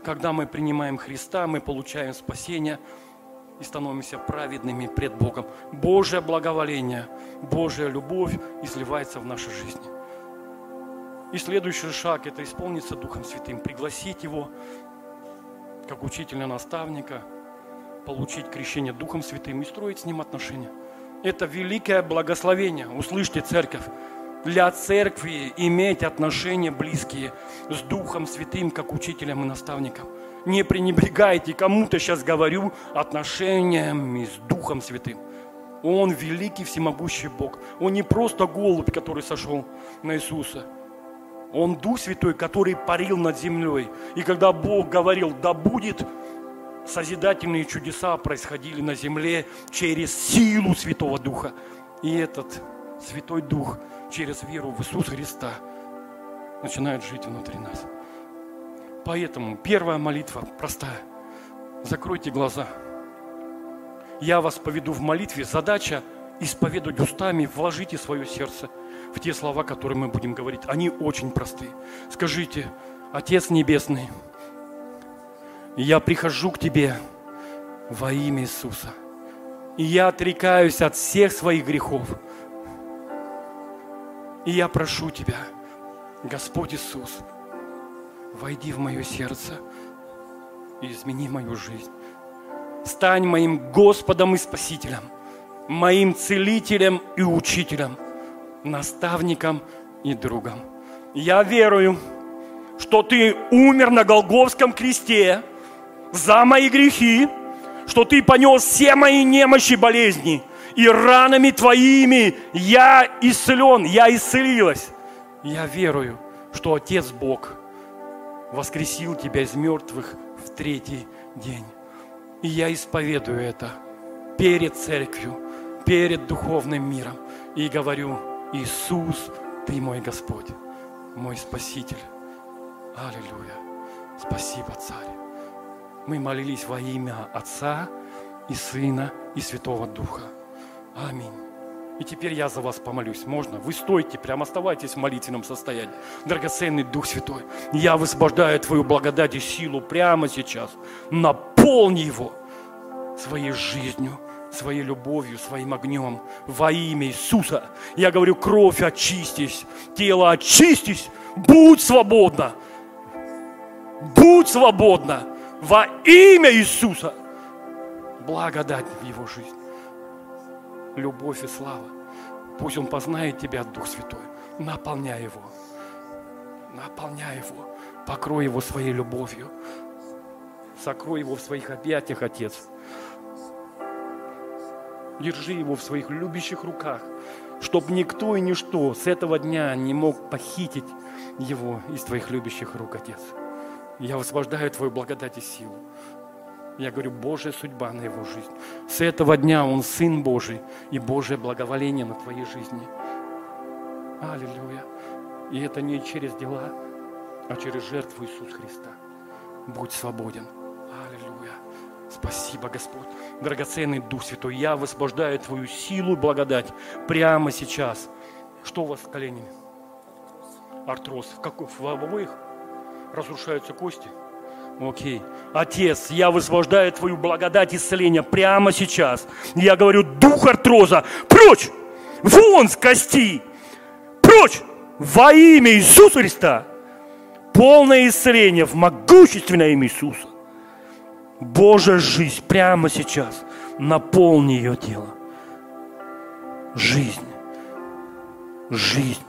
Когда мы принимаем Христа, мы получаем спасение и становимся праведными пред Богом. Божье благоволение, Божья любовь изливается в нашей жизни. И следующий шаг – это исполниться Духом Святым, пригласить Его как учителя, наставника, получить крещение Духом Святым и строить с Ним отношения. Это великое благословение, услышьте, церковь, для церкви иметь отношения близкие с Духом Святым, как учителем и наставником. Не пренебрегайте, кому-то сейчас говорю, отношениями с Духом Святым. Он великий всемогущий Бог. Он не просто голубь, который сошел на Иисуса. Он Дух Святой, который парил над землей. И когда Бог говорил, да будет, созидательные чудеса происходили на земле через силу Святого Духа. И этот Святой Дух через веру в Иисуса Христа начинает жить внутри нас. Поэтому первая молитва простая. Закройте глаза. Я вас поведу в молитве. Задача исповедовать устами, вложите свое сердце в те слова, которые мы будем говорить. Они очень простые. Скажите, Отец Небесный, я прихожу к Тебе во имя Иисуса. И я отрекаюсь от всех своих грехов. И я прошу Тебя, Господь Иисус, войди в мое сердце и измени мою жизнь. Стань моим Господом и Спасителем, моим целителем и учителем, наставником и другом. Я верую, что Ты умер на Голговском кресте за мои грехи, что Ты понес все мои немощи и болезни, и ранами Твоими я исцелен, я исцелилась. Я верую, что Отец Бог воскресил Тебя из мертвых в третий день. И я исповедую это перед церковью, перед духовным миром. И говорю, Иисус, Ты мой Господь, мой Спаситель. Аллилуйя. Спасибо, Царь. Мы молились во имя Отца и Сына и Святого Духа. Аминь. И теперь я за вас помолюсь. Можно? Вы стойте, прямо оставайтесь в молитвенном состоянии. Драгоценный Дух Святой, я высвобождаю Твою благодать и силу прямо сейчас. Наполни его своей жизнью, своей любовью, своим огнем во имя Иисуса. Я говорю, кровь очистись, тело очистись, будь свободна. Будь свободна во имя Иисуса. Благодать в его жизнь любовь и слава. Пусть Он познает Тебя, Дух Святой. Наполняй Его. Наполняй Его. Покрой Его своей любовью. Сокрой Его в своих объятиях, Отец. Держи Его в своих любящих руках, чтобы никто и ничто с этого дня не мог похитить Его из Твоих любящих рук, Отец. Я высвобождаю Твою благодать и силу. Я говорю, Божья судьба на его жизнь. С этого дня он Сын Божий и Божье благоволение на твоей жизни. Аллилуйя. И это не через дела, а через жертву Иисуса Христа. Будь свободен. Аллилуйя. Спасибо, Господь. Драгоценный Дух Святой, я высвобождаю Твою силу и благодать прямо сейчас. Что у вас с коленями? Артроз. В, какой, в обоих разрушаются кости? Окей. Отец, я высвобождаю Твою благодать исцеления прямо сейчас. Я говорю, дух артроза, прочь! Вон с кости! Прочь! Во имя Иисуса Христа! Полное исцеление в могущественное имя Иисуса. Божья жизнь прямо сейчас. Наполни ее тело. Жизнь. Жизнь.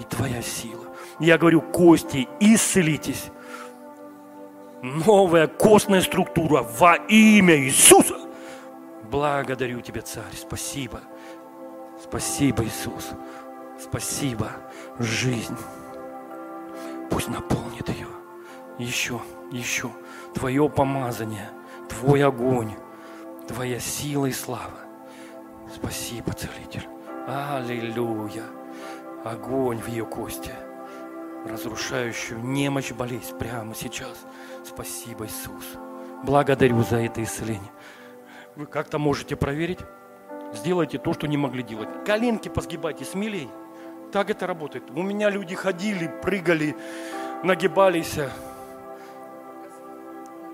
И твоя сила. Я говорю, кости, исцелитесь новая костная структура во имя Иисуса. Благодарю Тебя, Царь, спасибо. Спасибо, Иисус. Спасибо, жизнь. Пусть наполнит ее. Еще, еще. Твое помазание, Твой огонь, Твоя сила и слава. Спасибо, Целитель. Аллилуйя. Огонь в ее кости, разрушающую немощь, болезнь прямо сейчас – Спасибо, Иисус. Благодарю за это исцеление. Вы как-то можете проверить? Сделайте то, что не могли делать. Коленки посгибайте смелей. Так это работает. У меня люди ходили, прыгали, нагибались.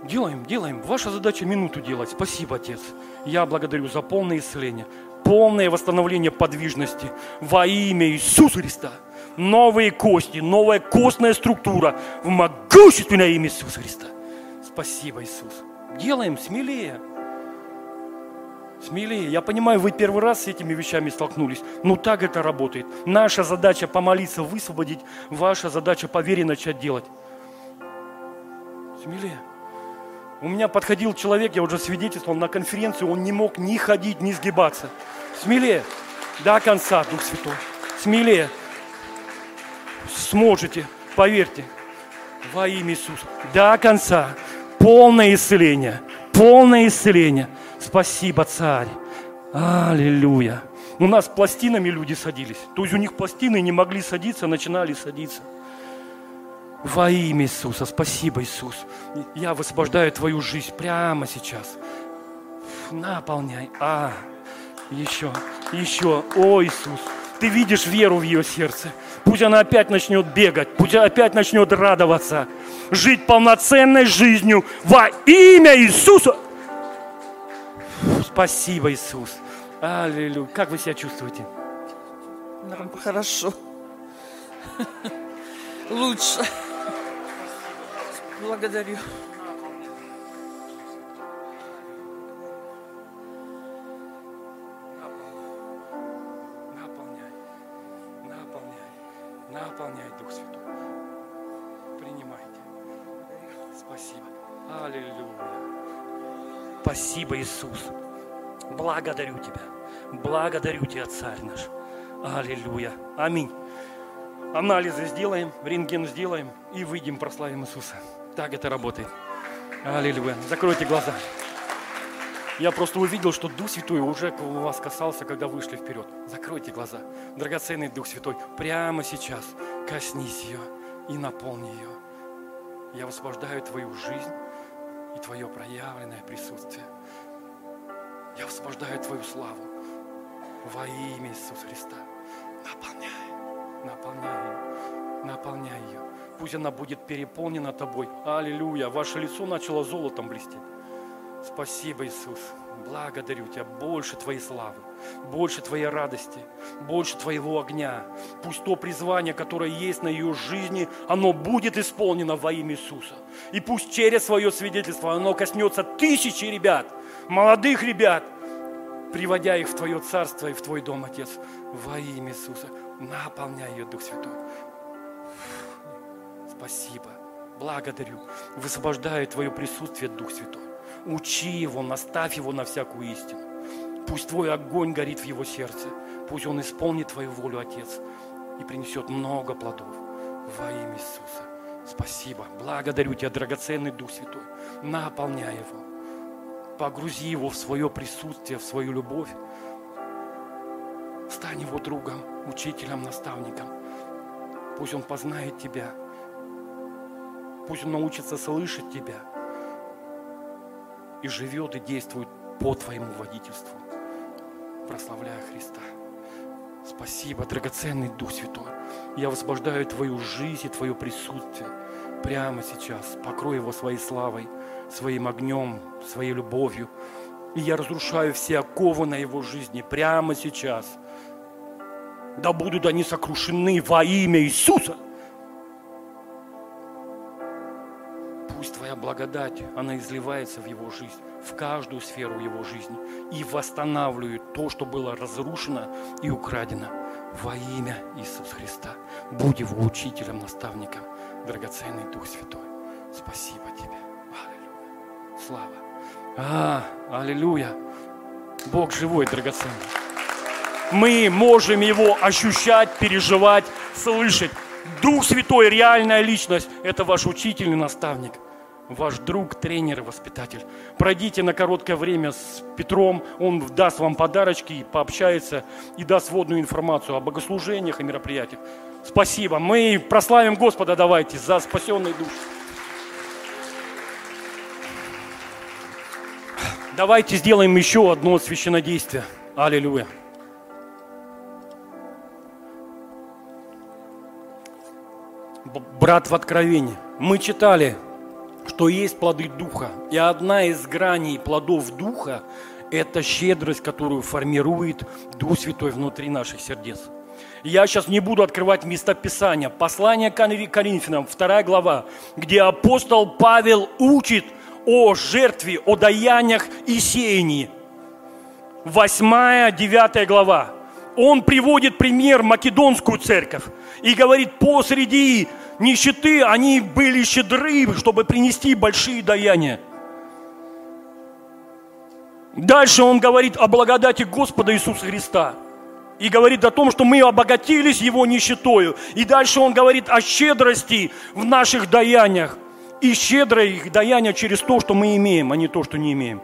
Делаем, делаем. Ваша задача минуту делать. Спасибо, Отец. Я благодарю за полное исцеление, полное восстановление подвижности во имя Иисуса Христа новые кости, новая костная структура в могущественное имя Иисуса Христа. Спасибо, Иисус. Делаем смелее. Смелее. Я понимаю, вы первый раз с этими вещами столкнулись. Но так это работает. Наша задача помолиться, высвободить. Ваша задача по вере начать делать. Смелее. У меня подходил человек, я уже свидетельствовал, на конференцию, он не мог ни ходить, ни сгибаться. Смелее. До конца, Дух Святой. Смелее. Сможете, поверьте, во имя Иисуса. До конца. Полное исцеление. Полное исцеление. Спасибо, царь. Аллилуйя. У нас пластинами люди садились. То есть у них пластины не могли садиться, начинали садиться. Во имя Иисуса. Спасибо, Иисус. Я высвобождаю твою жизнь прямо сейчас. Наполняй. А, еще, еще. О, Иисус. Ты видишь веру в ее сердце. Пусть она опять начнет бегать, пусть опять начнет радоваться, жить полноценной жизнью во имя Иисуса. Спасибо, Иисус. Аллилуйя. Как вы себя чувствуете? Хорошо. Лучше. Благодарю. Наполняй, Дух Святой. Принимайте. Спасибо. Аллилуйя. Спасибо, Иисус. Благодарю Тебя. Благодарю Тебя, Царь наш. Аллилуйя. Аминь. Анализы сделаем, рентген сделаем и выйдем, прославим Иисуса. Так это работает. Аллилуйя. Закройте глаза. Я просто увидел, что Дух Святой уже у вас касался, когда вышли вперед. Закройте глаза. Драгоценный Дух Святой, прямо сейчас коснись ее и наполни ее. Я высвобождаю твою жизнь и твое проявленное присутствие. Я высвобождаю твою славу во имя Иисуса Христа. Наполняй, наполняй ее, наполняй ее. Пусть она будет переполнена тобой. Аллилуйя. Ваше лицо начало золотом блестеть. Спасибо, Иисус. Благодарю Тебя. Больше Твоей славы, больше Твоей радости, больше Твоего огня. Пусть то призвание, которое есть на ее жизни, оно будет исполнено во имя Иисуса. И пусть через свое свидетельство оно коснется тысячи ребят, молодых ребят, приводя их в Твое царство и в Твой дом, Отец, во имя Иисуса. Наполняй ее, Дух Святой. Спасибо. Благодарю. Высвобождаю Твое присутствие, Дух Святой. Учи его, наставь его на всякую истину. Пусть твой огонь горит в его сердце. Пусть он исполнит твою волю, Отец, и принесет много плодов во имя Иисуса. Спасибо. Благодарю Тебя, драгоценный Дух Святой. Наполняй его. Погрузи его в свое присутствие, в свою любовь. Стань его другом, учителем, наставником. Пусть он познает Тебя. Пусть он научится слышать Тебя – и живет и действует по Твоему водительству, прославляя Христа. Спасибо, драгоценный Дух Святой. Я высвобождаю Твою жизнь и Твое присутствие прямо сейчас. Покрой его своей славой, своим огнем, своей любовью. И я разрушаю все оковы на его жизни прямо сейчас. Да будут они сокрушены во имя Иисуса. Пусть Твоя благодать, она изливается в его жизнь, в каждую сферу его жизни и восстанавливает то, что было разрушено и украдено во имя Иисуса Христа. Будь его учителем, наставником, драгоценный Дух Святой. Спасибо Тебе. Аллилуйя. Слава. А, аллилуйя. Бог живой, драгоценный. Мы можем Его ощущать, переживать, слышать. Дух Святой, реальная личность, это ваш учитель и наставник ваш друг, тренер и воспитатель. Пройдите на короткое время с Петром, он даст вам подарочки, пообщается и даст водную информацию о богослужениях и мероприятиях. Спасибо. Мы прославим Господа давайте за спасенный душ. Давайте сделаем еще одно священнодействие. Аллилуйя. Брат в откровении. Мы читали что есть плоды Духа. И одна из граней плодов Духа – это щедрость, которую формирует Дух Святой внутри наших сердец. Я сейчас не буду открывать местописания. Послание к Коринфянам, вторая глава, где апостол Павел учит о жертве, о даяниях и сеянии. Восьмая, девятая глава. Он приводит пример Македонскую церковь и говорит, посреди нищеты, они были щедры, чтобы принести большие даяния. Дальше он говорит о благодати Господа Иисуса Христа. И говорит о том, что мы обогатились его нищетою. И дальше он говорит о щедрости в наших даяниях. И щедрое их даяние через то, что мы имеем, а не то, что не имеем.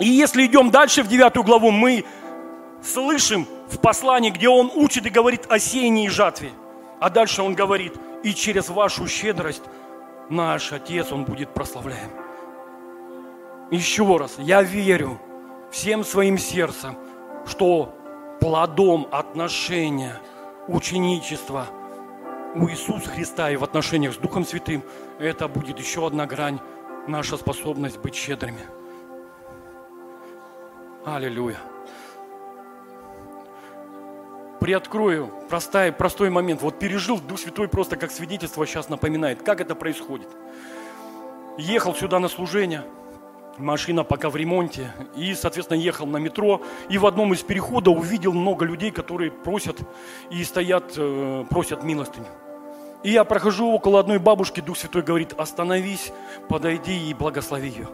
И если идем дальше в девятую главу, мы слышим в послании, где он учит и говорит о сеянии и жатве. А дальше он говорит, и через вашу щедрость наш Отец, Он будет прославляем. Еще раз, я верю всем своим сердцем, что плодом отношения, ученичества у Иисуса Христа и в отношениях с Духом Святым, это будет еще одна грань, наша способность быть щедрыми. Аллилуйя. Приоткрою простой, простой момент. Вот пережил Дух Святой просто как свидетельство сейчас напоминает, как это происходит. Ехал сюда на служение, машина пока в ремонте, и, соответственно, ехал на метро, и в одном из переходов увидел много людей, которые просят и стоят, э, просят милостыню. И я прохожу около одной бабушки, Дух Святой говорит, остановись, подойди и благослови ее.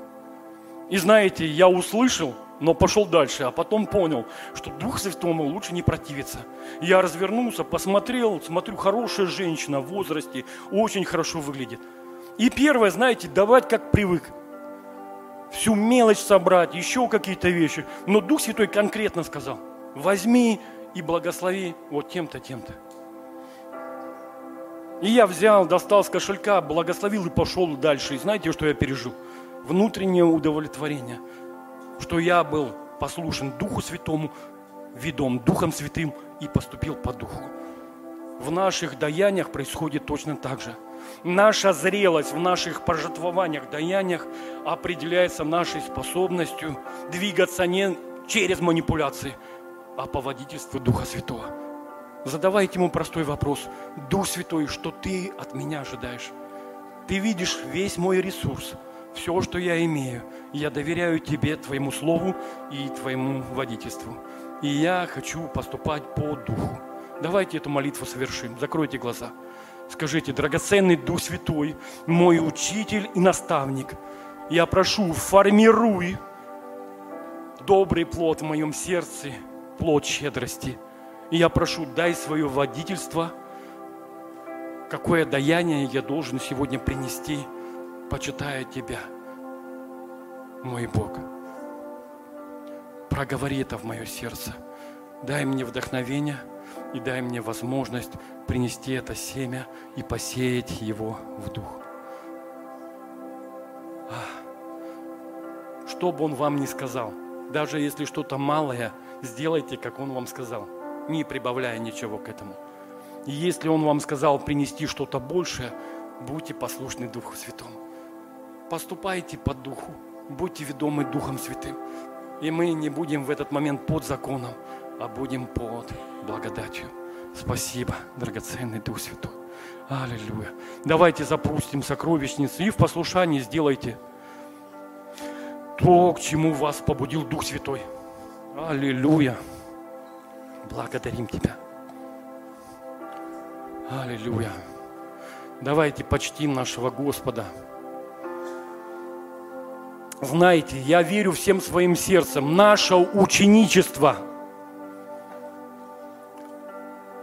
И знаете, я услышал, но пошел дальше, а потом понял, что Дух Святому лучше не противиться. Я развернулся, посмотрел, смотрю, хорошая женщина в возрасте, очень хорошо выглядит. И первое, знаете, давать как привык. Всю мелочь собрать, еще какие-то вещи. Но Дух Святой конкретно сказал, возьми и благослови вот тем-то, тем-то. И я взял, достал с кошелька, благословил и пошел дальше. И знаете, что я пережил? Внутреннее удовлетворение – что я был послушен Духу Святому, ведом Духом Святым и поступил по Духу. В наших даяниях происходит точно так же. Наша зрелость в наших пожертвованиях, даяниях определяется нашей способностью двигаться не через манипуляции, а по водительству Духа Святого. Задавайте ему простой вопрос. Дух Святой, что ты от меня ожидаешь? Ты видишь весь мой ресурс – все, что я имею, я доверяю Тебе, Твоему Слову и Твоему водительству. И я хочу поступать по Духу. Давайте эту молитву совершим. Закройте глаза. Скажите, драгоценный Дух Святой, мой учитель и наставник, я прошу, формируй добрый плод в моем сердце, плод щедрости. И я прошу, дай свое водительство, какое даяние я должен сегодня принести – почитаю Тебя, мой Бог. Проговори это в мое сердце. Дай мне вдохновение и дай мне возможность принести это семя и посеять его в дух. Что бы он вам ни сказал, даже если что-то малое, сделайте, как он вам сказал, не прибавляя ничего к этому. И если он вам сказал принести что-то большее, будьте послушны Духу Святому поступайте по духу, будьте ведомы Духом Святым. И мы не будем в этот момент под законом, а будем под благодатью. Спасибо, драгоценный Дух Святой. Аллилуйя. Давайте запустим сокровищницу и в послушании сделайте то, к чему вас побудил Дух Святой. Аллилуйя. Благодарим Тебя. Аллилуйя. Давайте почтим нашего Господа. Знаете, я верю всем своим сердцем, наше ученичество,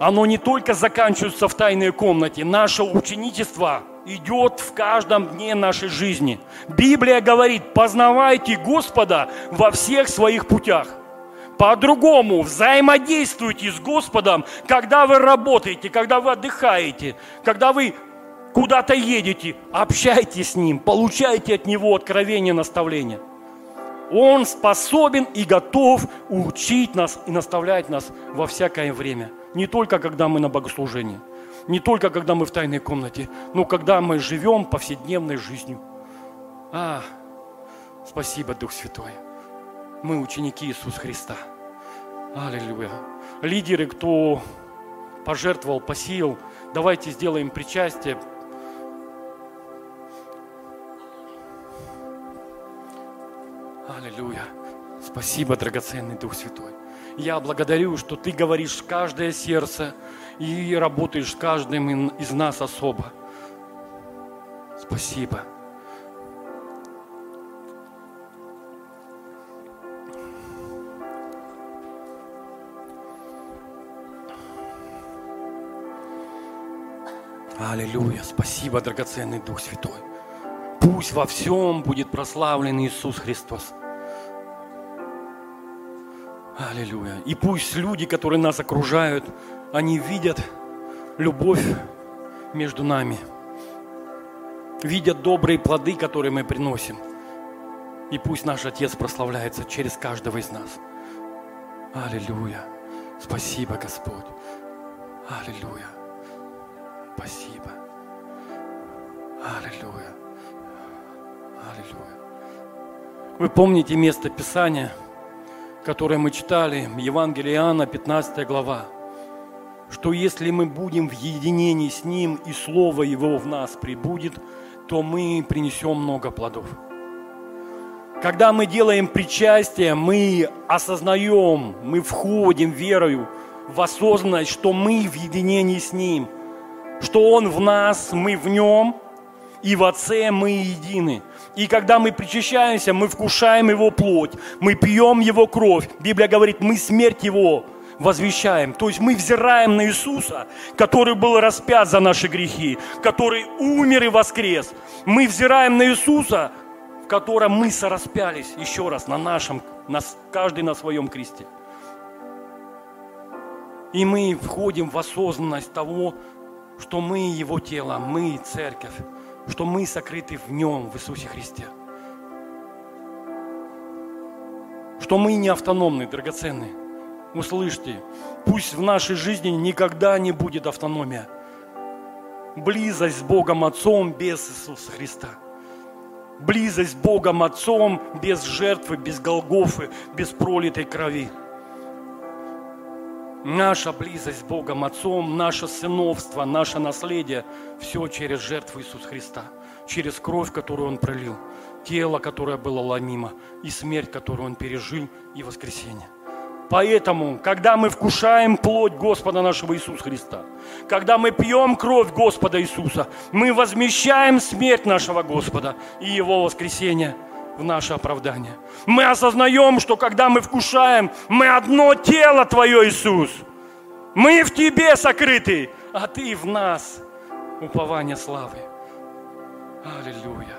оно не только заканчивается в тайной комнате, наше ученичество идет в каждом дне нашей жизни. Библия говорит, познавайте Господа во всех своих путях. По-другому взаимодействуйте с Господом, когда вы работаете, когда вы отдыхаете, когда вы куда-то едете, общайтесь с Ним, получайте от Него откровение, наставление. Он способен и готов учить нас и наставлять нас во всякое время. Не только когда мы на богослужении, не только когда мы в тайной комнате, но когда мы живем повседневной жизнью. А, спасибо, Дух Святой. Мы ученики Иисуса Христа. Аллилуйя. Лидеры, кто пожертвовал, посеял, давайте сделаем причастие, Аллилуйя. Спасибо, драгоценный Дух Святой. Я благодарю, что Ты говоришь каждое сердце и работаешь с каждым из нас особо. Спасибо. Аллилуйя. Спасибо, драгоценный Дух Святой. Пусть во всем будет прославлен Иисус Христос. Аллилуйя. И пусть люди, которые нас окружают, они видят любовь между нами. Видят добрые плоды, которые мы приносим. И пусть наш Отец прославляется через каждого из нас. Аллилуйя. Спасибо, Господь. Аллилуйя. Спасибо. Аллилуйя. Аллилуйя. Вы помните место Писания, которое мы читали, Евангелие Иоанна, 15 глава, что если мы будем в единении с Ним и Слово Его в нас прибудет, то мы принесем много плодов. Когда мы делаем причастие, мы осознаем, мы входим верою в осознанность, что мы в единении с Ним, что Он в нас, мы в Нем, и в Отце мы едины. И когда мы причащаемся, мы вкушаем Его плоть, мы пьем Его кровь. Библия говорит, мы смерть Его возвещаем. То есть мы взираем на Иисуса, который был распят за наши грехи, который умер и воскрес. Мы взираем на Иисуса, в котором мы сораспялись еще раз на нашем, на, каждый на своем кресте. И мы входим в осознанность того, что мы Его тело, мы церковь что мы сокрыты в Нем, в Иисусе Христе. Что мы не автономны, драгоценные. Услышьте, пусть в нашей жизни никогда не будет автономия. Близость с Богом Отцом без Иисуса Христа. Близость с Богом Отцом без жертвы, без Голгофы, без пролитой крови. Наша близость с Богом Отцом, наше сыновство, наше наследие – все через жертву Иисуса Христа, через кровь, которую Он пролил, тело, которое было ломимо, и смерть, которую Он пережил, и воскресение. Поэтому, когда мы вкушаем плоть Господа нашего Иисуса Христа, когда мы пьем кровь Господа Иисуса, мы возмещаем смерть нашего Господа и Его воскресение – в наше оправдание. Мы осознаем, что когда мы вкушаем, мы одно тело Твое, Иисус. Мы в Тебе сокрыты, а Ты в нас. Упование славы. Аллилуйя.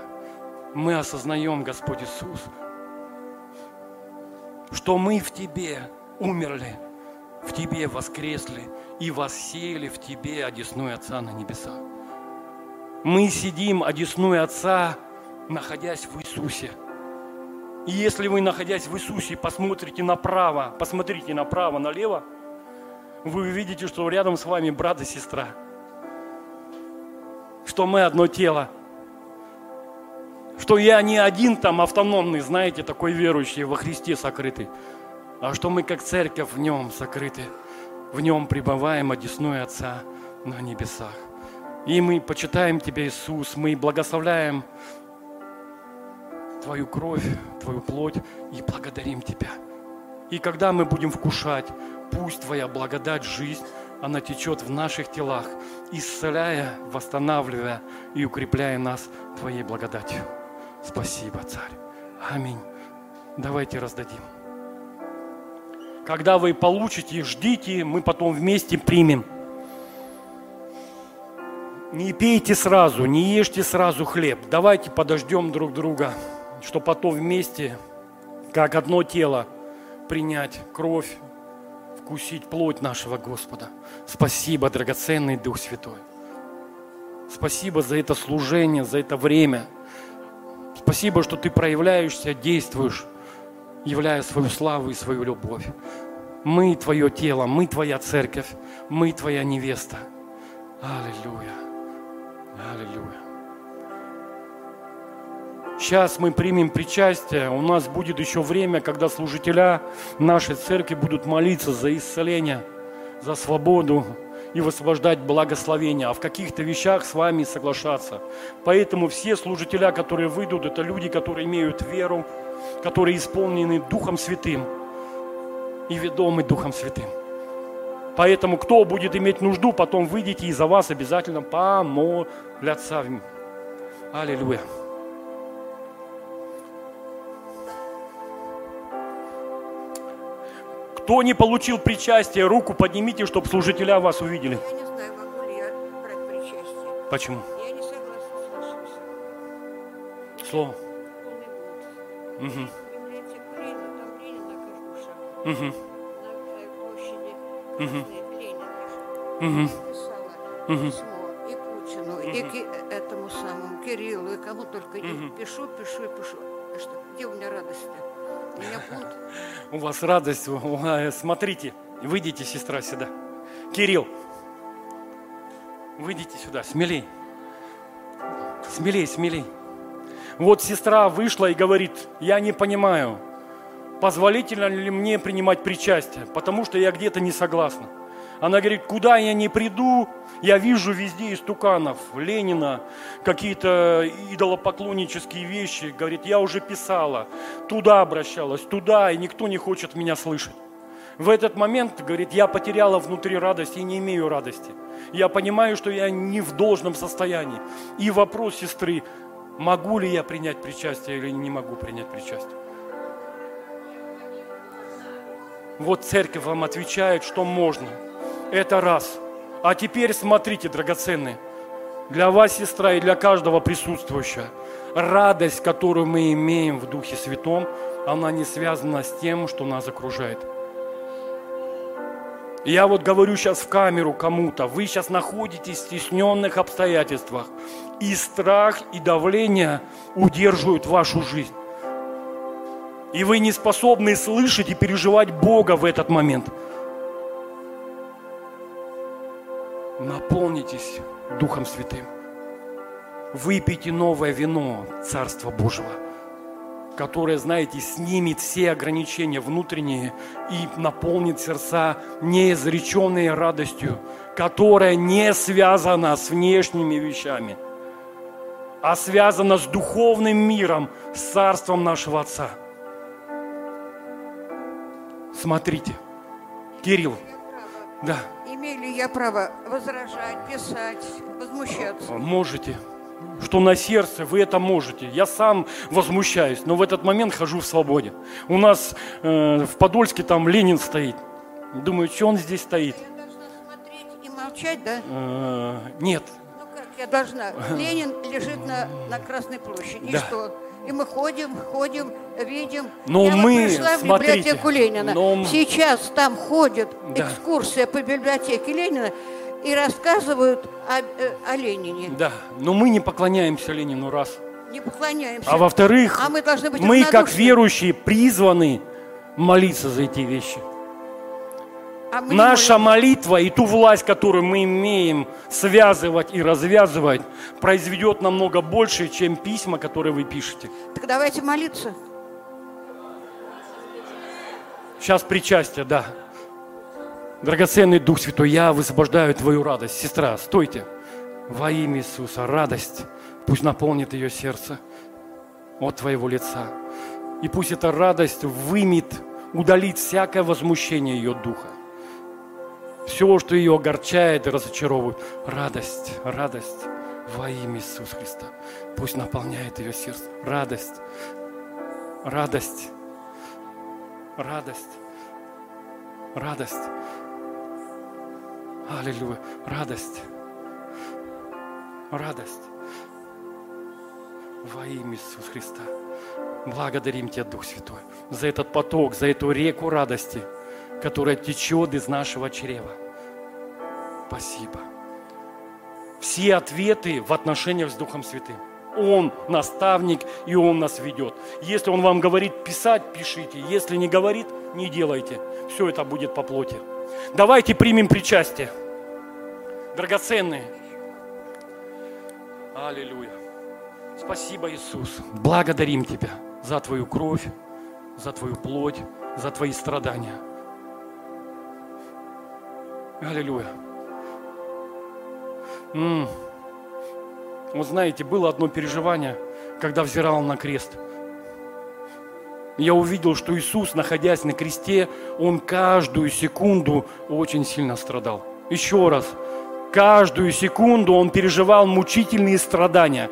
Мы осознаем, Господь Иисус, что мы в Тебе умерли, в Тебе воскресли и воссели в Тебе, одесную Отца на небесах. Мы сидим, одесную Отца, находясь в Иисусе – и если вы, находясь в Иисусе, посмотрите направо, посмотрите направо, налево, вы увидите, что рядом с вами брат и сестра. Что мы одно тело. Что я не один там автономный, знаете, такой верующий во Христе сокрытый. А что мы как церковь в нем сокрыты. В нем пребываем одесной Отца на небесах. И мы почитаем Тебя, Иисус, мы благословляем Твою кровь, Твою плоть и благодарим Тебя. И когда мы будем вкушать, пусть Твоя благодать, жизнь, она течет в наших телах, исцеляя, восстанавливая и укрепляя нас Твоей благодатью. Спасибо, Царь. Аминь. Давайте раздадим. Когда вы получите, ждите, мы потом вместе примем. Не пейте сразу, не ешьте сразу хлеб. Давайте подождем друг друга что потом вместе, как одно тело, принять кровь, вкусить плоть нашего Господа. Спасибо, драгоценный Дух Святой. Спасибо за это служение, за это время. Спасибо, что ты проявляешься, действуешь, являя свою славу и свою любовь. Мы Твое тело, мы Твоя церковь, мы Твоя невеста. Аллилуйя. Аллилуйя. Сейчас мы примем причастие. У нас будет еще время, когда служителя нашей церкви будут молиться за исцеление, за свободу и высвобождать благословение, а в каких-то вещах с вами соглашаться. Поэтому все служителя, которые выйдут, это люди, которые имеют веру, которые исполнены Духом Святым и ведомы Духом Святым. Поэтому кто будет иметь нужду, потом выйдите и за вас обязательно помолятся. Аллилуйя. Кто не получил причастие, руку поднимите, чтобы служителя вас увидели. Я не знаю, могу ли я брать причастие. Почему? Я не согласна с Слово. лежит. Мгм. Писала Мгм. письмо и Путину, и Ки- этому самому Кириллу, и кому только. Мгм. пишу, пишу и пишу. А что, где у меня радость-то? У меня бунт. У вас радость. Ой, Смотрите, выйдите, сестра, сюда. Кирилл, выйдите сюда, смелей. Смелей, смелей. Вот сестра вышла и говорит, я не понимаю, позволительно ли мне принимать причастие, потому что я где-то не согласна. Она говорит, куда я не приду, я вижу везде истуканов, Ленина, какие-то идолопоклоннические вещи. Говорит, я уже писала, туда обращалась, туда, и никто не хочет меня слышать. В этот момент, говорит, я потеряла внутри радость и не имею радости. Я понимаю, что я не в должном состоянии. И вопрос сестры, могу ли я принять причастие или не могу принять причастие. Вот церковь вам отвечает, что можно. Это раз. А теперь смотрите, драгоценные, для вас, сестра, и для каждого присутствующего, радость, которую мы имеем в Духе Святом, она не связана с тем, что нас окружает. Я вот говорю сейчас в камеру кому-то, вы сейчас находитесь в стесненных обстоятельствах, и страх, и давление удерживают вашу жизнь. И вы не способны слышать и переживать Бога в этот момент. Наполнитесь Духом Святым. Выпейте новое вино Царства Божьего, которое, знаете, снимет все ограничения внутренние и наполнит сердца неизреченной радостью, которая не связана с внешними вещами, а связана с духовным миром, с Царством нашего Отца. Смотрите, Кирилл, да, Имею ли я право возражать, писать, возмущаться? можете, что на сердце вы это можете. Я сам возмущаюсь, но в этот момент хожу в свободе. У нас э, в Подольске там Ленин стоит. Думаю, что он здесь стоит? Я должна смотреть и молчать, да? Э, нет, Ну как я должна? Ленин лежит на, на Красной площади. И Да. что? И мы ходим, ходим, видим. Но я мы, вот пришла в смотрите, библиотеку Ленина. но Сейчас там ходит Да. экскурсия по библиотеке Ленина и рассказывают о, э, о Ленине. да, но мы не поклоняемся Ленину раз. Не поклоняемся. А во-вторых, А мы должны быть мы как верующие призваны молиться за эти вещи. А мы Наша молитва и ту власть, которую мы имеем связывать и развязывать, произведет намного больше, чем письма, которые вы пишете. Так давайте молиться. Сейчас причастие, да. Драгоценный Дух Святой, я высвобождаю твою радость. Сестра, стойте. Во имя Иисуса, радость пусть наполнит ее сердце от твоего лица. И пусть эта радость вымет, удалит всякое возмущение ее духа. Все, что ее огорчает и разочаровывает. Радость, радость во имя Иисуса Христа. Пусть наполняет ее сердце. Радость, радость, радость, радость. Аллилуйя. Радость. Радость. Во имя Иисуса Христа. Благодарим Тебя, Дух Святой, за этот поток, за эту реку радости, которая течет из нашего чрева. Спасибо. Все ответы в отношениях с Духом Святым. Он наставник, и Он нас ведет. Если Он вам говорит писать, пишите. Если не говорит, не делайте. Все это будет по плоти. Давайте примем причастие. Драгоценные. Аллилуйя. Спасибо, Иисус. Благодарим Тебя за Твою кровь, за Твою плоть, за Твои страдания. Аллилуйя. М. Вот знаете, было одно переживание, когда взирал на крест. Я увидел, что Иисус, находясь на кресте, Он каждую секунду очень сильно страдал. Еще раз, каждую секунду Он переживал мучительные страдания.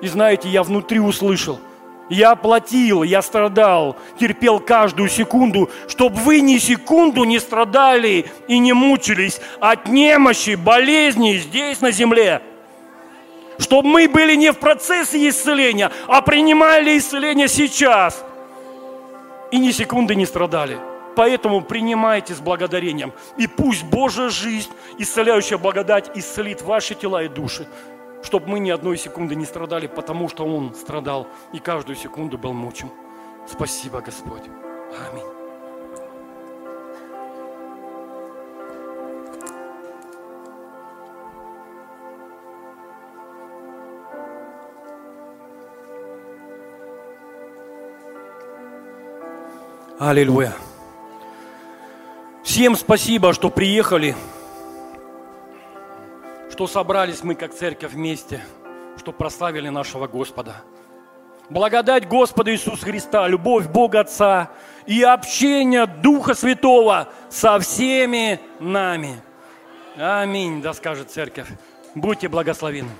И знаете, я внутри услышал, я платил, я страдал, терпел каждую секунду, чтобы вы ни секунду не страдали и не мучились от немощи, болезней здесь на земле. Чтобы мы были не в процессе исцеления, а принимали исцеление сейчас. И ни секунды не страдали. Поэтому принимайте с благодарением. И пусть Божья жизнь, исцеляющая благодать, исцелит ваши тела и души. Чтобы мы ни одной секунды не страдали, потому что Он страдал и каждую секунду был мучим. Спасибо, Господь. Аминь. Аллилуйя. Всем спасибо, что приехали, что собрались мы как церковь вместе, что прославили нашего Господа. Благодать Господа Иисуса Христа, любовь Бога Отца и общение Духа Святого со всеми нами. Аминь, да скажет церковь. Будьте благословены.